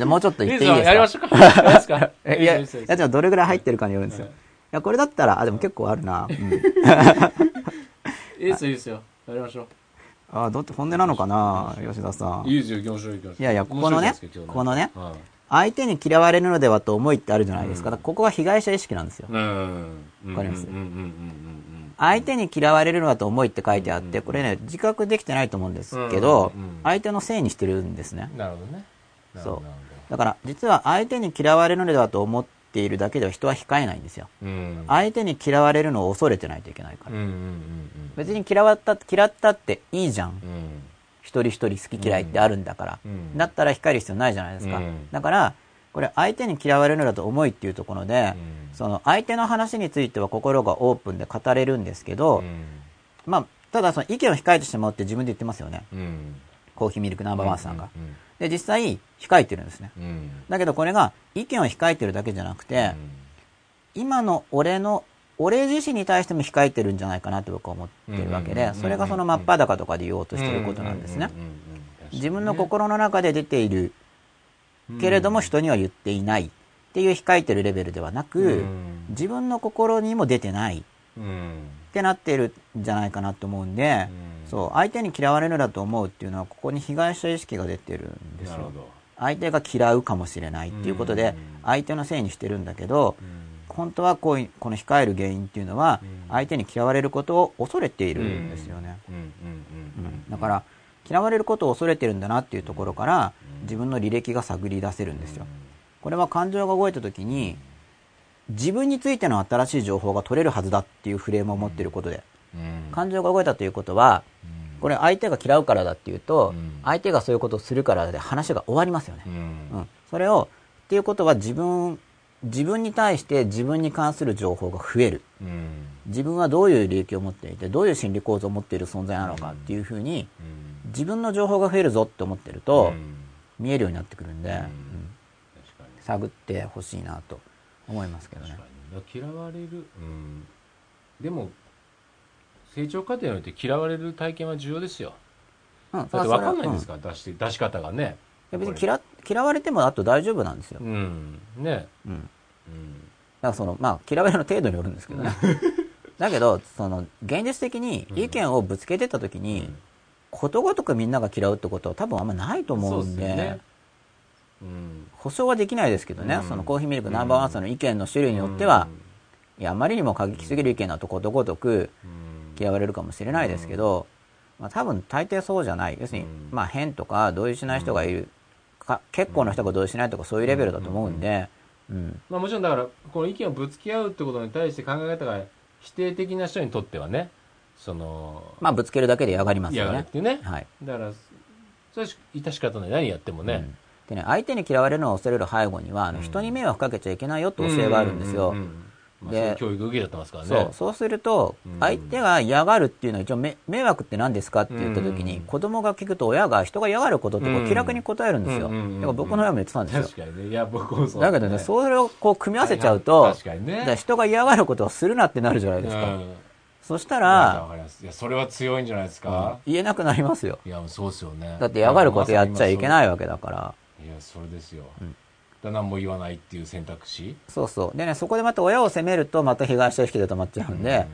ゃあもうちょっと言っていいですか？やりましょうか。いや、じゃあどれぐらい入ってるかによるんですよ。はいいや、これだったら、あ、でも結構あるな。うん。いいですよ、いいですよ。やりましょう。あ、どって本音なのかな、吉田さん。いいですよ、行きましょう、行きましょう。いやいやここのねこのねはい相手に嫌われるのではと思いってあるじゃないですか。だからここが被害者意識なんですよ。うん。わかります？うんうんうんうん相手に嫌われるのだと思いって書いてあって、これね、自覚できてないと思うんですけどうんうんうん、相手のせいにしてるんですねうん。。なるほどね。そうだから、実は相手に嫌われるのではと思っているだけでは人は控えないんですよ。相手に嫌われるのを恐れてないといけないから。うんうんうん別に嫌わった、嫌ったっていいじゃん。一人一人好き嫌いってあるんだから。うんだったら控える必要ないじゃないですか。うんだから、これ相手に嫌われるのだと思いっていうところで、うんその相手の話については心がオープンで語れるんですけど、まあ、ただその意見を控えてしまうって自分で言ってますよね。うん。コーヒーミルクナンバーワンさんが。うんで、実際、控えてるんですね。うん。だけどこれが意見を控えてるだけじゃなくて、今の俺の、俺自身に対しても控えてるんじゃないかなって僕は思ってるわけで、それがその真っ裸とかで言おうとしてることなんですね。自分の心の中で出ているけれども人には言っていないっていう控えてるレベルではなく、うん自分の心にも出てないうんってなってるんじゃないかなと思うんで、うん。そう、相手に嫌われるだと思うっていうのは、ここに被害者意識が出てるんですよ。相手が嫌うかもしれないっていうことでうん、相手のせいにしてるんだけど、うん本当はこういう、この控える原因っていうのはうん、相手に嫌われることを恐れているんですよね。だから、嫌われることを恐れてるんだなっていうところから、自分の履歴が探り出せるんですよ。これは感情が動いた時に、自分についての新しい情報が取れるはずだっていうフレームを持っていることで、うん。感情が動いたということは、これ相手が嫌うからだっていうとうん、相手がそういうことをするからで話が終わりますよね。う。ん。うん。それを、っていうことは自分、自分に対して自分に関する情報が増える。うん。自分はどういう利益を持っていて、どういう心理構造を持っている存在なのかっていうふうに、うん。自分の情報が増えるぞって思ってると、うん。見えるようになってくるんで、探ってほしいなと思いますけどね。嫌われる。うん。でも成長過程において嫌われる体験は重要ですよ。うん、だって分かんないんですか、か、出して出し方がねや別に嫌嫌われてもあと大丈夫なんですよ。うん。ね。うん。うん。だからその、まあ、嫌われるの程度によるんですけどね。だけど、その、現実的に意見をぶつけてった時に、ことごとくみんなが嫌うってことは多分あんまないと思うんで、そうん。保証はできないですけどね、うん。そのコーヒーミルクナンバーワンさんの意見の種類によっては、いや、あまりにも過激すぎる意見だとことごとくうん。嫌われるかもしれないですけど、まあ多分大抵そうじゃない。要するに、うん。まあ変とか同意しない人がいる、か結構な人が同意しないとかそういうレベルだと思うんで、うん。まあ、もちろんだからこの意見をぶつけ合うってことに対して考え方が否定的な人にとってはねそのまあぶつけるだけで嫌がります嫌よね。がるってねはい。だからそれは致し方ない何やってもね、でね、相手に嫌われるのを恐れる背後には、あの人に迷惑かけちゃいけないよって教えがあるんですよ。うううんまあ、でそういう教育受けちゃってますからね。そう、そうするとうん、相手が嫌がるっていうのは一応め迷惑って何ですかって言った時に、うん。子供が聞くと親が人が嫌がることってこううん。気楽に答えるんですよ。うんうんうんうん。だから僕の親も言ってたんですよ。確かにね。いや僕もそうだけどね、それをこう組み合わせちゃうはと確かにね。人が嫌がることをするなってなるじゃないですか。うん。そしたわら、いやそれは強いんじゃないですか、言えなくなりますよ。いやそうですよね。だって嫌がることやっちゃいけいないわけだから。いやそれですよ、んだ何も言わないっていう選択肢？そうそう。でね、そこでまた親を責めるとまた被害者意識で止まっちゃうんで、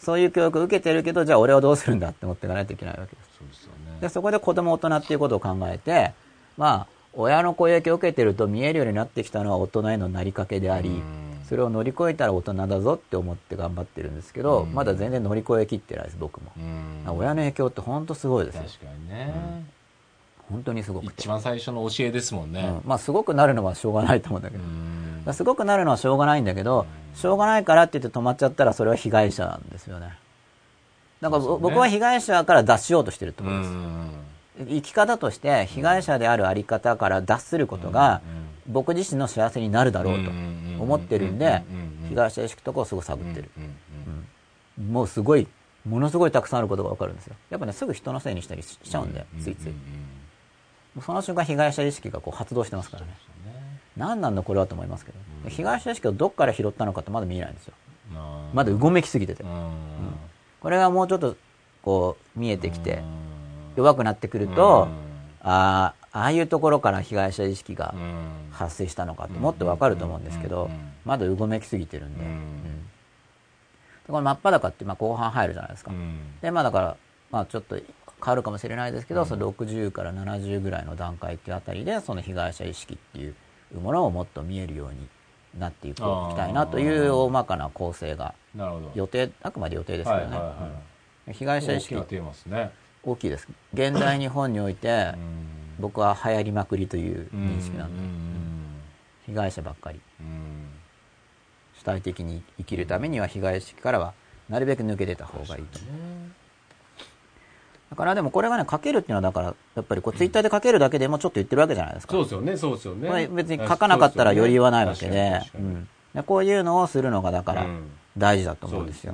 そういう教育を受けてるけど、じゃあ俺はどうするんだって思っていかないといけないわけです。そうですよねで、そこで子供大人っていうことを考えて、まあ、親の声影響を受けてると見えるようになってきたのは大人へのなりかけであり、うんそれを乗り越えたら大人だぞって思って頑張ってるんですけど、うんまだ全然乗り越えきってないです、僕も。うん親の影響って本当すごいですよ。確かにね、本当にすごくて一。番最初の教えですもんねうん、まあ、すごくなるのはしょうがないと思うんだけうど。すごくなるのはしょうがないんだけど、しょうがないからって言って止まっちゃったらそれは被害者なんですよね。だからね僕は被害者から脱しようとしてるってうことです。ん生き方として被害者であるあり方から脱することが僕自身の幸せになるだろうと思ってるんで被害者意識とかをすぐ探ってる。もうすごい、ものすごいたくさんあることがわかるんですよ。やっぱね、すぐ人のせいにしたりしちゃうんで、ついつい。その瞬間被害者意識がこう発動してますからね。何なんだこれはと思いますけど。被害者意識をどっから拾ったのかってまだ見えないんですよ。まだうごめきすぎてて。これがもうちょっとこう見えてきて弱くなってくると、ああ、ああいうところから被害者意識が発生したのかってもっとわかると思うんですけど、まだうごめきすぎてるんで。うん。これ真っ裸ってまあ後半入るじゃないですか。で、まあだから、まあちょっと変わるかもしれないですけど、その60から70ぐらいの段階っていうあたりで、その被害者意識っていうものをもっと見えるようになっていきたいなという大まかな構成が予定、あくまで予定ですけどね。うん。被害者意識大きなテーマですね。大きいです。現代日本において、僕は流行りまくりという認識なんで、被害者ばっかり。主体的に生きるためには被害意識からはなるべく抜け出た方がいいと。思う。だからでもこれがね、書けるっていうのはだから、やっぱりこうツイッターで書けるだけでもちょっと言ってるわけじゃないですか。そうですよねそうですよね。これ別に書かなかったらより言わないわけで、確かにうん。でこういうのをするのがだからうん。大事だと思うんですよ。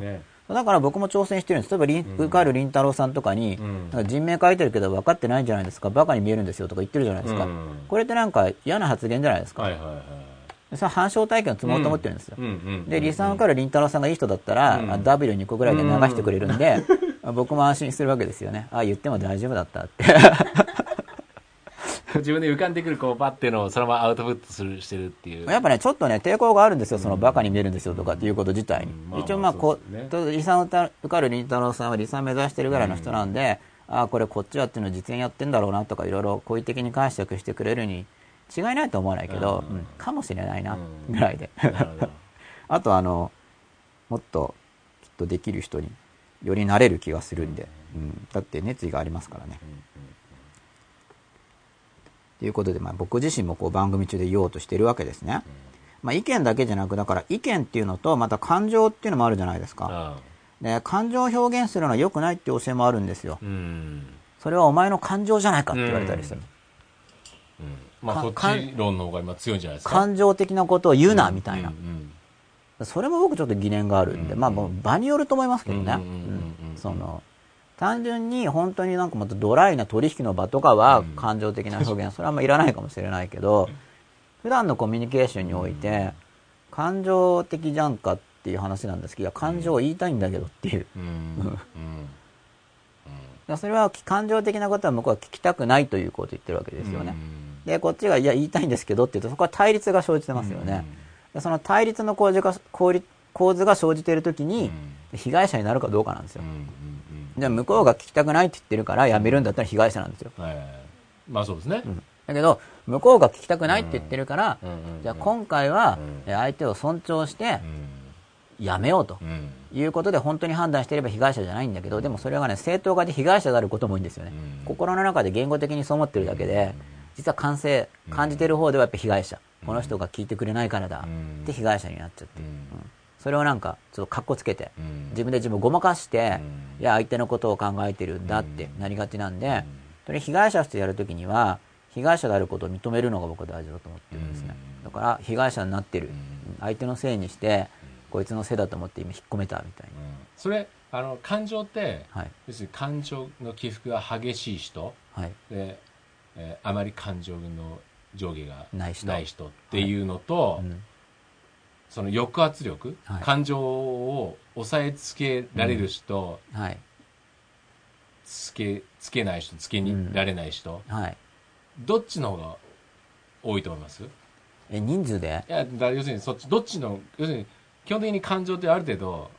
だから僕も挑戦してるんです。例えばリン、受かるりんたろーさんとかに、ん。なんか人名書いてるけど分かってないんじゃないですか、バカに見えるんですよとか言ってるじゃないですか。うん。これってなんか嫌な発言じゃないですか。はいはいはいでそれは反証体験を積もうと思ってるんですよ。うん。うんで、リサン受かるりんたろーさんがいい人だったら、うん。あ W2 個ぐらいで流してくれるんで、僕も安心するわけですよね。あ、言っても大丈夫だったって。自分で浮かんでくるこうバッていうのをそのままアウトプットするしてるっていうやっぱね、ちょっとね、抵抗があるんですよ、そのバカに見えるんですよとかっていうこと自体に。うんまあ一応まあ、こそうですねう、リサン受かるりんたろーさんはリサン目指してるぐらいの人なんで、ああ、これこっちはっていうのを実演やってんだろうなとか、いろいろ好意的に解釈してくれるに違いないと思わないけど、うんうんかもしれないな、うんぐらいで。あとあの、もっときっとできる人によりなれる気がするんで、うん、だって熱意がありますからね。ということで、まあ、僕自身もこう番組中で言おうとしてるわけですね。まあ、意見だけじゃなく、だから意見っていうのと、また感情っていうのもあるじゃないですか。あで、感情を表現するのは良くないっていう教えもあるんですよ。それはお前の感情じゃないかって言われたりする。まあそっかち論の方が今強いんじゃないですか。感情的なことを言うな、みたいな。うん。うんそれも僕ちょっと疑念があるんで、うんまあもう場によると思いますけどね。その、単純に本当になんかもっとドライな取引の場とかは感情的な表現、それはあんまいらないかもしれないけど、普段のコミュニケーションにおいて、感情的じゃんかっていう話なんですけど、いや感情を言いたいんだけどっていう。それは感情的なことは向こうは聞きたくないということを言ってるわけですよね。で、こっちがいや言いたいんですけどって言うと、そこは対立が生じてますよね。でその対立の構図が構図が生じているときに、被害者になるかどうかなんですよ。うん。うんうん。じゃあ向こうが聞きたくないって言ってるからやめるんだったら被害者なんですよ。はいまあそうですね。だけど、向こうが聞きたくないって言ってるから、うんうんうんじゃあ今回は相手を尊重してうん。やめようとうん。いうことで本当に判断していれば被害者じゃないんだけど、でもそれがね、正当化で被害者であることも多いんですよね。うん。心の中で言語的にそう思ってるだけで、実は感性、感じてる方ではやっぱ被害者。この人が聞いてくれないからだうんって被害者になっちゃってう。んそれをなんか、ちょっとカッコつけて、うん自分で自分をごまかしてうん、いや、相手のことを考えてるんだってなりがちなんで、それ被害者としてやるときには、被害者であることを認めるのが僕は大事だと思ってるんですね。だから、被害者になってる。相手のせいにして、こいつのせいだと思って今引っ込めたみたいそれあの感情ってな。はい。要するに感情の起伏が激しい人はい。で、えーあまり感情の上下がない人っていうのと、うんその抑圧力、はい感情を抑えつけられる人、はい。つけつけない人つけにられない人、はい。どっちの方が多いと思います？いえ、人数で？やだ要するにそっちどっちの要するに基本的に感情ってある程度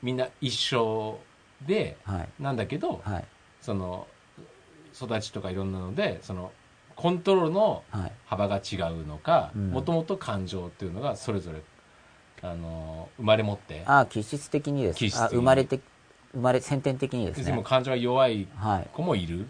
みんな一緒ではい。なんだけど、はい。その育ちとかいろんなのでそのコントロールのはい。幅が違うのかうん。もともと感情っていうのがそれぞれあの生まれ持ってああ、気質的にです。気質的に。あ生まれて、生まれ、先天的にですね。でも感情が弱いはい。子もいる、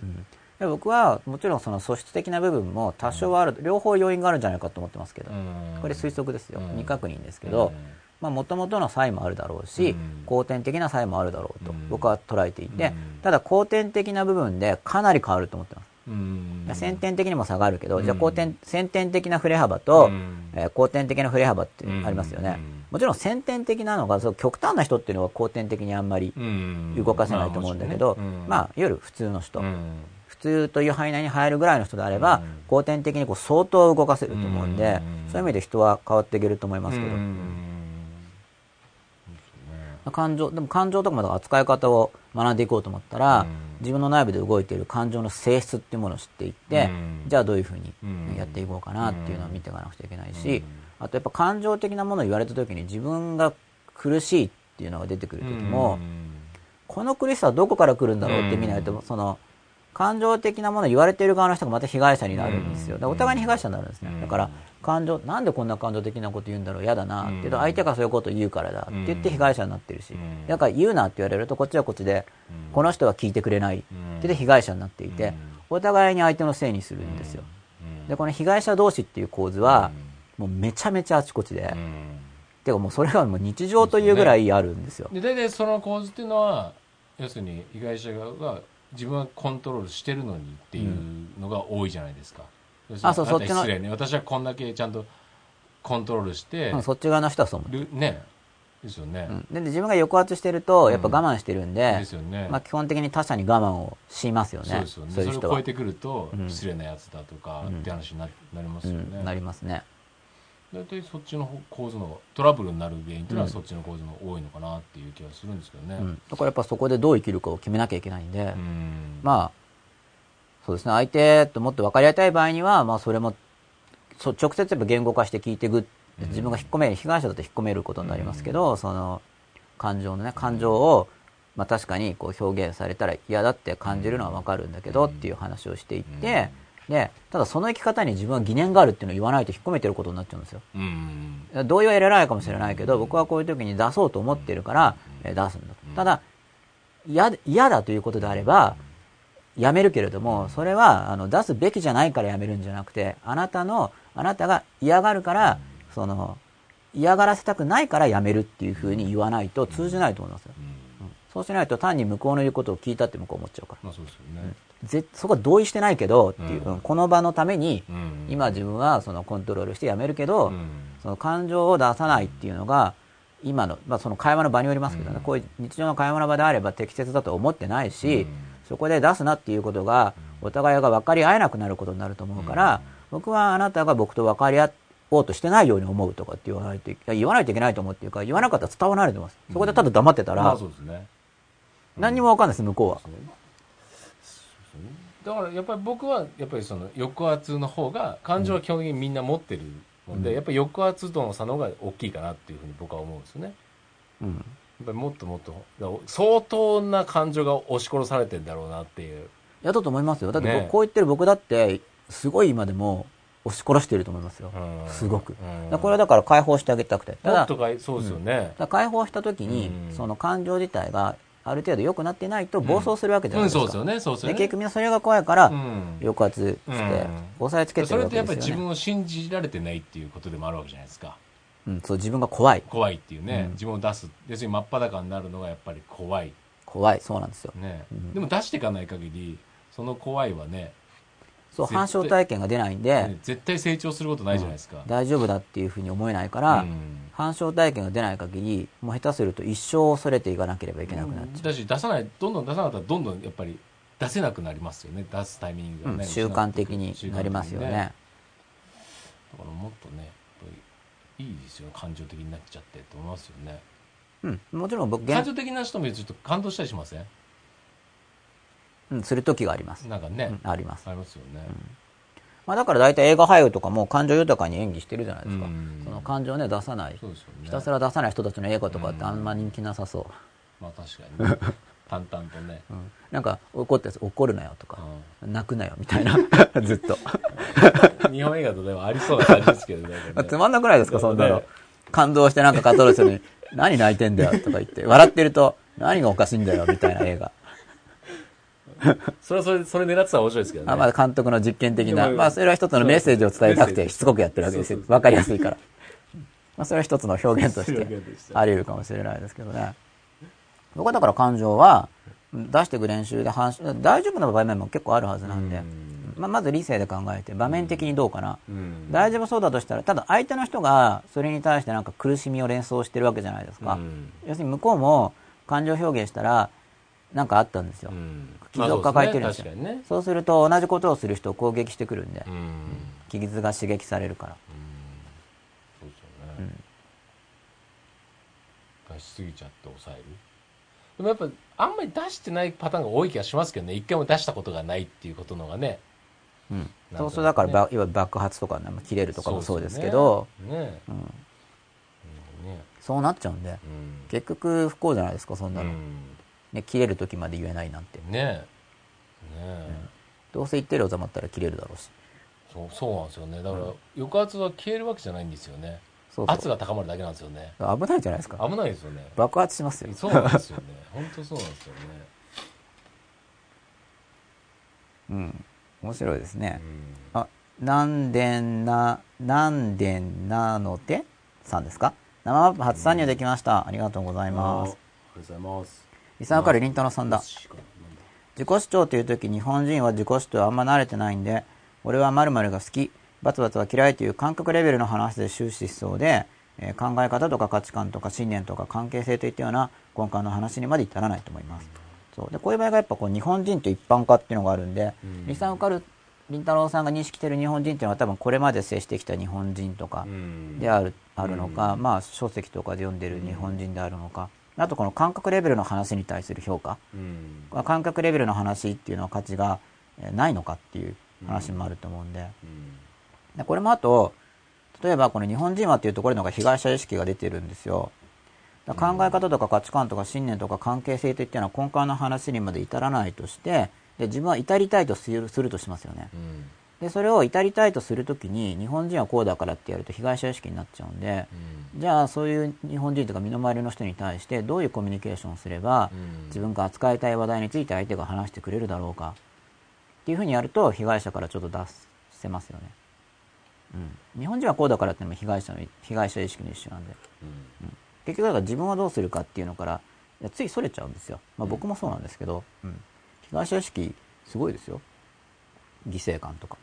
で僕はもちろんその素質的な部分も多少はある、両方要因があるんじゃないかと思ってますけど、うん。これ推測ですよ、うん。未確認ですけど、もともとの差異もあるだろうし、うん。後天的な差異もあるだろうとうん。僕は捉えていて、うん。ただ後天的な部分でかなり変わると思ってます。うん。先天的にも差があるけど、うん。じゃあ後天、先天的な振れ幅と、うん。えー後天的な振れ幅ってありますよね。うん。もちろん先天的なのが、そう極端な人っていうのは後天的にあんまりうん。動かせないと思うんだけど、まあ、いわゆる普通の人、うん。普通という範囲内に入るぐらいの人であれば、うん。後天的にこう相当動かせると思うんで、うん。そういう意味で人は変わっていけると思いますけど、うん感情、でも感情とかも扱い方を学んでいこうと思ったら、うん。自分の内部で動いている感情の性質っていうものを知っていって、うん。じゃあどういうふうにうんやっていこうかなっていうのを見ていかなくちゃいけないし、うん。あとやっぱ感情的なものを言われた時に自分が苦しいっていうのが出てくる時も、この苦しさはどこから来るんだろうって見ないと、うん。その、感情的なものを言われている側の人がまた被害者になるんですよ。お互いに被害者になるんですね。うん。だから、感情、なんでこんな感情的なこと言うんだろう。嫌だなって。相手がそういうことを言うからだって言って被害者になってるし。うん、だから言うなって言われると、こっちはこっちで、この人は聞いてくれないって言って被害者になっていて、お互いに相手のせいにするんですよ。で、この被害者同士っていう構図は、もうめちゃめちゃあちこちで、てかもうそれがもう日常というぐらいあるんですよ。で大体その構図っていうのは要するに被害者側が自分はコントロールしてるのにっていうのが多いじゃないですか、要するにあそうそっちの失礼ね。私はこんだけちゃんとコントロールしてうん。そっち側の人はそう思う。るね。ですよね、うん。で自分が抑圧してると、やっぱ我慢してるんで、ですよね、まあ、基本的に他者に我慢をしますよね。そうですよね。それを超え。てくるとうん。失礼なやつだとかうんって話にななりますよね、うん、なりますね。大体そっちの構図のトラブルになる原因っていうのはそっちの構図の多いのかなっていう気がするんですけどね、うん。だからやっぱそこでどう生きるかを決めなきゃいけないんで、うん。まあ、そうですね、相手ともっと分かり合いたい場合には、まあそれも、そ直接やっぱ言語化して聞いていく。自分が引っ込める、被害者だと引っ込めることになりますけど、その、感情のね、感情を、まあ確かにこう表現されたら嫌だって感じるのは分かるんだけどっていう話をしていって、で、ただその生き方に自分は疑念があるっていうのを言わないと引っ込めてることになっちゃうんですよ。うん同意は得られないかもしれないけど、僕はこういう時に出そうと思ってるから、えー出すんだと。ただ、嫌だということであれば、やめるけれども、それは、あの、出すべきじゃないからやめるんじゃなくて、あなたの、あなたが嫌がるから、その、嫌がらせたくないからやめるっていうふうに言わないと通じないと思いますよ。うんうんそうしないと単に向こうの言うことを聞いたって向こう思っちゃうから。まあそうですよね、ぜそこは同意してないけどっていう、うんうんこの場のために、うん。今自分はそのコントロールしてやめるけど、うん。その感情を出さないっていうのが、今の、まあ、その会話の場によりますけどね、うん。こういう日常の会話の場であれば適切だと思ってないし、うん。そこで出すなっていうことが、お互いが分かり合えなくなることになると思うから、僕はあなたが僕と分かり合おうとしてないように思うとかって言わないと言わないといけないと思うっていうか、言わなかったら伝わらないと思います。そこでただ黙ってたら、まあね。何にも分かんないです、向こうは。だからやっぱり僕はやっぱりその抑圧の方が感情は基本的にみんな持ってるので、うんやっぱり抑圧との差の方が大きいかなっていうふうに僕は思うんですよねうん。やっぱりもっともっと相当な感情が押し殺されてんだろうなっていうやだと思いますよ。だってこう言ってる僕だって、すごい今でも押し殺してると思いますよ。うんすごく。うんだからこれはだから解放してあげたくて。ただとかいそうですよねだ、から解放した時に、うんその感情自体がある程度良くなってないと暴走するわけじゃうなんいですか。そうですよねそうですよねで結局みんなそれが怖いから、うん抑圧して、うん押さえつけてるわそれってやっぱりけですよね。自分を信じられてないっていうことでもあるわけじゃないですかうん、そう、自分が怖い。怖いっていうね、うん自分を出す要するに真っ裸になるのがやっぱり怖い怖い。そうなんですよ。ね、うんでも出していかない限りその怖いはねそう、反証体験が出ないんで、ね絶対成長することないじゃないですか、大丈夫だっていうふうに思えないから、うん。反証体験が出ない限り、もう下手すると一生恐れていかなければいけなくなっちゃう。だし出さないどんどん出さなかったらどんどんやっぱり出せなくなりますよね。出すタイミングがね、うん習慣的になりますよね。だからもっとねやっぱりいいですよ感情的になっちゃってと思いますよね。うん、もちろん僕、現感情的な人もちょっと感動したりしません？うん、する時があります。なんかね、うん、あります。ありますよね、まあだから大体映画俳優とかも感情豊かに演技してるじゃないですか。うんその感情をね、出さない。ねひたすら出さない人たちの映画とかってあんま人気なさそう。まあ確かに、ね、淡々とね、うんなんか怒って怒るなよとか、泣くなよみたいな、ずっと。日本映画とでもありそうな感じですけどねまあ つまんなくないですか、そんなのね。感動してなんか語る人に、何泣いてんだよとか言って、笑ってると、何がおかしいんだよみたいな映画。それはそれそれ狙ってたら面白いですけどね。あまあ監督の実験的な、まあそれは一つのメッセージを伝えたくてしつこくやってるわけですよ。わかりやすいから。まあそれは一つの表現とし 表てあり得るかもしれないですけどね。僕はだから感情は出していく練習で大丈夫な場面も結構あるはずなんで、まあまず理性で考えて場面的にどうかな。うん。大丈夫そうだとしたら、ただ相手の人がそれに対してなんか苦しみを連想してるわけじゃないですか。うん。要するに向こうも感情表現したら、なんかあったんですよ。うん傷を抱えてるんですよ。まあそうですねね。そうすると同じことをする人を攻撃してくるんで、うん。傷が刺激されるから。そうですよね、出しすぎちゃって抑える。でもやっぱあんまり出してないパターンが多い気がしますけどね。一回も出したことがないっていうことのがね。うん。そうするとだからば、いわゆる爆発とか、ね、切れるとかもそうですけど、ね。ねうん、そうなっちゃうんで、うん。結局不幸じゃないですか、そんなの。うんね、切れる時まで言えないなんて。ねえねえ、どうせ言ってる収まったら切れるだろうし。そうそうなんですよねだから抑圧は消えるわけじゃないんですよねそう圧が高まるだけなんですよね危ないじゃないですか。危ないですよね爆発しますよ。そうなんですよね 本当そうなんですよねうん。面白いですね。うんあ、なんでな、なんでなのでさんですか？生マップ初参入できました。ありがとうございます。ありがとうございますリサーカルりんたろさんだ。自己主張という時日本人は自己主張あんま慣れてないんで、俺は〇〇が好き、バツバツは嫌いという感覚レベルの話で終始しそうで、えー考え方とか価値観とか信念とか関係性といったような根幹の話にまで至らないと思います。そうでこういう場合がやっぱこう日本人と一般化っていうのがあるんで、うんリサーカルりんたろーさんが認識している日本人っていうのは多分これまで接してきた日本人とかである,、あるのか、まあ書籍とかで読んでる日本人であるのか、あとこの感覚レベルの話に対する評価、うん。感覚レベルの話っていうのは価値がえーないのかっていう話もあると思うんで、うん。でこれもあと例えばこの日本人はっていうところのが被害者意識が出てるんですよ。考え方とか価値観とか信念とか関係性といったような根幹の話にまで至らないとしてで自分は至りたいとするとしますよね。うんでそれを至りたいとするときに日本人はこうだからってやると被害者意識になっちゃうんで、じゃあそういう日本人とか身の回りの人に対してどういうコミュニケーションをすればうん。自分が扱いたい話題について相手が話してくれるだろうかっていうふうにやると被害者からちょっと出せますよね、うん、日本人はこうだからっていうのも被害者の被害者意識の一種なんで。結局だから自分はどうするかっていうのからいやついそれちゃうんですよ、まあ、僕もそうなんですけど、うん、被害者意識すごいですよ犠牲感とか。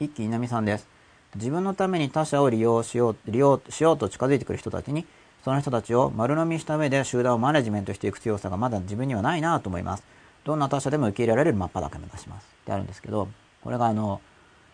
一木稲美さんです。自分のために他者を利用しよう利用しようと近づいてくる人たちにその人たちを丸飲みした上で集団をマネジメントしていく強さがまだ自分にはないなと思います。どんな他者でも受け入れられる真っ裸目指します。ってあるんですけどこれがあの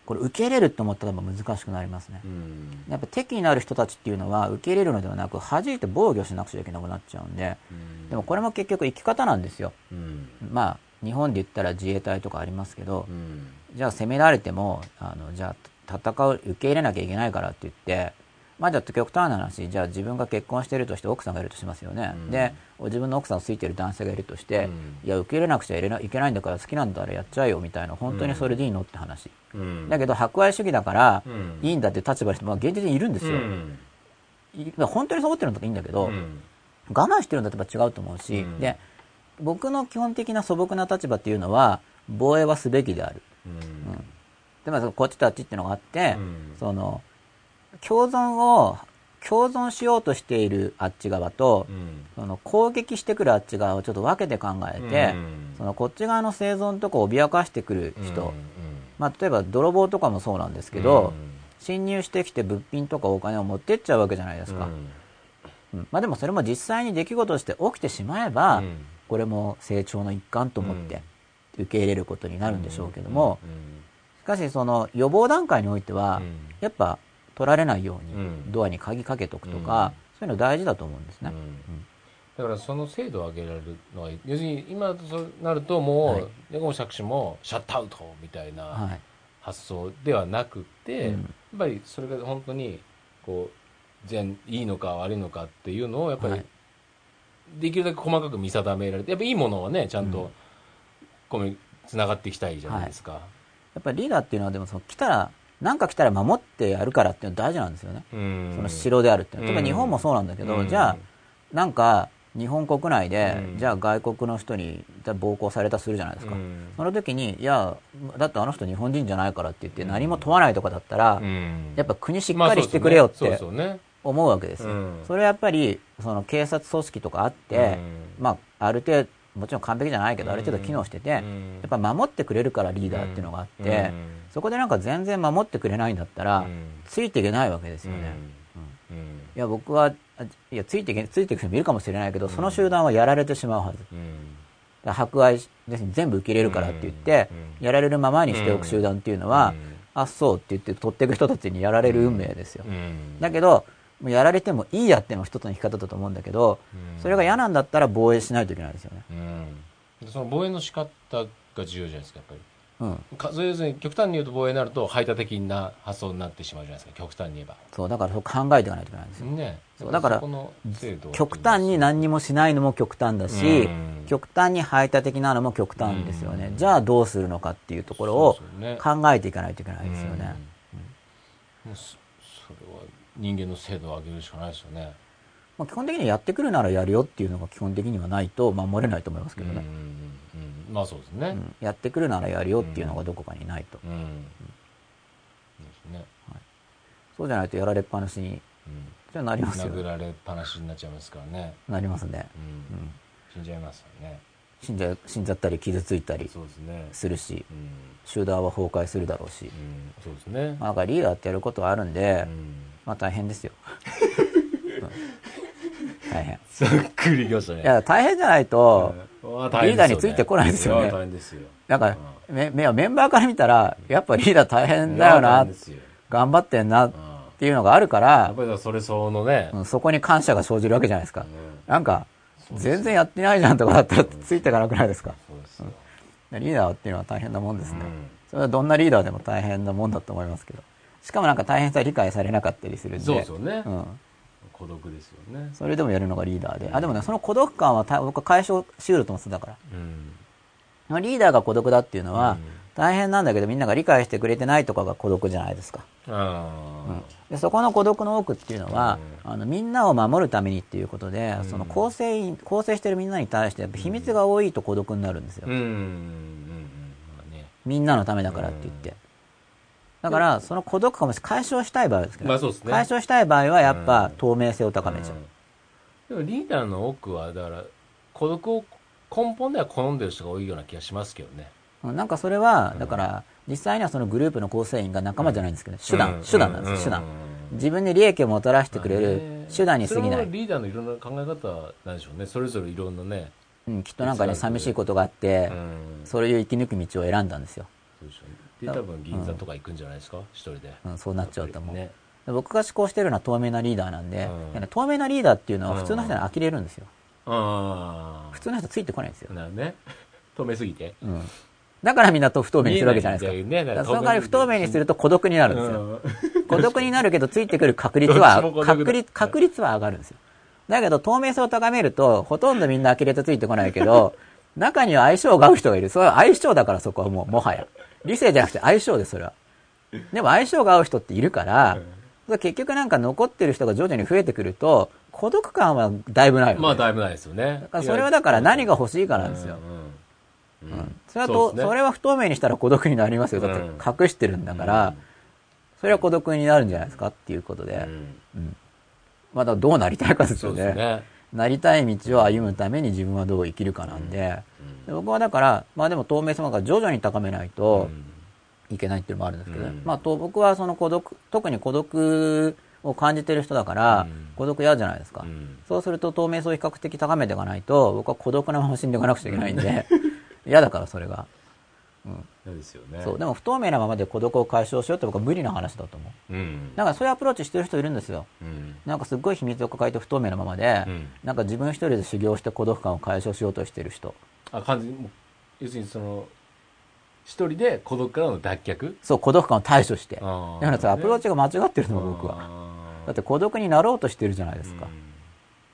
これ受け入れると思ったら難しくなりますね、うん。やっぱ敵になる人たちっていうのは受け入れるのではなく弾いて防御しなくちゃいけなくなっちゃうんでうん。でもこれも結局生き方なんですよ。うん。まあ日本で言ったら自衛隊とかありますけどうん。じゃあ攻められてもあのじゃあ戦う受け入れなきゃいけないからって言ってまあじゃあ極端な話じゃあ自分が結婚しているとして奥さんがいるとしますよね、うん。で自分の奥さんをついている男性がいるとして、うん。いや受け入れなくちゃいけないいけないんだから好きなんだからやっちゃえよみたいな本当にそれでいいのって話、うん。だけど博愛主義だからうん。いいんだって立場の人も現実にいるんですよ、本当にそう思ってるんだったらいいんだけど、うん。我慢してるんだったら違うと思うし、うん。で僕の基本的な素朴な立場っていうのは防衛はすべきである。うん。でもこっちとあっちっていうのがあって、うん。その共存を共存しようとしているあっち側と、うん。その攻撃してくるあっち側をちょっと分けて考えて、うん。そのこっち側の生存とかを脅かしてくる人、うん。まあ、例えば泥棒とかもそうなんですけど、侵入してきて物品とかお金を持ってっちゃうわけじゃないですか、うん。まあ、でもそれも実際に出来事として起きてしまえば、うんこれも成長の一環と思って受け入れることになるんでしょうけども、しかしその予防段階においては、うん。やっぱ取られないようにうん。ドアに鍵かけとくとか、そういうの大事だと思うんですね。だからその精度を上げられるのは要するに今となるともう、はい。猫も杓子もシャットアウトみたいなはい。発想ではなくて、うん。やっぱりそれが本当にこう全いいのか悪いのかっていうのをやっぱり、はいできるだけ細かく見定められてやっぱいいものはねちゃんうん。とこうつながっていきたいじゃないですか、やっぱりリーダーっていうのはでもその来たら、なんか来たら守ってやるからっていうのは大事なんですよね。うん。その城であるっていうの。は。うん。例えば日本もそうなんだけど、うん。じゃあ、なんか日本国内で、うん。じゃあ外国の人に暴行されたとするじゃないですか。うん。その時に、いや、だってあの人日本人じゃないからって言って何も問わないとかだったら、うん。やっぱ国しっかりしてくれよっまあて思うわけですよ。うん。それはやっぱり、その警察組織とかあって、まあ、ある程度、もちろん完璧じゃないけど、ある程度機能してて、やうん。っぱ守ってくれるからリーダーっていうのがあって、うん。そこでなんか全然守ってくれないんだったら、うん。ついていけないわけですよね。うん。うん。いや、僕は、あいや、ついていけ、ついていく人もいるかもしれないけど、その集団はやられてしまうはず。だかうんら迫害し、ですね全部受け入れるからって言って、うん。やられるままにしておく集団っていうのは、あ、そうって言って取っていく人たちにやられる運命ですよ。うん。だけど、もうやられてもいいやっていうのが一つの生き方だと思うんだけど、うん。それが嫌なんだったら防衛しないといけないですよね。うん。でその防衛の仕方が重要じゃないですかやっぱり。うん。かそういう要するに極端に言うと防衛になると排他的な発想になってしまうじゃないですか極端に言えば。そう、だからそう考えていかないといけないんですよ。ね。そうだからそこの制度極端に何にもしないのも極端だし、うん。極端に排他的なのも極端ですよね。うん。じゃあどうするのかっていうところを考えていかないといけないですよね。人間の精度を上げるしかないですよね。まあ、基本的にやってくるならやるよっていうのが基本的にはないと守れないと思いますけどね。うんまあそうですね。うん。やってくるならやるよっていうのがどこかにないと。うん。そうじゃないとやられっぱなしに、うん。じゃあなりますよ。殴られっぱなしになっちゃいますからね。なりますね。うん。うん。死んじゃいますよね。死んじゃう死んじゃったり傷ついたりするし、うん。集団は崩壊するだろうし。うん。そうですね。まあ、だからリーダーってやることはあるんで、うんまあ大変ですよ。うん。大変。ざっくりきましたね。いや、大変じゃないと、うん。リーダーについてこないですよね。大変ですよ。なんか、めめメンバーから見たら、やっぱリーダー大変だよな頑張ってんなっうん。ていうのがあるかやらっ、ぱりそれ相応のね。うんそこに感謝が生じるわけじゃないですか。うん。なんか、全然やってないじゃんとかだったらついていかなくないですか。リーダーっていうのは大変なもんですね。うん。それはどんなリーダーでも大変なもんだと思いますけど。しかもなんか大変さは理解されなかったりするんで。そうですよね。うん。孤独ですよね。それでもやるのがリーダーで。あ、でもね、その孤独感はた僕は解消しうると思ってたから。うん。リーダーが孤独だっていうのはうん、大変なんだけどみんなが理解してくれてないとかが孤独じゃないですか。あでそこの孤独の多くっていうのは、あのみんなを守るためにっていうことで、その構成員構成してるみんなに対して秘密が多いと孤独になるんですよ、うん。うん。うん。うん。まあね。みんなのためだからって言って、だからその孤独感もし解消したい場合はですけど、まあそうですね。解消したい場合はやっぱうん。透明性を高めちゃう、でもリーダーの多くはだから孤独を根本では好んでる人が多いような気がしますけどね。うんなんかそれはだから実際にはそのグループの構成員が仲間じゃないんですけど、手段、うん。手段なんです、うん手段。うん。自分に利益をもたらしてくれるね手段に過ぎない。リーダーのいろんな考え方なんでしょうね。それぞれいろんなね。うん、きっとなんかね寂しいことがあって、うん。そういう生き抜く道を選んだんですよ、で多分。銀座とか行くんじゃないですか？一人で。うん、そうなっちゃうと思う、ね。で僕が思考してるのは透明なリーダーなんで、うん。透明なリーダーっていうのは普通の人に呆れるんですよ。あ普通の人ついてこないんですよ。あ、なるね。透明すぎて。うん、だからみんなと不透明にするわけじゃないですか。ねだからその代わり不透明にすると孤独になるんですよ、うん。孤独になるけどついてくる確率は 確率確率は上がるんですよ。だけど透明性を高めるとほとんどみんな呆れてついてこないけど 中には相性が合う人がいる。それは相性だからそこはもうもはや理性じゃなくて相性ですそれは。でも相性が合う人っているから、それ結局なんか残ってる人が徐々に増えてくると孤独感はだいぶないよね、まあだいぶないですよね。だからそれはだから何が欲しいかなんですよ、うんうんうん。それはとね。れは不透明にしたら孤独になりますよ。だって隠してるんだから、うん。それは孤独になるんじゃないですかっていうことで、うん。まだどうなりたいかですそうよねね。なりたい道を歩むために自分はどう生きるかなんで,、で僕はだからまあでも透明性が徐々に高めないといけないっていうのもあるんですけどね、うんまあと僕はその孤独特に孤独を感じてる人だから、うん孤独嫌じゃないですか、うんそうすると透明性を比較的高めていかないと僕は孤独なまま死んでいかなくちゃいけないんで 嫌だからそれが嫌ですよね。そう。でも不透明なままで孤独を解消しようって僕は無理な話だと思う。うん。だからそういうアプローチしてる人いるんですよ。うん。なんかすっごい秘密を抱えて不透明なままで、うんなんか自分一人で修行して孤独感を解消しようとしてる人。あ、完全にもう、要するにその、一人で孤独からの脱却？そう、孤独感を対処して。だからさ、アプローチが間違ってると思う、僕は。はだって孤独になろうとしてるじゃないですか。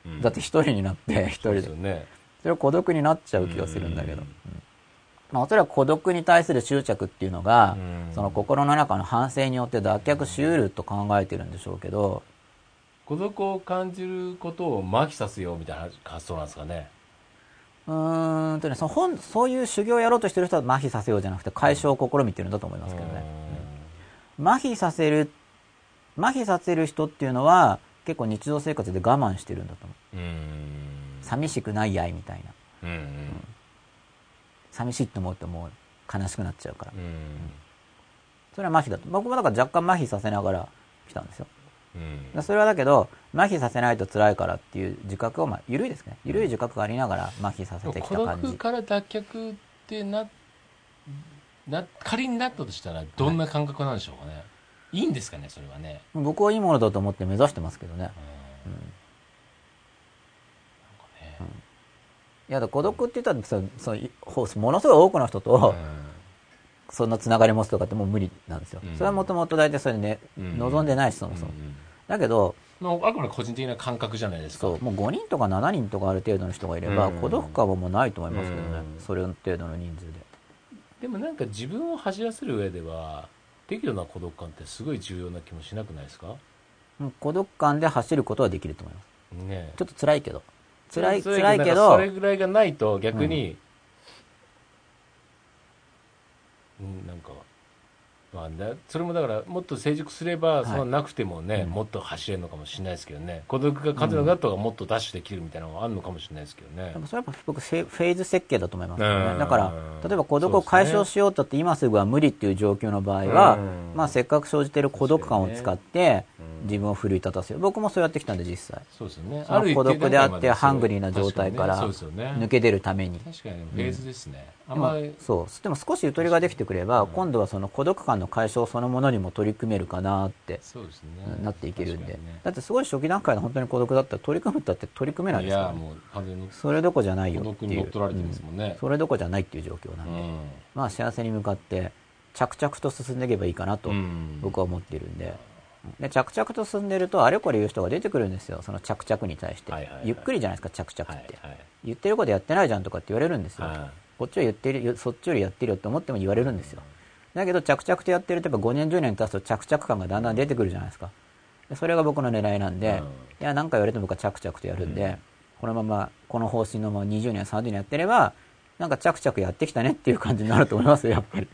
うんだって一人になって、一人で。ですよね。それは孤独になっちゃう気がするんだけど。うんまあ、おそらく孤独に対する執着っていうのが、うんその心の中の反省によって脱却しうると考えてるんでしょうけど、孤独を感じることを麻痺させようみたいな発想なんですかね。うーんとね、その本、そういう修行をやろうとしてる人は麻痺させようじゃなくて解消を試みてるんだと思いますけどね。麻痺させる、麻痺させる人っていうのは結構日常生活で我慢してるんだと思う。うん。うん。寂しくないやいみたいな。うん。寂しいって思うともう悲しくなっちゃうから。うん。それは麻痺だと。僕もだから若干麻痺させながら来たんですよ。うん。それはだけど、麻痺させないと辛いからっていう自覚を、まあ、緩いですね。緩い自覚がありながら麻痺させてきた感じ。独から脱却ってな、な、仮になったとしたらどんな感覚なんでしょうかね。い、いんですかね、それはね。僕はいいものだと思って目指してますけどね。うんうんなんかねいやだ孤独って言ったらそそものすごい多くの人と、そんなつながり持つとかってもう無理なんですよ。それはもともと大体それね、望んでないし、そもそも。うんだけど、まあ、あくまで個人的な感覚じゃないですか。そう、もう5人とか7人とかある程度の人がいれば、うん孤独感はもうないと思いますけどね。うんそれ程度の人数で。でもなんか自分を走らせる上では、適度な孤独感ってすごい重要な気もしなくないですか？うん孤独感で走ることはできると思います。ねちょっと辛いけど。辛い、辛いけどそ、れぐらいがないと逆に、うん、なんか、まあね、それもだからもっと成熟すれば、い。そんななくてもね、うん。もっと走れるのかもしれないですけどね。孤独が完全なった方がもっとダッシュできるみたいなのがあるのかもしれないですけどね。でもそれはやっぱ僕フェフェーズ設計だと思いますよね。うん。だから、例えば孤独を解消しようとって今すぐは無理っていう状況の場合は、うん。まあせっかく生じている孤独感を使ってうん。自分を奮い立たせる。僕もそうやってきたんで実際。そうですよね。孤独であってハングリーな状態から抜け出るために。確かにフェーズですね、まりそう。でも少しゆとりができてくれば、今度はその孤独感の解消そのものにも取り組めるかなって、そうですねなっていけるんで。ねだってすごい初期段階で本当に孤独だったら取り組むったって取り組めないいですからね。それどこじゃないよ孤っていう。うんそれどこじゃないっていう状況なんで。うんまあ幸せに向かって着々と進んでいけばいいかなとうん僕は思っているんで。で着々と進んでるとあれこれ言う人が出てくるんですよ。その着々に対して。はいはいはいゆっくりじゃないですか、着々はいって。はい言ってることやってないじゃんとかって言われるんですよ。はこっちは言ってるよ、そっちよりやってるよって思っても言われるんですよ。だけど着々とやってるとやっぱ5年10年経つと着々感がだんだん出てくるじゃないですか。でそれが僕の狙いなんで、うんいや、何か言われても僕は着々とやるんで、このまま、この方針のまま20年、30年やってれば、なんか着々やってきたねっていう感じになると思いますよ、やっぱり。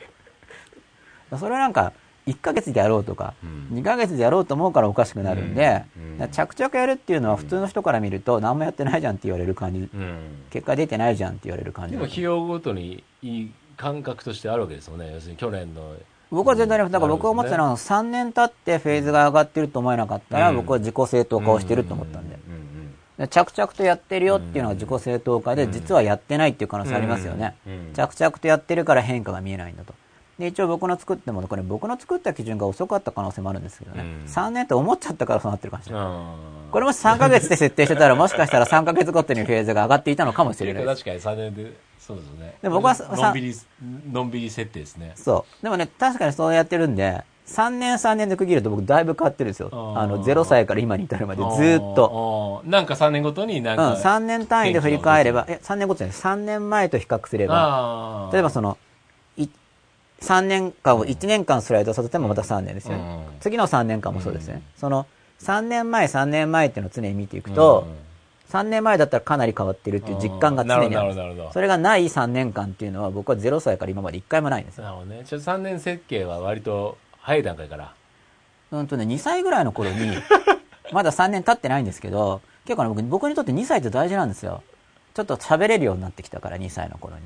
それはなんか、1ヶ月でやろうとか、うん。2ヶ月でやろうと思うからおかしくなるんで、うん。着々やるっていうのは普通の人から見ると何もやってないじゃんって言われる感じ、うん。結果出てないじゃんって言われる感じで。も費用ごとにいい感覚としてあるわけですよね。要するに去年の。僕は全然あります。だから僕が思ってたのは3年経ってフェーズが上がってると思えなかったら、うん。僕は自己正当化をしてると思ったんで。着々とやってるよっていうのが自己正当化で、実はやってないっていう可能性ありますよね。着々とやってるから変化が見えないんだと。で、一応僕の作ったもの、これ僕の作った基準が遅かった可能性もあるんですけどね。うん3年って思っちゃったからそうなってるかもしれない。あこれもし3ヶ月で設定してたら、もしかしたら3ヶ月ごとにフェーズが上がっていたのかもしれない。確かに3年でそうですねで僕はのんびりのんびり設定ですねそう。でもね、確かにそうやってるんで、3年3年で区切ると僕だいぶ変わってるんですよ。あの、0歳から今に至るまでずーっと。となんか3年ごとになんうん、か、3年単位で振り返れば、え、3年ごとじゃない、3年前と比較すれば、例えばその、い3年間を1年間スライドさせてもまた3年ですよね。うん次の3年間もそうですね。その、3年前、3年前っていうのを常に見ていくと、3年前だったらかなり変わってるっていう実感が常にあるんそれがない3年間っていうのは僕は0歳から今まで1回もないんですよ。なるほどねじゃあ3年設計は割と早い段階からうんとね、2歳ぐらいの頃に、まだ3年経ってないんですけど、結構ね、僕僕にとって2歳って大事なんですよ。ちょっと喋れるようになってきたから、2歳の頃に。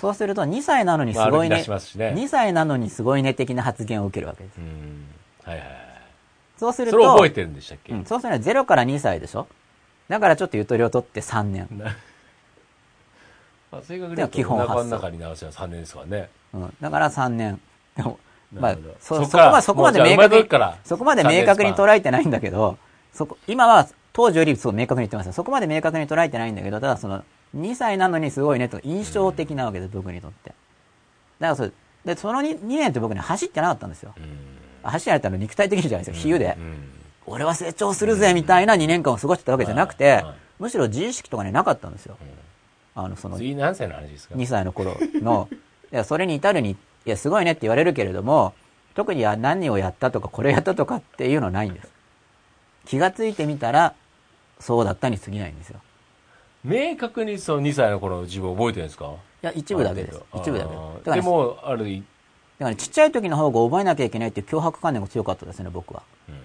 そうすると、2歳なのにすごいね、ますしね2歳なのにすごいね的な発言を受けるわけです。うんはいはいはいそうすると、それ覚えてるんでしたっけ、うん、そうするとね、0から2歳でしょ？だからちょっとゆとりを取って3年。な まあ、正確に言うと、基本発想中の中に直しは3年ですからね。うん。だから3年。まあそ、そこそっからまで、そこまで明確にそこまで明確に捉えてないんだけど、そこ、今は当時よりそう明確に言ってますよそこまで明確に捉えてないんだけど、ただその、2歳なのにすごいねと、印象的なわけです、僕にとって。だからそれ、で、その 2, 2年って僕ね、走ってなかったんですよ。走ってなかったの肉体的にじゃないですよ、比喩で。俺は成長するぜ、みたいな2年間を過ごしてたわけじゃなくてむしろ自意識とかね、なかったんですよ。あの、その、次何歳の話ですか？2歳の頃の、いや、それに至るに、いや、すごいねって言われるけれども、特にや何をやったとか、これやったとかっていうのはないんです。気がついてみたら、そうだったに過ぎないんですよ。明確にその2歳の頃の自分覚えてるんですか？いや、一部だけです。一部だけだからね、でも、ある意だからねちっちゃい時の方が覚えなきゃいけないっていう脅迫観念が強かったですね、僕は。うん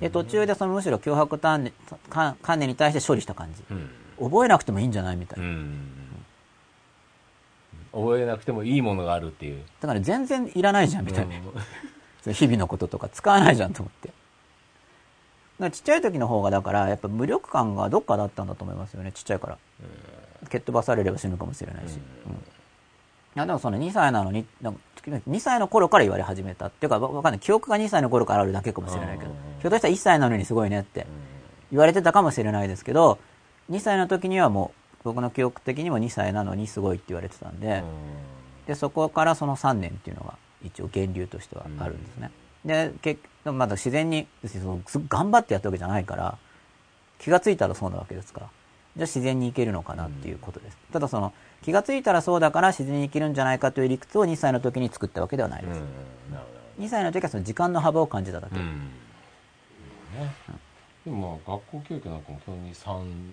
で、途中でそのむしろ脅迫観念観観念に対して処理した感じ。うん覚えなくてもいいんじゃないみたいな。うん覚えなくてもいいものがあるっていう。だから全然いらないじゃん、みたいな。日々のこととか使わないじゃんと思って。ちっちゃい時の方がだから、やっぱ無力感がどっかだったんだと思いますよね、ちっちゃいから。蹴っ飛ばされれば死ぬかもしれないし。うん。いや、でもその2歳なのに、なんか2歳の頃から言われ始めた。っていうか、わわかんない。記憶が2歳の頃からあるだけかもしれないけどうん、ひょっとしたら1歳なのにすごいねって言われてたかもしれないですけど、2歳の時にはもう、僕の記憶的にも2歳なのにすごいって言われてたんで、で、そこからその3年っていうのが一応源流としてはあるんですね。で、結局、まだ自然に、そのすごく頑張ってやったわけじゃないから、気がついたらそうなわけですから。じゃあ自然にいけるのかなっていうことです。ただその、気がついたらそうだから自然にいけるんじゃないかという理屈を2歳の時に作ったわけではないです。うんなるほ2歳の時はその時間の幅を感じただけ。ど。うん。ね。でもまあ、学校教育なんかも基本に3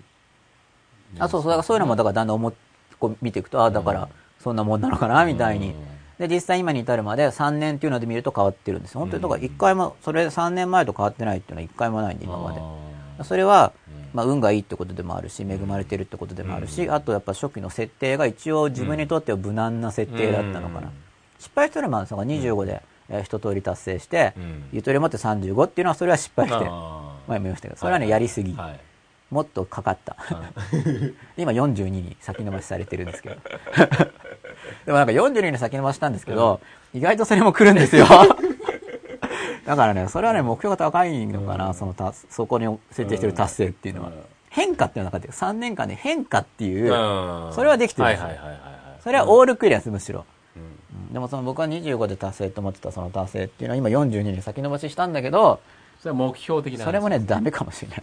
あ、そうそう、だからそういうのもだからだんだん思っこう見ていくと、あだからそんなもんなのかな、みたいに。で、実際今に至るまで3年っていうので見ると変わってるんですよ。本当に、だから1回も、それ3年前と変わってないっていうのは1回もないんで、今まで。それは、まあ、運がいいってことでもあるし、恵まれてるってことでもあるし、あとやっぱ初期の設定が一応自分にとっては無難な設定だったのかな。失敗してるマンさん。が25で、えー一通り達成して、ゆとりを持って35っていうのはそれは失敗して、前も言いましたけど、それはね、やりすぎ。はい。もっとかかった。今42に先延ばしされてるんですけど。でもなんか42に先延ばしたんですけど、意外とそれも来るんですよ。だからね、それはね、目標が高いのかな、そのた、そこに設定してる達成っていうのは。変化っていうのがなかった3年間で変化っていう、それはできてるんですよ。それはオールクリアです、むしろ。うんでもその僕は25で達成と思ってたその達成っていうのは今42に先延ばししたんだけど、それは目標的な話それもね、ダメかもしれない。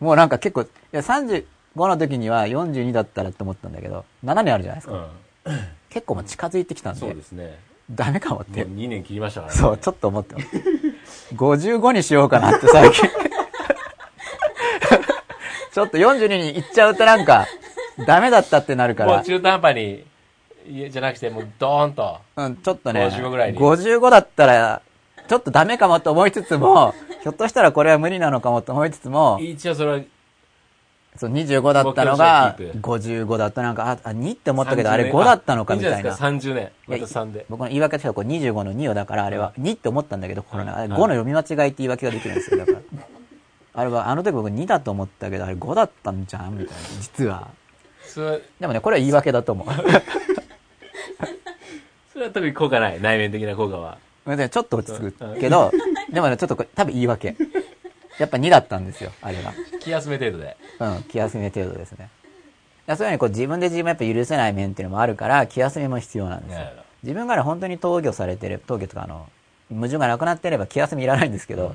もうなんか結構、いや、35の時には42だったらって思ったんだけど、7年あるじゃないですか。うん。結構もう近づいてきたんで、そうですね。ダメかもっもうて、2年切りましたからね。そう、ちょっと思ってます。55にしようかなって最近。ちょっと42に行っちゃうとなんか、ダメだったってなるから、もう中途半端に、じゃなくて、もうドーンと。うん、ちょっとね、55ぐらいに55だったら、ちょっとダメかもと思いつつも、ひょっとしたらこれは無理なのかもと思いつつも、一応それは、そう、25だったのが目標として55だったなんか、あ、あ2って思ったけど、30あれ5だったのかみたいな。いいんじゃないですか、30年。また3で。僕の言い訳としてはこう25の2をだから、あれは2って思ったんだけど、これあれはい5の読み間違いって言い訳ができるんですよ。だから。あれは、あの時僕2だと思ったけど、あれ5だったんじゃんみたいな。実は、でもね、これは言い訳だと思う。それは特に効果ない。内面的な効果は。でちょっと落ち着くけど、でもね、ちょっとこれ多分言い訳。やっぱ2だったんですよ、あれが。気休め程度で。うん、気休め程度ですね。いやそういうふうにこう自分で自分をやっぱ許せない面っていうのもあるから、気休めも必要なんですよ。自分がね、本当に投御されてる、投御とかあの、矛盾がなくなってれば気休めいらないんですけど、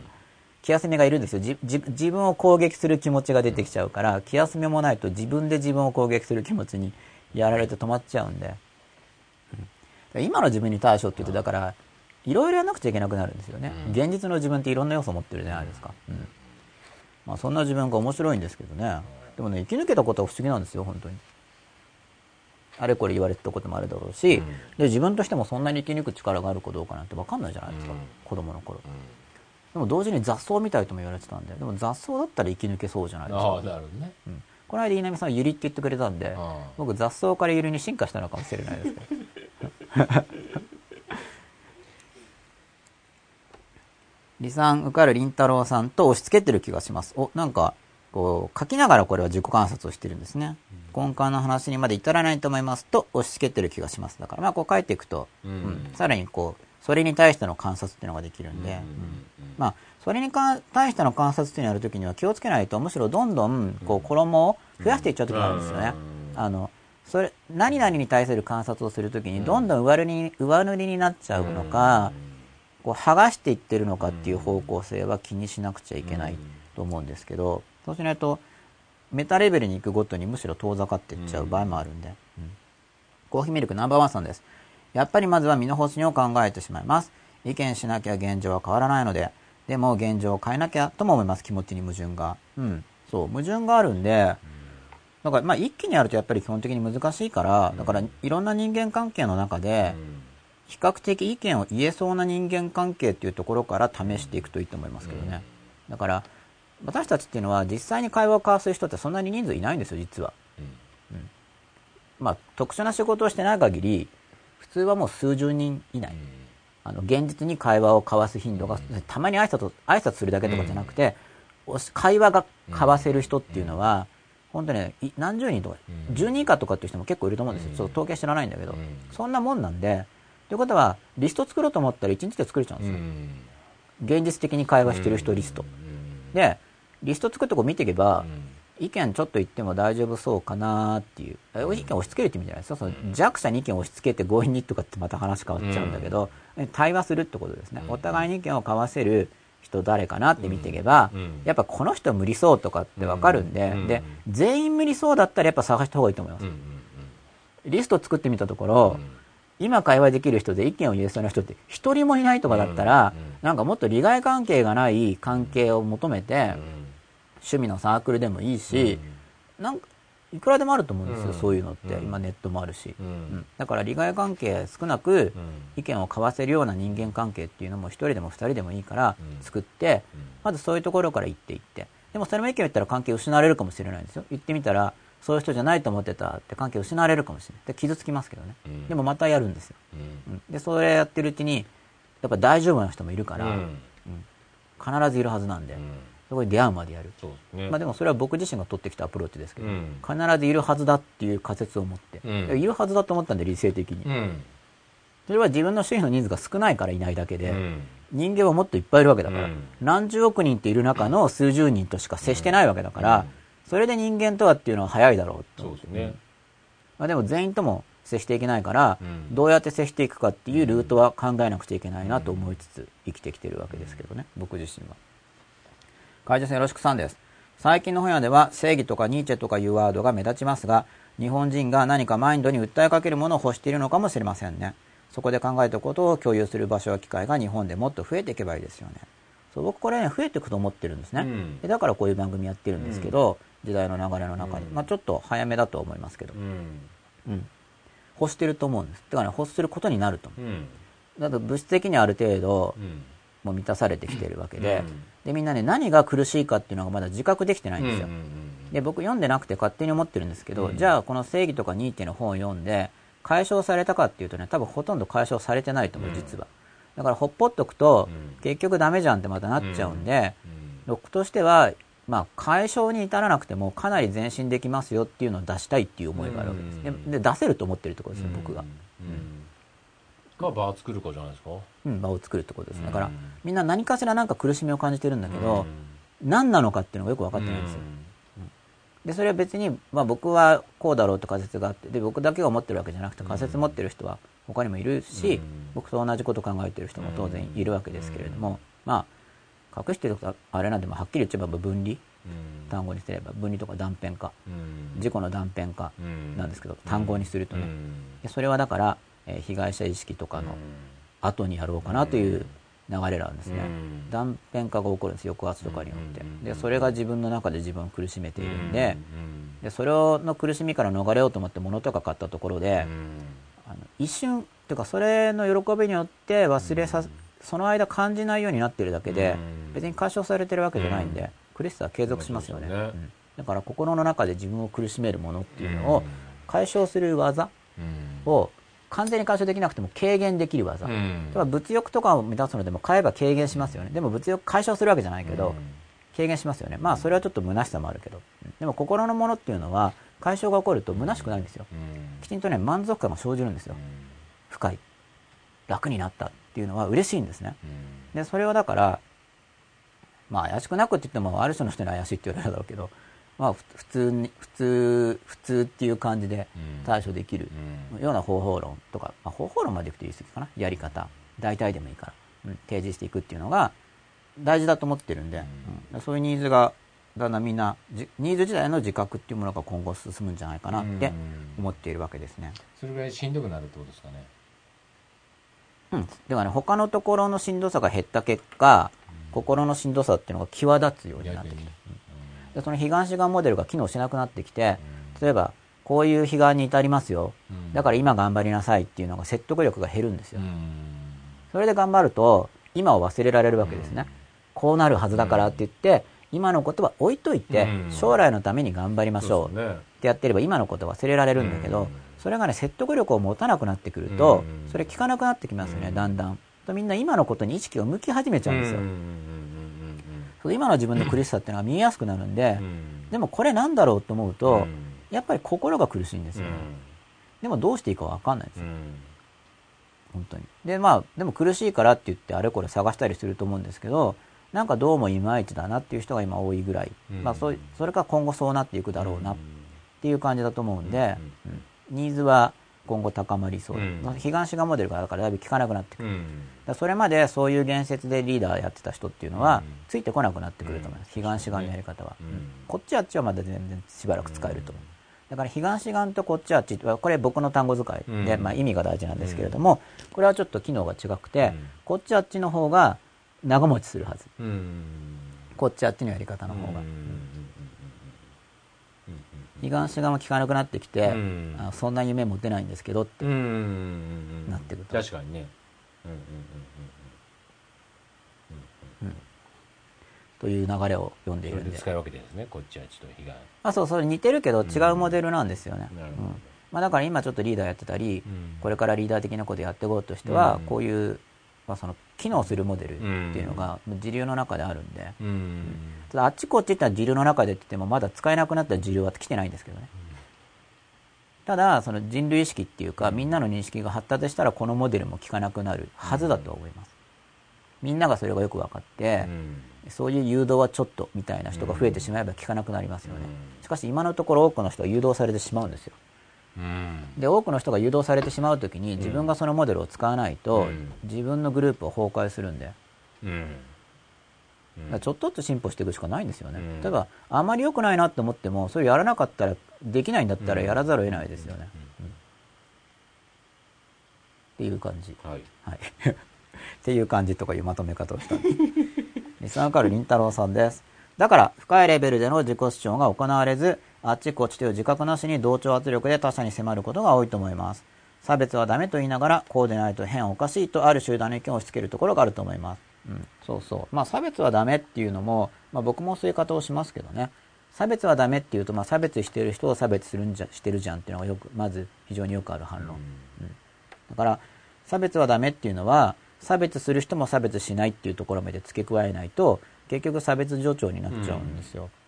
気休めがいるんですよじじ。自分を攻撃する気持ちが出てきちゃうから、気休めもないと自分で自分を攻撃する気持ちにやられて止まっちゃうんで。うん今の自分に対処って言うと、だから、いろいろやらなくちゃいけなくなるんですよね。現実の自分っていろんな要素を持ってるじゃないですか。うんまあそんな自分が面白いんですけどね。でもね、生き抜けたことは不思議なんですよ、本当に。あれこれ言われてたこともあるだろうし、うんで自分としてもそんなに生き抜く力があるかどうかなんて分かんないじゃないですか、うん子供の頃。でも同時に雑草みたいとも言われてたんで、でも雑草だったら生き抜けそうじゃないですか。ああ、なるほどね。うんこの間、稲見さんはユリって言ってくれたんで僕雑草からユリに進化したのかもしれないですけど。李さん、受かる林太郎さんと押し付けてる気がします。お、なんか、こう書きながらこれは自己観察をしてるんですね。根幹の話にまで至らないと思いますと押し付けてる気がします。だからまあこう書いていくと、うんさらにこう、それに対しての観察っていうのができるんで、うんまあ、それに対しての観察っていうのをやるときには気をつけないと、むしろどんどんこう衣を増やしていっちゃうときがあるんですよね。あのそれ何々に対する観察をするときにどんどん上塗りに上塗りになっちゃうのか、こう剥がしていってるのかっていう方向性は気にしなくちゃいけないと思うんですけど、そうしないとメタレベルに行くごとにむしろ遠ざかっていっちゃう場合もあるんで、うん、コーヒーミルクナンバーワンさんです。やっぱりまずは身の発信を考えてしまいます。意見しなきゃ現状は変わらないのででも現状を変えなきゃとも思います。気持ちに矛盾が。うん。そう矛盾があるんでだからまあ一気にやるとやっぱり基本的に難しいからだからいろんな人間関係の中で比較的意見を言えそうな人間関係っていうところから試していくといいと思いますけどね。だから私たちっていうのは実際に会話を交わす人ってそんなに人数いないんですよ実は、うん、うん、まあ特殊な仕事をしてない限り普通はもう数十人いない、うん、あの現実に会話を交わす頻度が、うん、たまに挨拶挨拶するだけとかじゃなくて、会話が交わせる人っていうのは、本当に何十人とか、10人以下とかっていう人も結構いると思うんですよ、そう統計知らないんだけど、そんなもんなんでということはリスト作ろうと思ったら1日で作れちゃうんですよ、現実的に会話してる人リスト、でリスト作ってこう見ていけば、意見ちょっと言っても大丈夫そうかなっていう、意見押し付けるって意味じゃないですか？その弱者に意見を押し付けて強引にとかってまた話変わっちゃうんだけど、対話するってことですね。お互いに意見を交わせる人誰かなって見ていけば、やっぱこの人無理そうとかってわかるんで、で、全員無理そうだったらやっぱ探した方がいいと思います。リスト作ってみたところ、今会話できる人で意見を言えそうな人って一人もいないとかだったら、なんかもっと利害関係がない関係を求めて、趣味のサークルでもいいし、うん、なんかいくらでもあると思うんですよ、うん、そういうのって、今ネットもあるし、うん、だから利害関係少なく意見を交わせるような人間関係っていうのも1人でも2人でもいいから作って、まずそういうところから行っていって。でもそれも意見を言ったら関係失われるかもしれないんですよ。言ってみたらそういう人じゃないと思ってたって関係失われるかもしれない。で傷つきますけどね、でもまたやるんですよ、でそれやってるうちにやっぱ大丈夫な人もいるから、必ずいるはずなんで。そこに出会うまでやる、ね、まあ、でもそれは僕自身が取ってきたアプローチですけど、うん、必ずいるはずだっていう仮説を持って、うん、いるはずだと思ったんで理性的に、うん、それは自分の周囲の人数が少ないからいないだけで、人間はもっといっぱいいるわけだから、何十億人っている中の数十人としか接してないわけだから、それで人間とはっていうのは早いだろうとそうですね、まあ、でも全員とも接していけないから、どうやって接していくかっていうルートは考えなくちゃいけないなと思いつつ生きてきてるわけですけどね僕自身は。会社さんよろしくさんです。最近の本屋では正義とかニーチェとかいうワードが目立ちますが、日本人が何かマインドに訴えかけるものを欲しているのかもしれませんね。そこで考えたことを共有する場所や機会が日本でもっと増えていけばいいですよね。そう僕これね、増えていくと思ってるんですね。うん、だからこういう番組やってるんですけど、うん、時代の流れの中に。まあちょっと早めだと思いますけど。うん。うん、欲してると思うんです。だからね、欲することになると思う。だと物質的にある程度、もう満たされてきてるわけで、で、みんなね、何が苦しいかっていうのがまだ自覚できてないんですよ。で、僕読んでなくて勝手に思ってるんですけど、うん、じゃあこの正義とかニーテの本を読んで、解消されたかっていうとね、多分ほとんど解消されてないと思う、実は。だからほっぽっとくと、結局ダメじゃんってまたなっちゃうんで、僕としては、まあ、解消に至らなくてもかなり前進できますよっていうのを出したいっていう思いがあるわけです。で、で出せると思ってるところですよ、僕が。うん。が場を作るかじゃないですか、うん、場を作るってことです。だから、みんな何かしらなんか苦しみを感じてるんだけど、何なのかっていうのがよく分かってないんですよ、でそれは別に、まあ、僕はこうだろうって仮説があってで僕だけが思ってるわけじゃなくて仮説持ってる人は他にもいるし、僕と同じこと考えてる人も当然いるわけですけれども、まあ隠してることはあれなんでもはっきり言っちゃえば分離、単語にすれば。分離とか断片化、自己の断片化なんですけど、単語にするとね、でそれはだからえ被害者意識とかの後にやろうかなという流れなんですね、断片化が起こるんです抑圧とかによって。でそれが自分の中で自分を苦しめているんででそれの苦しみから逃れようと思って物とか買ったところであの一瞬というかそれの喜びによって忘れさその間感じないようになってるだけで別に解消されてるわけじゃないんで苦しさは継続しますよね、うん、だから心の中で自分を苦しめるものっていうのを解消する技を完全に解消できなくても軽減できる技、うん、物欲とかを満たすのでも買えば軽減しますよね。でも物欲解消するわけじゃないけど、うん、軽減しますよね。まあそれはちょっと虚しさもあるけど。でも心のものっていうのは解消が起こると虚しくないんですよ。きちんとね、満足感が生じるんですよ。深い。楽になったっていうのは嬉しいんですね。で、それをだから、まあ怪しくなくって言ってもある種の人に怪しいって言われるだろうけど、まあ普通に、普通、普通っていう感じで対処できるような方法論とか、まあ、方法論までいくと言い過ぎかな？やり方。大体でもいいから。うん、提示していくっていうのが大事だと思ってるんで、うん、そういうニーズがだんだんみんなニーズ時代の自覚っていうものが今後進むんじゃないかなって思っているわけですね。それぐらいしんどくなるってことですかね？うん。ではね、他のところのしんどさが減った結果、うん、心のしんどさっていうのが際立つようになってきて、うん、でその悲願志願モデルが機能しなくなってきて、例えば、こういう悲願に至りますよ。だから今頑張りなさいっていうのが説得力が減るんですよ。それで頑張ると、今を忘れられるわけですね。こうなるはずだからって言って、今のことは置いといて、将来のために頑張りましょう。ってやってれば今のこと忘れられるんだけど、それがね、説得力を持たなくなってくると、それ聞かなくなってきますよね、だんだん。とみんな今のことに意識を向き始めちゃうんですよ。今の自分の苦しさっていうのが見えやすくなるんで、でもこれなんだろうと思うと、やっぱり心が苦しいんですよ、ね。でもどうしていいかわかんないですよ。本当に。で、まあ、でも苦しいからって言ってあれこれ探したりすると思うんですけど、なんかどうもいまいちだなっていう人が今多いぐらい。うん、まあ、そそれか今後そうなっていくだろうな。っていう感じだと思うんで、うん、ニーズは今後高まりそう。うん、悲願志願モデルがだからだいぶ効かなくなってくる。うん、それまでそういう言説でリーダーやってた人っていうのは、ついてこなくなってくると思います。悲願志願のやり方は。こっちあっちはまだ全然しばらく使えると。思う。だから、悲願志願とこっちあっち、これ僕の単語使いで、まあ意味が大事なんですけれども、これはちょっと機能が違くて、こっちあっちの方が長持ちするはず。こっちあっちのやり方の方が。悲願志願も効かなくなってきて、あそん。な夢持てないん。ですけどってなってくると。確かにね。という流れを読ん。でいるん。で。使い分けですね、こっちはちょっと被害。あ、そう、それ似てるけど違うモデルなん。ですよね。うん、まあだから今ちょっとリーダーやってたり、これからリーダー的なことやっていこうとしては、こういう、まあその、機能するモデルっていうのが、時流の中であるんで、ただあっちこっちって言ったら時流の中でって言っても、まだ使えなくなった時流は来てないんですけどね。ただ、その人類意識っていうか、みんなの認識が発達したらこのモデルも効かなくなるはずだと思います。みんながそれがよく分かって、そういう誘導はちょっとみたいな人が増えてしまえば効かなくなりますよね。しかし今のところ多くの人は誘導されてしまうんですよ。で多くの人が誘導されてしまうときに自分がそのモデルを使わないと自分のグループは崩壊するんで、ちょっとずつ進歩していくしかないんですよね、例えばあまり良くないなと思ってもそれやらなかったらできないんだったらやらざるを得ないですよね、っていう感じ。はい、はい、っていう感じとかいうまとめ方をした。んですリスナーカルりんたろうさんです。だから深いレベルでの自己主張が行われずあっちこっちという自覚なしに同調圧力で他者に迫ることが多いと思います。差別はダメと言いながら、こうでないと変おかしいとある集団の意見を押し付けるところがあると思います。うん、そうそう。まあ差別はダメっていうのも、まあ僕もそういう言い方をしますけどね。差別はダメっていうと、まあ差別してる人を差別するんじゃ、してるじゃんっていうのがよく、まず非常によくある反論。うん、だから、差別はダメっていうのは、差別する人も差別しないっていうところまで付け加えないと、結局差別助長になっちゃうんですよ。うん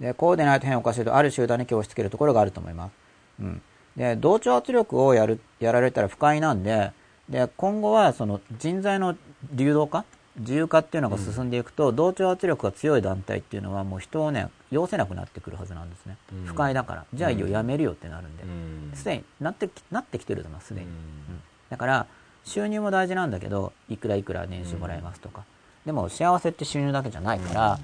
で、こうでないと変おかしいと、ある集団に気を押し付けるところがあると思います。うん。で、同調圧力をやる、やられたら不快なんで、で、今後はその人材の流動化自由化っていうのが進んでいくと、うん、同調圧力が強い団体っていうのはもう人をね、要せなくなってくるはずなんですね。うん、不快だから。じゃあいいよ、やめるよってなるんで。す、で、になってき、なってきてると思います、すでに。うん、だから、収入も大事なんだけど、いくらいくら年収もらえますとか。でも幸せって収入だけじゃないから、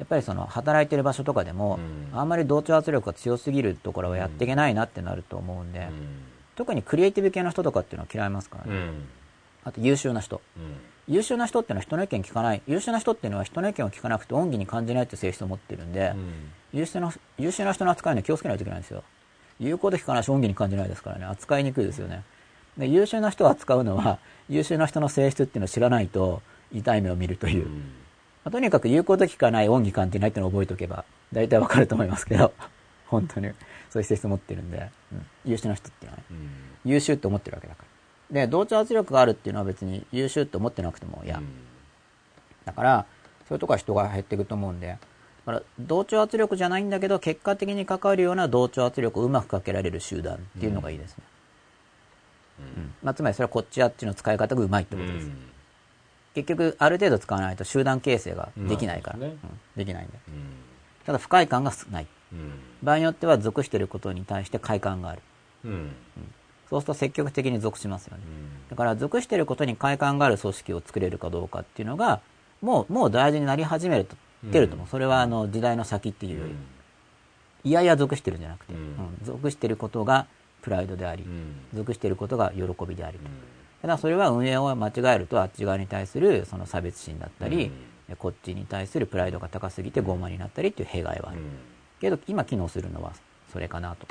やっぱりその働いてる場所とかでも、あんまり同調圧力が強すぎるところはやっていけないなってなると思うんで、特にクリエイティブ系の人とかっていうのは嫌いますからね。あと優秀な人。優秀な人っていうのは人の意見聞かない。優秀な人っていうのは人の意見を聞かなくて恩義に感じないって性質を持ってるんで、優秀な、優秀な人の扱いに気をつけないといけないんですよ。言うこと聞かないし恩義に感じないですからね、扱いにくいですよね。で優秀な人を扱うのは、優秀な人の性質っていうのを知らないと痛い目を見るという。まあ、とにかく言うこと聞かない恩義関係ないってのを覚えておけば、大体わかると思いますけど、本当に、そういう性質持ってるんで、うん、優秀な人っていうのはね、うん、優秀って思ってるわけだから。で、同調圧力があるっていうのは別に優秀って思ってなくても嫌。うん、だから、そういうとこは人が減っていくと思うんで、だから同調圧力じゃないんだけど、結果的に関わるような同調圧力をうまくかけられる集団っていうのがいいですね。うん。まあ、つまりそれはこっちあっちの使い方がうまいってことです。結局、ある程度使わないと集団形成ができないから、まあねうん。できないんで。ただ不快感が少ない。場合によっては属していることに対して快感がある。そうすると積極的に属しますよね。だから属していることに快感がある組織を作れるかどうかっていうのが、もう、もう大事になり始めると、出ると思う。それはあの時代の先っていうより、いやいや属してるんじゃなくて、うん。うん。属していることがプライドであり、属していることが喜びでありと。ただそれは運営を間違えるとあっち側に対するその差別心だったり、こっちに対するプライドが高すぎて傲慢になったりっていう弊害はある。けど今機能するのはそれかなと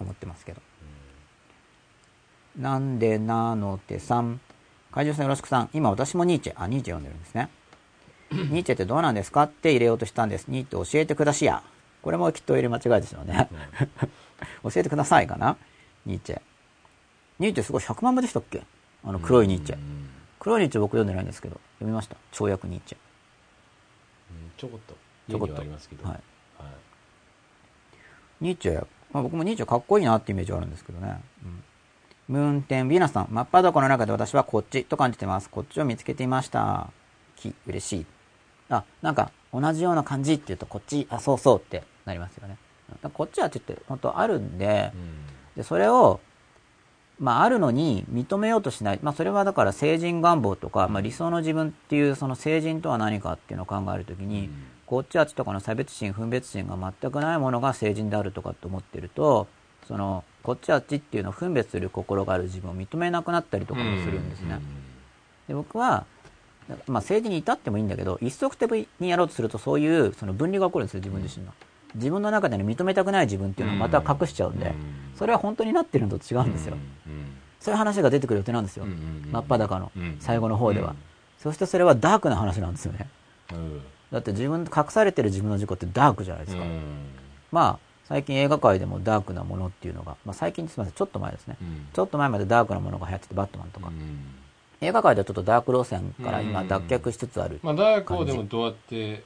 思ってますけど。なんでなのてさん。海上さんよろしくさん。今私もニーチェ。あ、ニーチェ読んでるんですね。ニーチェってどうなんですかって入れようとしたんです。ニーチェ教えてくだしや。これもきっと入れ間違いですよね。教えてくださいかなニーチェ。ニーチェすごい100万部でしたっけ？あの黒いニーチェ。黒いニーチェ僕読んでないんですけど、読みました。跳躍ニーチェ。ちょこっとちょこっとはありますけどはいニーチェ、まあ、僕もニーチェかっこいいなってイメージはあるんですけどね。うん、ムーンテン、ヴィーナスさん、真っ裸の中で私はこっちと感じてます。こっちを見つけていました。き、嬉しい。あ、なんか、同じような感じって言うと、こっち、あ、そうそうってなりますよね。こっちはって言って、本当あるんで、で、それを、まあ、あるのに認めようとしない。まあ、それはだから成人願望とか、まあ、理想の自分っていう、その成人とは何かっていうのを考えるときに、こっちあっちとかの差別心、分別心が全くないものが成人であるとかって思ってると、その、こっちあっちっていうのを分別する心がある自分を認めなくなったりとかもするんですね。で僕は、まあ、政治に至ってもいいんだけど、一足飛びにやろうとすると、そういうその分離が起こるんですよ、自分自身の。自分の中での認めたくない自分っていうのをまた隠しちゃうんで、それは本当になってるのと違うんですよ。そういう話が出てくる予定なんですよ。真っ裸の最後の方では。そしてそれはダークな話なんですよね。だって自分、隠されてる自分の事故ってダークじゃないですか。まあ、最近映画界でもダークなものっていうのが、まあ最近すみません、ちょっと前ですね。ちょっと前までダークなものが流行ってて、バットマンとか。映画界ではちょっとダーク路線から今脱却しつつある。まあ、ダークをでもどうやって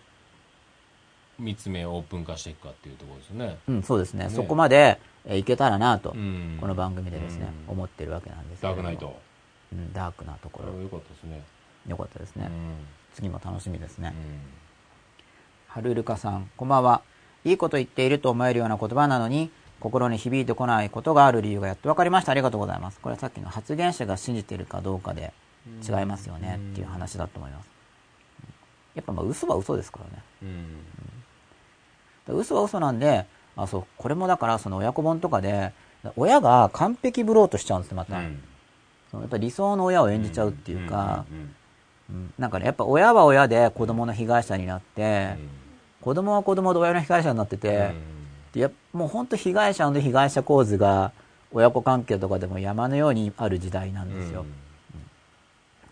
見つめオープン化していくかっていうところですよね。うん、そうですね。ねそこまで、えーいけたらなと、うんこの番組でですね、うん思ってるわけなんですけれどもダークナイト。うん、ダークなところ。これは良かったですね。よかったですね。うん次も楽しみですね。うんはるるかさん、こんばんは。いいこと言っていると思えるような言葉なのに、心に響いてこないことがある理由がやっと分かりました。ありがとうございます。これはさっきの発言者が信じているかどうかで違いますよねっていう話だと思います。やっぱまあ嘘は嘘ですからね。うん嘘は嘘なんで、あ、そう、これもだからその親子本とかで、親が完璧ぶろうとしちゃうんですよ、また。そのやっぱ理想の親を演じちゃうっていうか、うんなんかね、やっぱ親は親で子供の被害者になって、子供は子供で親の被害者になってて、でやもう本当被害者の被害者構図が親子関係とかでも山のようにある時代なんですよ。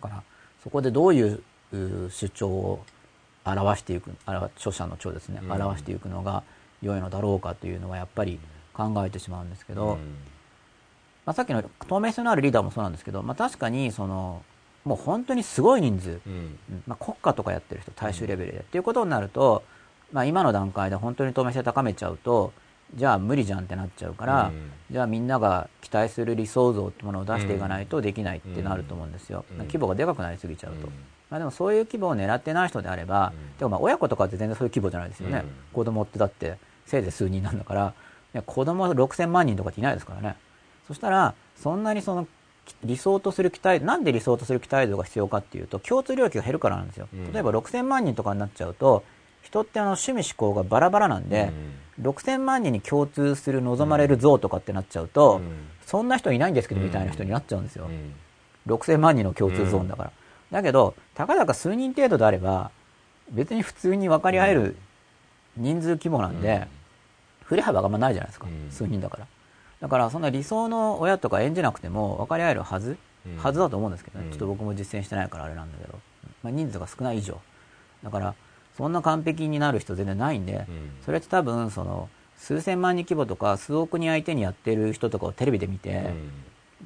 だから、そこでどういうう主張を表していく、表著者の長ですね、うん。表していくのが良いのだろうかというのはやっぱり考えてしまうんですけど、まあ、さっきの透明性のあるリーダーもそうなんですけど、まあ、確かにそのもう本当にすごい人数、うん。まあ、国家とかやってる人大衆レベルで、っていうことになると、まあ、今の段階で本当に透明性高めちゃうとじゃあ無理じゃんってなっちゃうから、うん。じゃあみんなが期待する理想像ってものを出していかないとできないってなると思うんですよ、うん。規模がでかくなりすぎちゃうと、まあ、でもそういう規模を狙ってない人であれば、うん。でもまあ親子とかって全然そういう規模じゃないですよね、うん。子供ってだってせいぜい数人なんだから、ね、子供6000万人とかっていないですからね。そしたらそんなにその理想とする期待なんで理想とする期待度が必要かっていうと共通領域が減るからなんですよ、うん。例えば6000万人とかになっちゃうと人ってあの趣味思考がバラバラなんで、6000万人に共通する望まれる像とかってなっちゃうと、そんな人いないんですけどみたいな人になっちゃうんですよ、6000万人の共通ゾーンだから、だけどたかだか数人程度であれば別に普通に分かり合える人数規模なんで、振れ幅があんまないじゃないですか、うん。数人だから。だからそんな理想の親とか演じなくても分かり合えるはず、うん。はずだと思うんですけどね、うん。ちょっと僕も実践してないからあれなんだけど、まあ、人数が少ない以上。だからそんな完璧になる人全然ないんで、それって多分その数千万人規模とか数億人相手にやってる人とかをテレビで見て、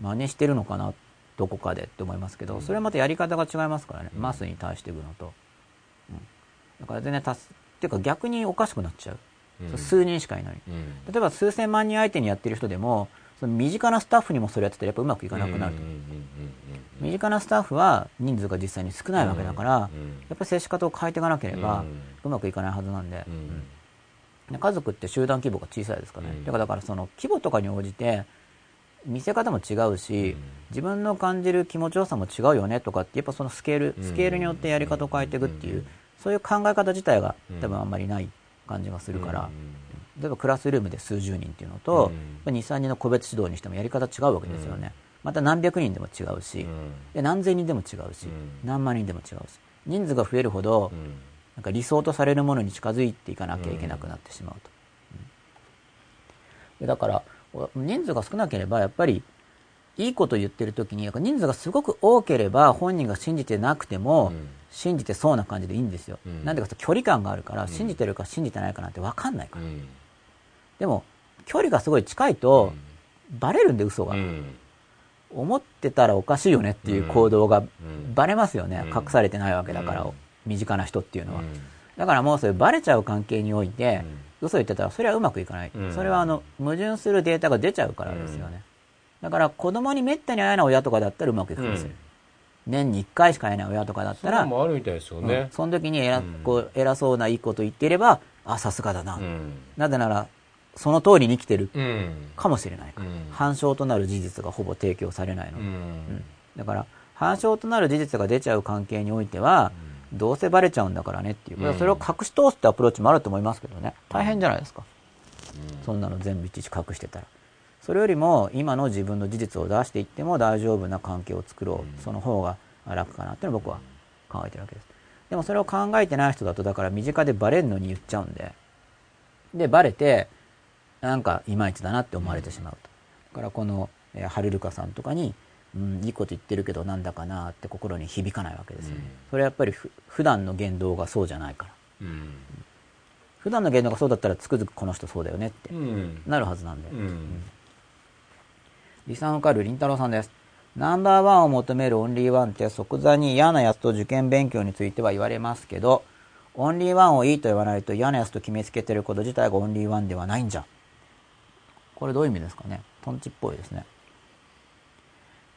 真似してるのかなどこかでって思いますけど、それはまたやり方が違いますからね、マスに対していくのと。だから全然達っていうか逆におかしくなっちゃう、うん。数人しかいない。うん。例えば数千万人相手にやってる人でもその身近なスタッフにもそれやってたらやっぱうまくいかなくなると、うんうんうん身近なスタッフは人数が実際に少ないわけだから、うんやっぱり接し方を変えていかなければうん。うまくいかないはずなんで、うんうん。で家族って集団規模が小さいですからね、うん。だからだからその規模とかに応じて見せ方も違うし、うん。自分の感じる気持ちよさも違うよねとかってやっぱそのスケールうん。スケールによってやり方を変えていくっていう、うん。そういう考え方自体がうん。多分あんまりない感じがするから、うん。例えばクラスルームで数十人っていうのと、うん。23人の個別指導にしてもやり方違うわけですよね、また何百人でも違うし、うん。で何千人でも違うし、うん。何万人でも違うし人数が増えるほど、うん。なんか理想とされるものに近づいていかなきゃいけなくなってしまうと。でだからお人数が少なければやっぱりいいこと言ってる時に人数がすごく多ければ本人が信じてなくても、うん。信じてそうな感じでいいんですよ。うん。なんでか距離感があるからん。信じてるか信じてないかなんて分かんないから。うん。でも距離がすごい近いとバレるんで嘘が、うん。思ってたらおかしいよねっていう行動がん。バレますよね、うん。隠されてないわけだから、うん。身近な人っていうのは。うん。だからもうそれバレちゃう関係において、うん嘘言ってたらそれはうまくいかない、うん。それはあの矛盾するデータが出ちゃうからですよね、だから子供にめったに会えない親とかだったらうまくいくんですよ、うん。年に1回しか会えない親とかだっそれたら、もあるみたいですようん。ね。その時に偉,、うんこう偉そうないいこと言っていればあさすがだな、うん。なぜならその通りに生きてるうん。かもしれないから、うん。反証となる事実がほぼ提供されないの。うで、ん。だから反証となる事実が出ちゃう関係においては、どうせバレちゃうんだからねっていう、うん。それを隠し通すってアプローチもあると思いますけどね。大変じゃないですか、そんなの全部いちいち隠してたら。それよりも今の自分の事実を出していっても大丈夫な関係を作ろう、うん。その方が楽かなっていうのを僕は考えてるわけです。でもそれを考えてない人だとだから身近でバレるのに言っちゃうんで。でバレてなんかいまいちだなって思われてしまうと。だからこの、えーハルルカさんとかに、うん、いいこと言ってるけどなんだかなって心に響かないわけですよ。ね、うん。それはやっぱりふ普段の言動がそうじゃないから。うん。普段の言動がそうだったらつくづくこの人そうだよねって。うん。なるはずなんで、うん。リサンカルリンタロウさんです。ナンバーワンを求めるオンリーワンって即座に嫌なやつと受験勉強については言われますけど、オンリーワンをいいと言わないと嫌なやつと決めつけてること自体がオンリーワンではないんじゃ。これどういう意味ですかね。トンチっぽいですね。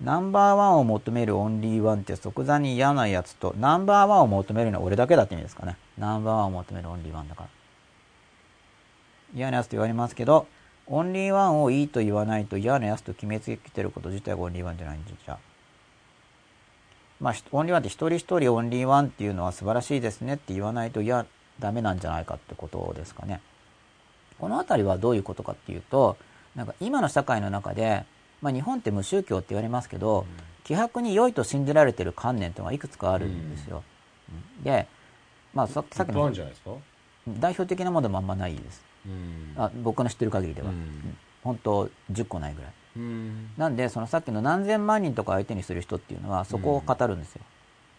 ナンバーワンを求めるオンリーワンって即座に嫌なやつと、ナンバーワンを求めるのは俺だけだって意味ですかね。ナンバーワンを求めるオンリーワンだから。嫌なやつと言われますけど、オンリーワンをいいと言わないと嫌なやつと決めつけてること自体がオンリーワンじゃないんじゃ。まあ、オンリーワンって一人一人オンリーワンっていうのは素晴らしいですねって言わないと、いや、ダメなんじゃないかってことですかね。このあたりはどういうことかっていうと、なんか今の社会の中で、まあ日本って無宗教って言われますけど、希薄に良いと信じられてる観念っていうのがいくつかあるんですよ。うん。で、まあささっきの代表的なものもあんまないです。うん。あ僕の知ってる限りでは。本当10個ないぐらい。うん。なんで、そのさっきの何千万人とか相手にする人っていうのは、そこを語るんですよ、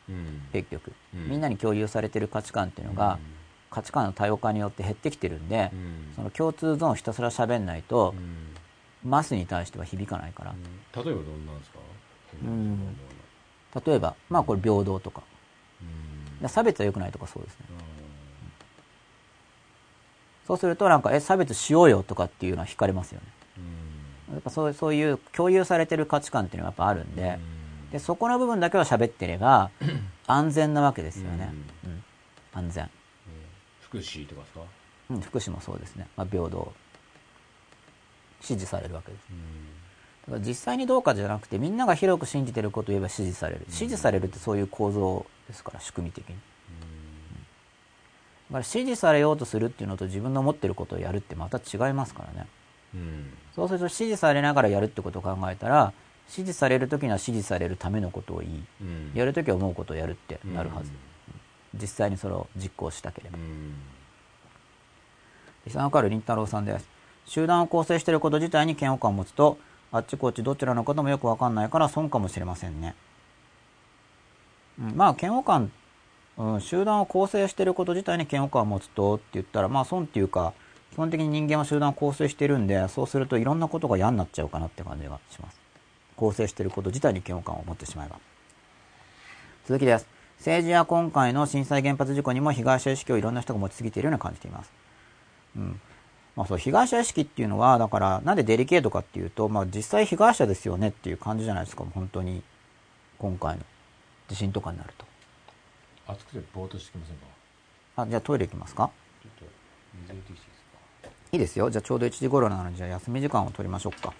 うん。結局。うん。みんなに共有されてる価値観っていうのが、価値観の多様化によって減ってきてるんで、うん。その共通ゾーンをひたすら喋んないとう、んマスに対しては響かないから。例えばどんなんですか？うん例えば、まあこれ平等とか。差別は良くないとかそうですね。そうするとなんか、え、差別しようよとかっていうのは惹かれますよね。うんやっぱそうそういう共有されてる価値観っていうのがやっぱあるんで、うんで、そこの部分だけは喋ってれば、安全なわけですよね。うん。安全。福祉とかですか？うん、福祉もそうですね。まあ、平等。支持されるわけです。だから実際にどうかじゃなくて、みんなが広く信じてることを言えば支持される。支持されるってそういう構造ですから、仕組み的に。だから支持されようとするっていうのと自分の持ってることをやるってまた違いますからね。うんそうすると支持されながらやるってことを考えたら、支持されるときには支持されるためのことを言い、うんやるときは思うことをやるってなるはず。実際にそれを実行したければう。んリサンカルリンタロウさんです。集団を構成していること自体に嫌悪感を持つと、あっちこっちどちらのこともよくわかんないから損かもしれませんね。うん、まあ、嫌悪感、うん、集団を構成していること自体に嫌悪感を持つとって言ったら、まあ損っていうか、基本的に人間は集団を構成してるんで、そうするといろんなことが嫌になっちゃうかなって感じがします。構成していること自体に嫌悪感を持ってしまえば。続きです。政治や今回の震災原発事故にも被害者意識をいろんな人が持ちすぎているように感じています。うん。まあそう、被害者意識っていうのは、だから、なんでデリケートかっていうと、まあ実際被害者ですよねっていう感じじゃないですか、本当に。今回の地震とかになると。暑くてぼーっとしてきませんか？あ、じゃあトイレ行きますか？ちょっと水入れてきていいですか？いいですよ。じゃあちょうど1時頃なので、じゃあ休み時間を取りましょうか。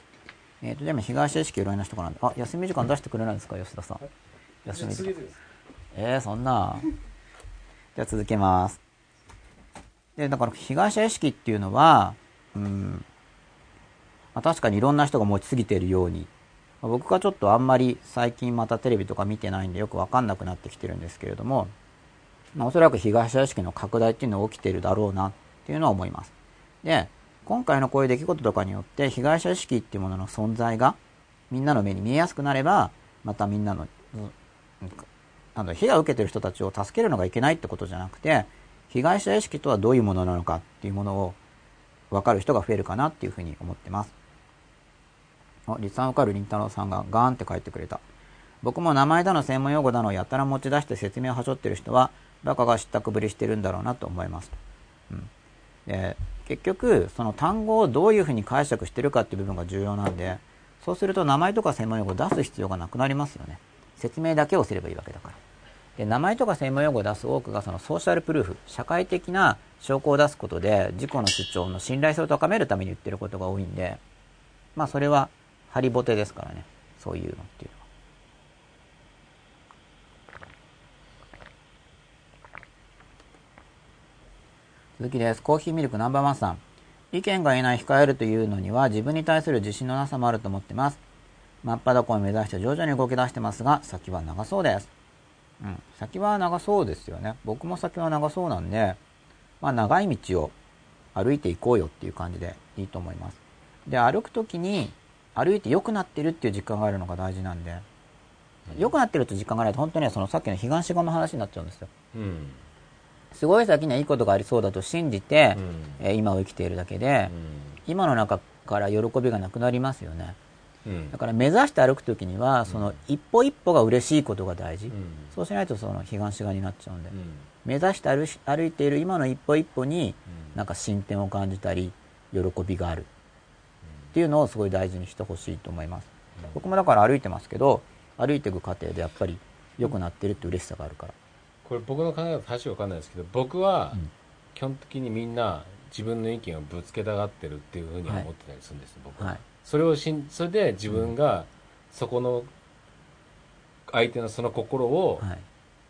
えっ、と、でも被害者意識いろんな人からなんで、あ、休み時間出してくれないんですか、吉田さん。休み時間。えー、そんな。じゃあ続けます。で、だから被害者意識っていうのは、うん、まあ、確かにいろんな人が持ちすぎているように、まあ僕がちょっとあんまり最近またテレビとか見てないんでよくわかんなくなってきてるんですけれども、まあ、おそらく被害者意識の拡大っていうのが起きてるだろうなっていうのは思います。で、今回のこういう出来事とかによって被害者意識っていうものの存在がみんなの目に見えやすくなれば、またみんなの、なんだ被害を受けてる人たちを助けるのがいけないってことじゃなくて、被害者意識とはどういうものなのかっていうものを分かる人が増えるかなっていうふうに思ってます。あ、立さんわかるりんたろうさんがガーンって書いてくれた。僕も名前だの専門用語だのをやたら持ち出して説明をはしょってる人は、バカが知ったくぶりしてるんだろうなと思います。うん。で、結局、その単語をどういうふうに解釈してるかっていう部分が重要なんで、そうすると名前とか専門用語を出す必要がなくなりますよね。説明だけをすればいいわけだから。で名前とか専門用語を出す多くがそのソーシャルプルーフ、社会的な証拠を出すことで自己の主張の信頼性を高めるために言ってることが多いんで、まあそれはハリボテですからね。そういうのっていうのは。続きです。コーヒーミルクナンバーワンさん。意見が言えない控えるというのには自分に対する自信のなさもあると思ってます。真っ裸を目指して徐々に動き出してますが、先は長そうです。うん。先は長そうですよね。僕も先は長そうなんで、まあ長い道を歩いていこうよっていう感じでいいと思います。で、歩くときに歩いて良くなってるっていう実感があるのが大事なんで、良くなってると実感がないと本当にそのさっきの彼岸志願の話になっちゃうんですよ。うんすごい先にはいいことがありそうだと信じて、うんえー今を生きているだけで、今の中から喜びがなくなりますよね。うんだから目指して歩くときには、その一歩一歩が嬉しいことが大事。うんそうしないとその彼岸志願になっちゃうんで。うん目指して歩し歩いている今の一歩一歩に、なんか進展を感じたり、喜びがある。っていうのをすごい大事にしてほしいと思います。僕もだから歩いてますけど、歩いていく過程でやっぱり良くなってるって嬉しさがあるから。これ僕の考え方正しいか分かんないですけど僕はうん基本的にみんな自分の意見をぶつけたがってるっていうふうには思ってたりするんです、僕は、はい。それをしんそれで自分がそこの相手のその心をはい。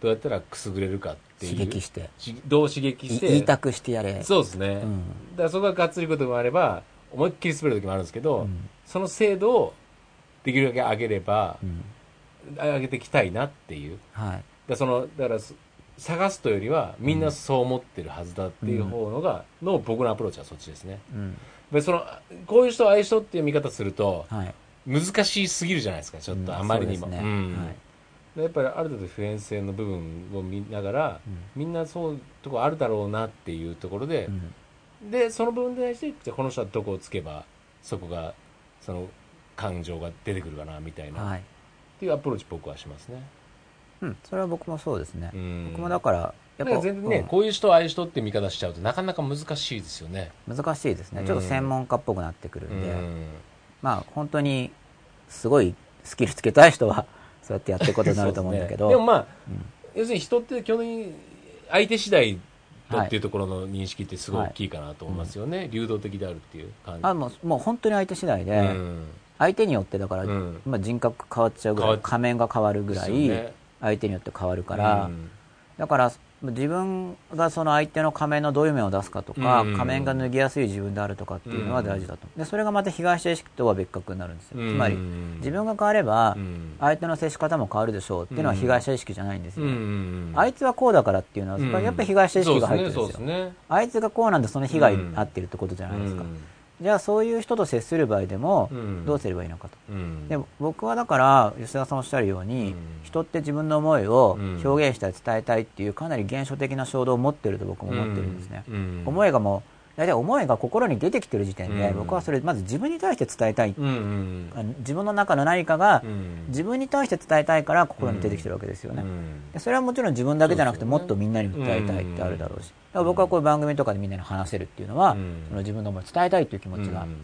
どうやったらくすぐれるかっていう刺激して。しどう刺激してい言いたくしてやれ。そうですね、うんだからそこががっつりこともあれば思いっきり滑る時もあるんですけど、うんその精度をできるだけ上げればう、ん。上げていきたいなっていうはい。だからそのだからす探すというよりはみんなそう思ってるはずだっていう方のが、の僕のアプローチはそっちですねうん。でそのこういう人ああいう人っていう見方するとはい。難しすぎるじゃないですかちょっとあまりにも、そうですねうんはいでやっぱりある程度普遍性の部分を見ながら、みんなそういうとこあるだろうなっていうところでう、ん。でその部分に対してじゃあこの人はどこをつけばそこがその感情が出てくるかなみたいな、はい。っていうアプローチ僕はしますね、うん。それは僕もそうですねう。ん、僕もだから、やだから全然ね、うん。こういう人ああいう人って見方しちゃうとなかなか難しいですよね。難しいですね。うん。ちょっと専門家っぽくなってくるうんで、ん。まあ本当にすごいスキルつけたい人は、そうやってやっていくことになると思うんだけど、ですね。でもまあ、うん。要するに人って基本的に相手次第だっていうところの認識ってすごい大きいかなと思いますよね、流動的であるっていう。感じあもうもう本当に相手次第で、うん。相手によってだから、うん。まあ、人格変わっちゃうぐらい仮面が変わるぐらい、相手によって変わるから、うん。だから自分がその相手の仮面のどういう面を出すかとか、うん。仮面が脱ぎやすい自分であるとかっていうのは大事だと、でそれがまた被害者意識とは別格になるんですよ、つまりうん自分が変わればうん。相手の接し方も変わるでしょうっていうのは被害者意識じゃないんですよ、うんあいつはこうだからっていうのは、うんやっぱり被害者意識が入ってるんですよ。あいつがこうなんでその被害に遭ってるってことじゃないですか、じゃあそういう人と接する場合でもうん。どうすればいいのかと、うん。で僕はだから吉田さんおっしゃるように、うん。人って自分の思いをうん。表現したり伝えたいっていうかなり原初的な衝動を持ってると僕も思ってるんですね、うん。思いがもう大体思いが心に出てきてる時点で、うん。僕はそれまず自分に対して伝えたい、自分の中の何かがうん。自分に対して伝えたいから心に出てきてるわけですよね、それはもちろん自分だけじゃなくてもっとみんなに訴えたいってあるだろうし、僕はこういう番組とかでみんなに話せるっていうのは、うん。その自分の思いを伝えたいっていう気持ちがうん。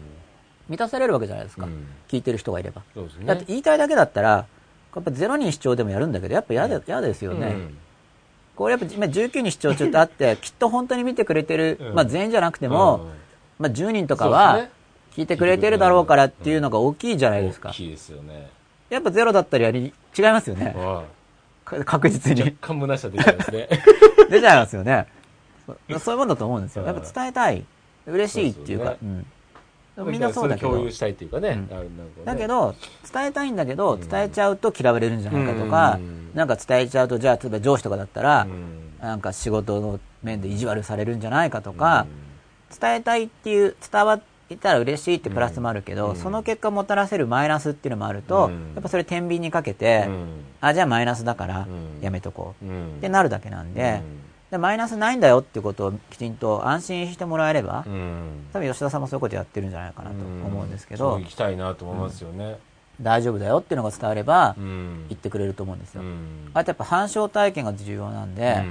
満たされるわけじゃないですか、うん。聞いてる人がいれば、だって言いたいだけだったらやっぱゼロ人視聴でもやるんだけどやっぱ嫌で嫌ですよね、うんこれやっぱ今19人視聴中ってあってきっと本当に見てくれてる、うん。まあ、全員じゃなくても、うん。まあ、10人とかは聞いてくれてるだろうからっていうのが大きいじゃないですか。大、きいですよね。やっぱゼロだったり違いますよね、確実い若に干虚しさ出ちゃいますね。出ちゃいますよね。そそういうもんだと思うんですよ。うんやっぱ伝えたい。嬉しいっていうかそううんみんなそうだけど。れ共有したいっていうかね、うんねだけど伝えたいんだけどうん。伝えちゃうと嫌われるんじゃないかとかうん。なんか伝えちゃうとじゃあ例えば上司とかだったらうん。なんか仕事の面で意地悪されるんじゃないかとか伝えたいっていう伝わったら嬉しいってプラスもあるけど、うん。その結果もたらせるマイナスっていうのもあると、うん。やっぱそれ天秤にかけて、うん。あじゃあマイナスだからうん。やめとこう、うん。ってなるだけなんで,、うんでマイナスないんだよっていうことをきちんと安心してもらえれば、うん。多分吉田さんもそういうことやってるんじゃないかなと思うんですけど、そう行きたいなと思いますよね。大丈夫だよっていうのが伝われば、うん。言ってくれると思うんですよ、うん。あとやっぱ反証体験が重要なんで、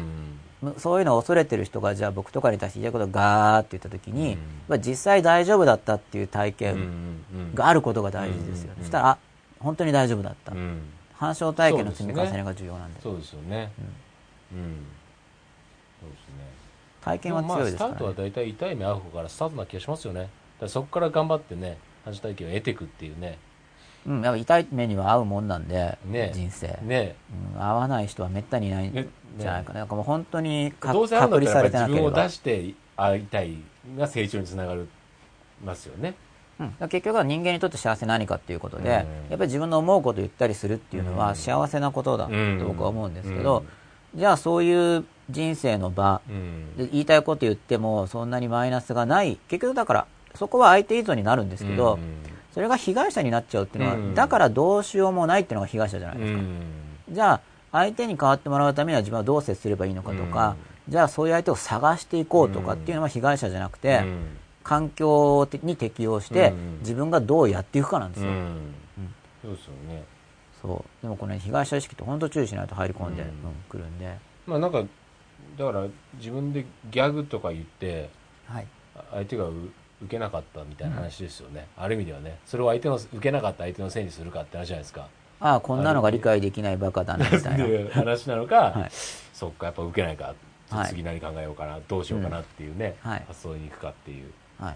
そういうのを恐れてる人がじゃあ僕とかに対して言いたいことをガーって言った時に、うん。まあ実際大丈夫だったっていう体うん験があることが大事ですよ、うんそしたらあ本当に大丈夫だった、うん。反証体験の積み重ねが重要なんで。そうですよね。うん体験は強いですスターから、ねトは大体痛い目合う方からスタートな気がしますよね。そこから頑張ってね反射体験を得ていくっていうね。うん、やっぱ痛い目には合うもんなんで、ね。人生、ね。うん、合わない人はめったにいないんね。じゃないかな,、なんかもう本当にかどうせあるん隔離されてなければ。出して会いたいが成長につながるますよね。うん、結局は人間にとって幸せ何かっていうことで、うん。やっぱり自分の思うことを言ったりするっていうのうん。は幸せなことだとうん僕は思うんですけど、じゃあそういう人生の場。うん。で言いたいこと言ってもそんなにマイナスがない。結局だからそこは相手依存になるんですけど、うんそれが被害者になっちゃうっていうのは、うん。だからどうしようもないっていうのが被害者じゃないですか、うん。じゃあ相手に変わってもらうためには自分はどう接すればいいのかとか、じゃあそういう相手を探していこうとかっていうのは被害者じゃなくて、うん。環境に適応してうん。自分がどうやっていくかなんですよ、うん。そうですよね。そう。でもこの被害者意識って本当注意しないと入り込んで、ううんるんで、まあなんかだから自分でギャグとか言ってはい、相手がう受けなかったみたいな話ですよね、ある意味ではね。それを相手の受けなかった相手のせいにするかって話じゃないですかああこんなのが理解できないバカだなみたいな。っていう話なのか、はい。そっかやっぱ受けないかはい。次何考えようかな、どうしようかなっていうね、うん。はい。発想に行くかっていう、はい、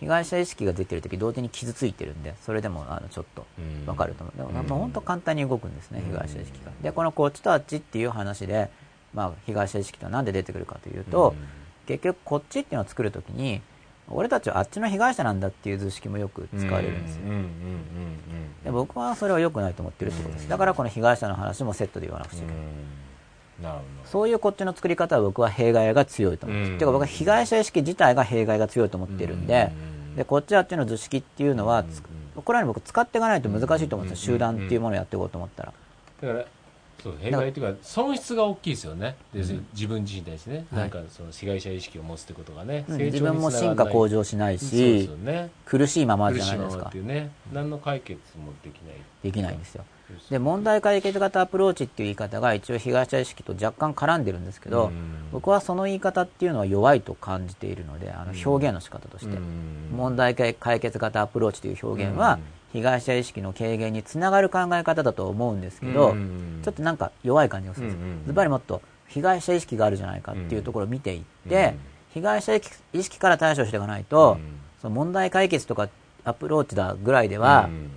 被害者意識が出てる時同時に傷ついてるんでそれでもあのちょっとうん。分かると思う、でもうん。本当簡単に動くんですね、うん。被害者意識が。でこのこっちとあっちっていう話で、まあ、被害者意識とは何で出てくるかというと、結局こっちっていうのを作るときに俺たちはあっちの被害者なんだっていう図式もよく使われるんですよ、で僕はそれは良くないと思ってるってことです、うん。だからこの被害者の話もセットで言わなくちゃいけない、うん。なるほど。そういうこっちの作り方は僕は弊害が強いと思うんです、うん。ていうか僕は被害者意識自体が弊害が強いと思ってるんで,、うん。でこっちあっちの図式っていうのはつ、うこれは僕使っていかないと難しいと思うんですよ、うん集団っていうものをやっていこうと思ったら、だからそう弊害というか損失が大きいですよね。でうん。自分自身に対してね、はい。なんかその被害者意識を持つってことがね、うん。自分も進化向上しないしよね。苦しいままじゃないですか。まっていうね何の解決もできない。できないんですよ。で問題解決型アプローチっていう言い方が一応被害者意識と若干絡んでるんですけど、うん。僕はその言い方っていうのは弱いと感じているのであの表現の仕方として、うん。問題解決型アプローチという表現は、被害者意識の軽減につながる考え方だと思うんですけど、うん。ちょっとなんか弱い感じがするんですうんうんズバリもっと被害者意識があるじゃないかっていうところを見ていって、うん。被害者意識から対処していかないと、うん。その問題解決とかアプローチだぐらいでは、うん。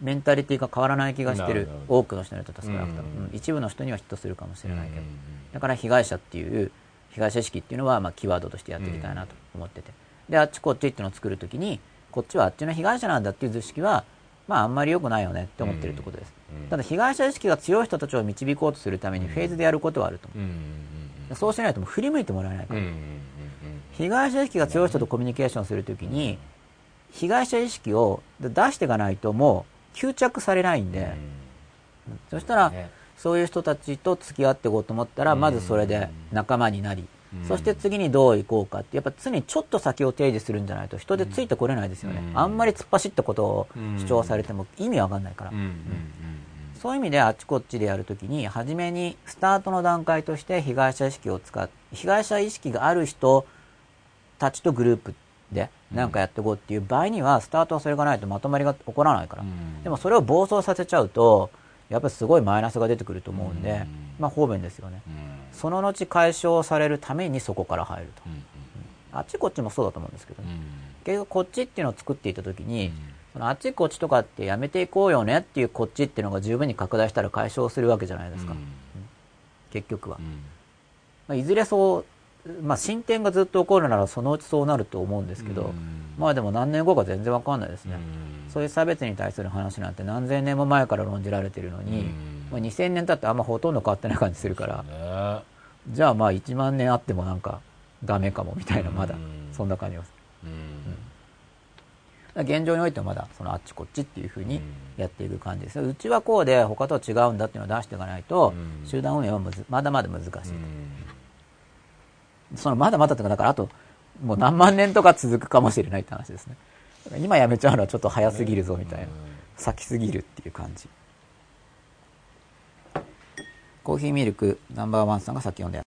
メンタリティが変わらない気がしてる多くの人にとっては少なくとも、うん。うん一部の人にはヒットするかもしれないけど、うんだから被害者っていう被害者意識っていうのはまあキーワードとしてやっていきたいなと思ってて、であっちこっちっていうのを作るときにこっちはあっちの被害者なんだっていう図式はまああんまり良くないよねって思ってるってことです、うんただ被害者意識が強い人たちを導こうとするためにフェーズでやることはあるとそうしないともう振り向いてもらえないから、被害者意識が強い人とコミュニケーションするときに被害者意識を出していかないともう吸着されないんで、そしたら、ね。そういう人たちと付き合っていこうと思ったら、うん。まずそれで仲間になり、そして次にどう行こうかってやっぱ常にちょっと先を提示するんじゃないと人でついてこれないですよね、あんまり突っ走ったことを主張されても意味わかんないから、そういう意味であっちこっちでやるときに初めにスタートの段階として被害者意識を使って被害者意識がある人たちとグループで何かやっていこうっていう場合にはスタートはそれがないとまとまりが起こらないから、でもそれを暴走させちゃうとやっぱりすごいマイナスが出てくると思うんで、まあ方便ですよね、その後解消されるためにそこから入ると、あっちこっちもそうだと思うんですけどね、結局こっちっていうのを作っていた時に、そのあっちこっちとかってやめていこうよねっていうこっちっていうのが十分に拡大したら解消するわけじゃないですか、結局は、まあ、いずれそうまあ、進展がずっと起こるならそのうちそうなると思うんですけど、まあでも何年後か全然わかんないですね、そういう差別に対する話なんて何千年も前から論じられてるのに、まあ、2000年経ってあんまほとんど変わってない感じするから、じゃあまあ1万年あってもなんかダメかもみたいなまだ。そんな感じがす。る、うん、現状においてはまだそのあっちこっちっていうふうにやっていく感じです。うちはこうで他とは違うんだっていうのを出していかないと集団運営はまだまだ難しいと。そのまだまだとか、だからあと、もう何万年とか続くかもしれないって話ですね。今やめちゃうのはちょっと早すぎるぞみたいな。先すぎるっていう感じ。コーヒーミルクナンバーワンさんが先読んで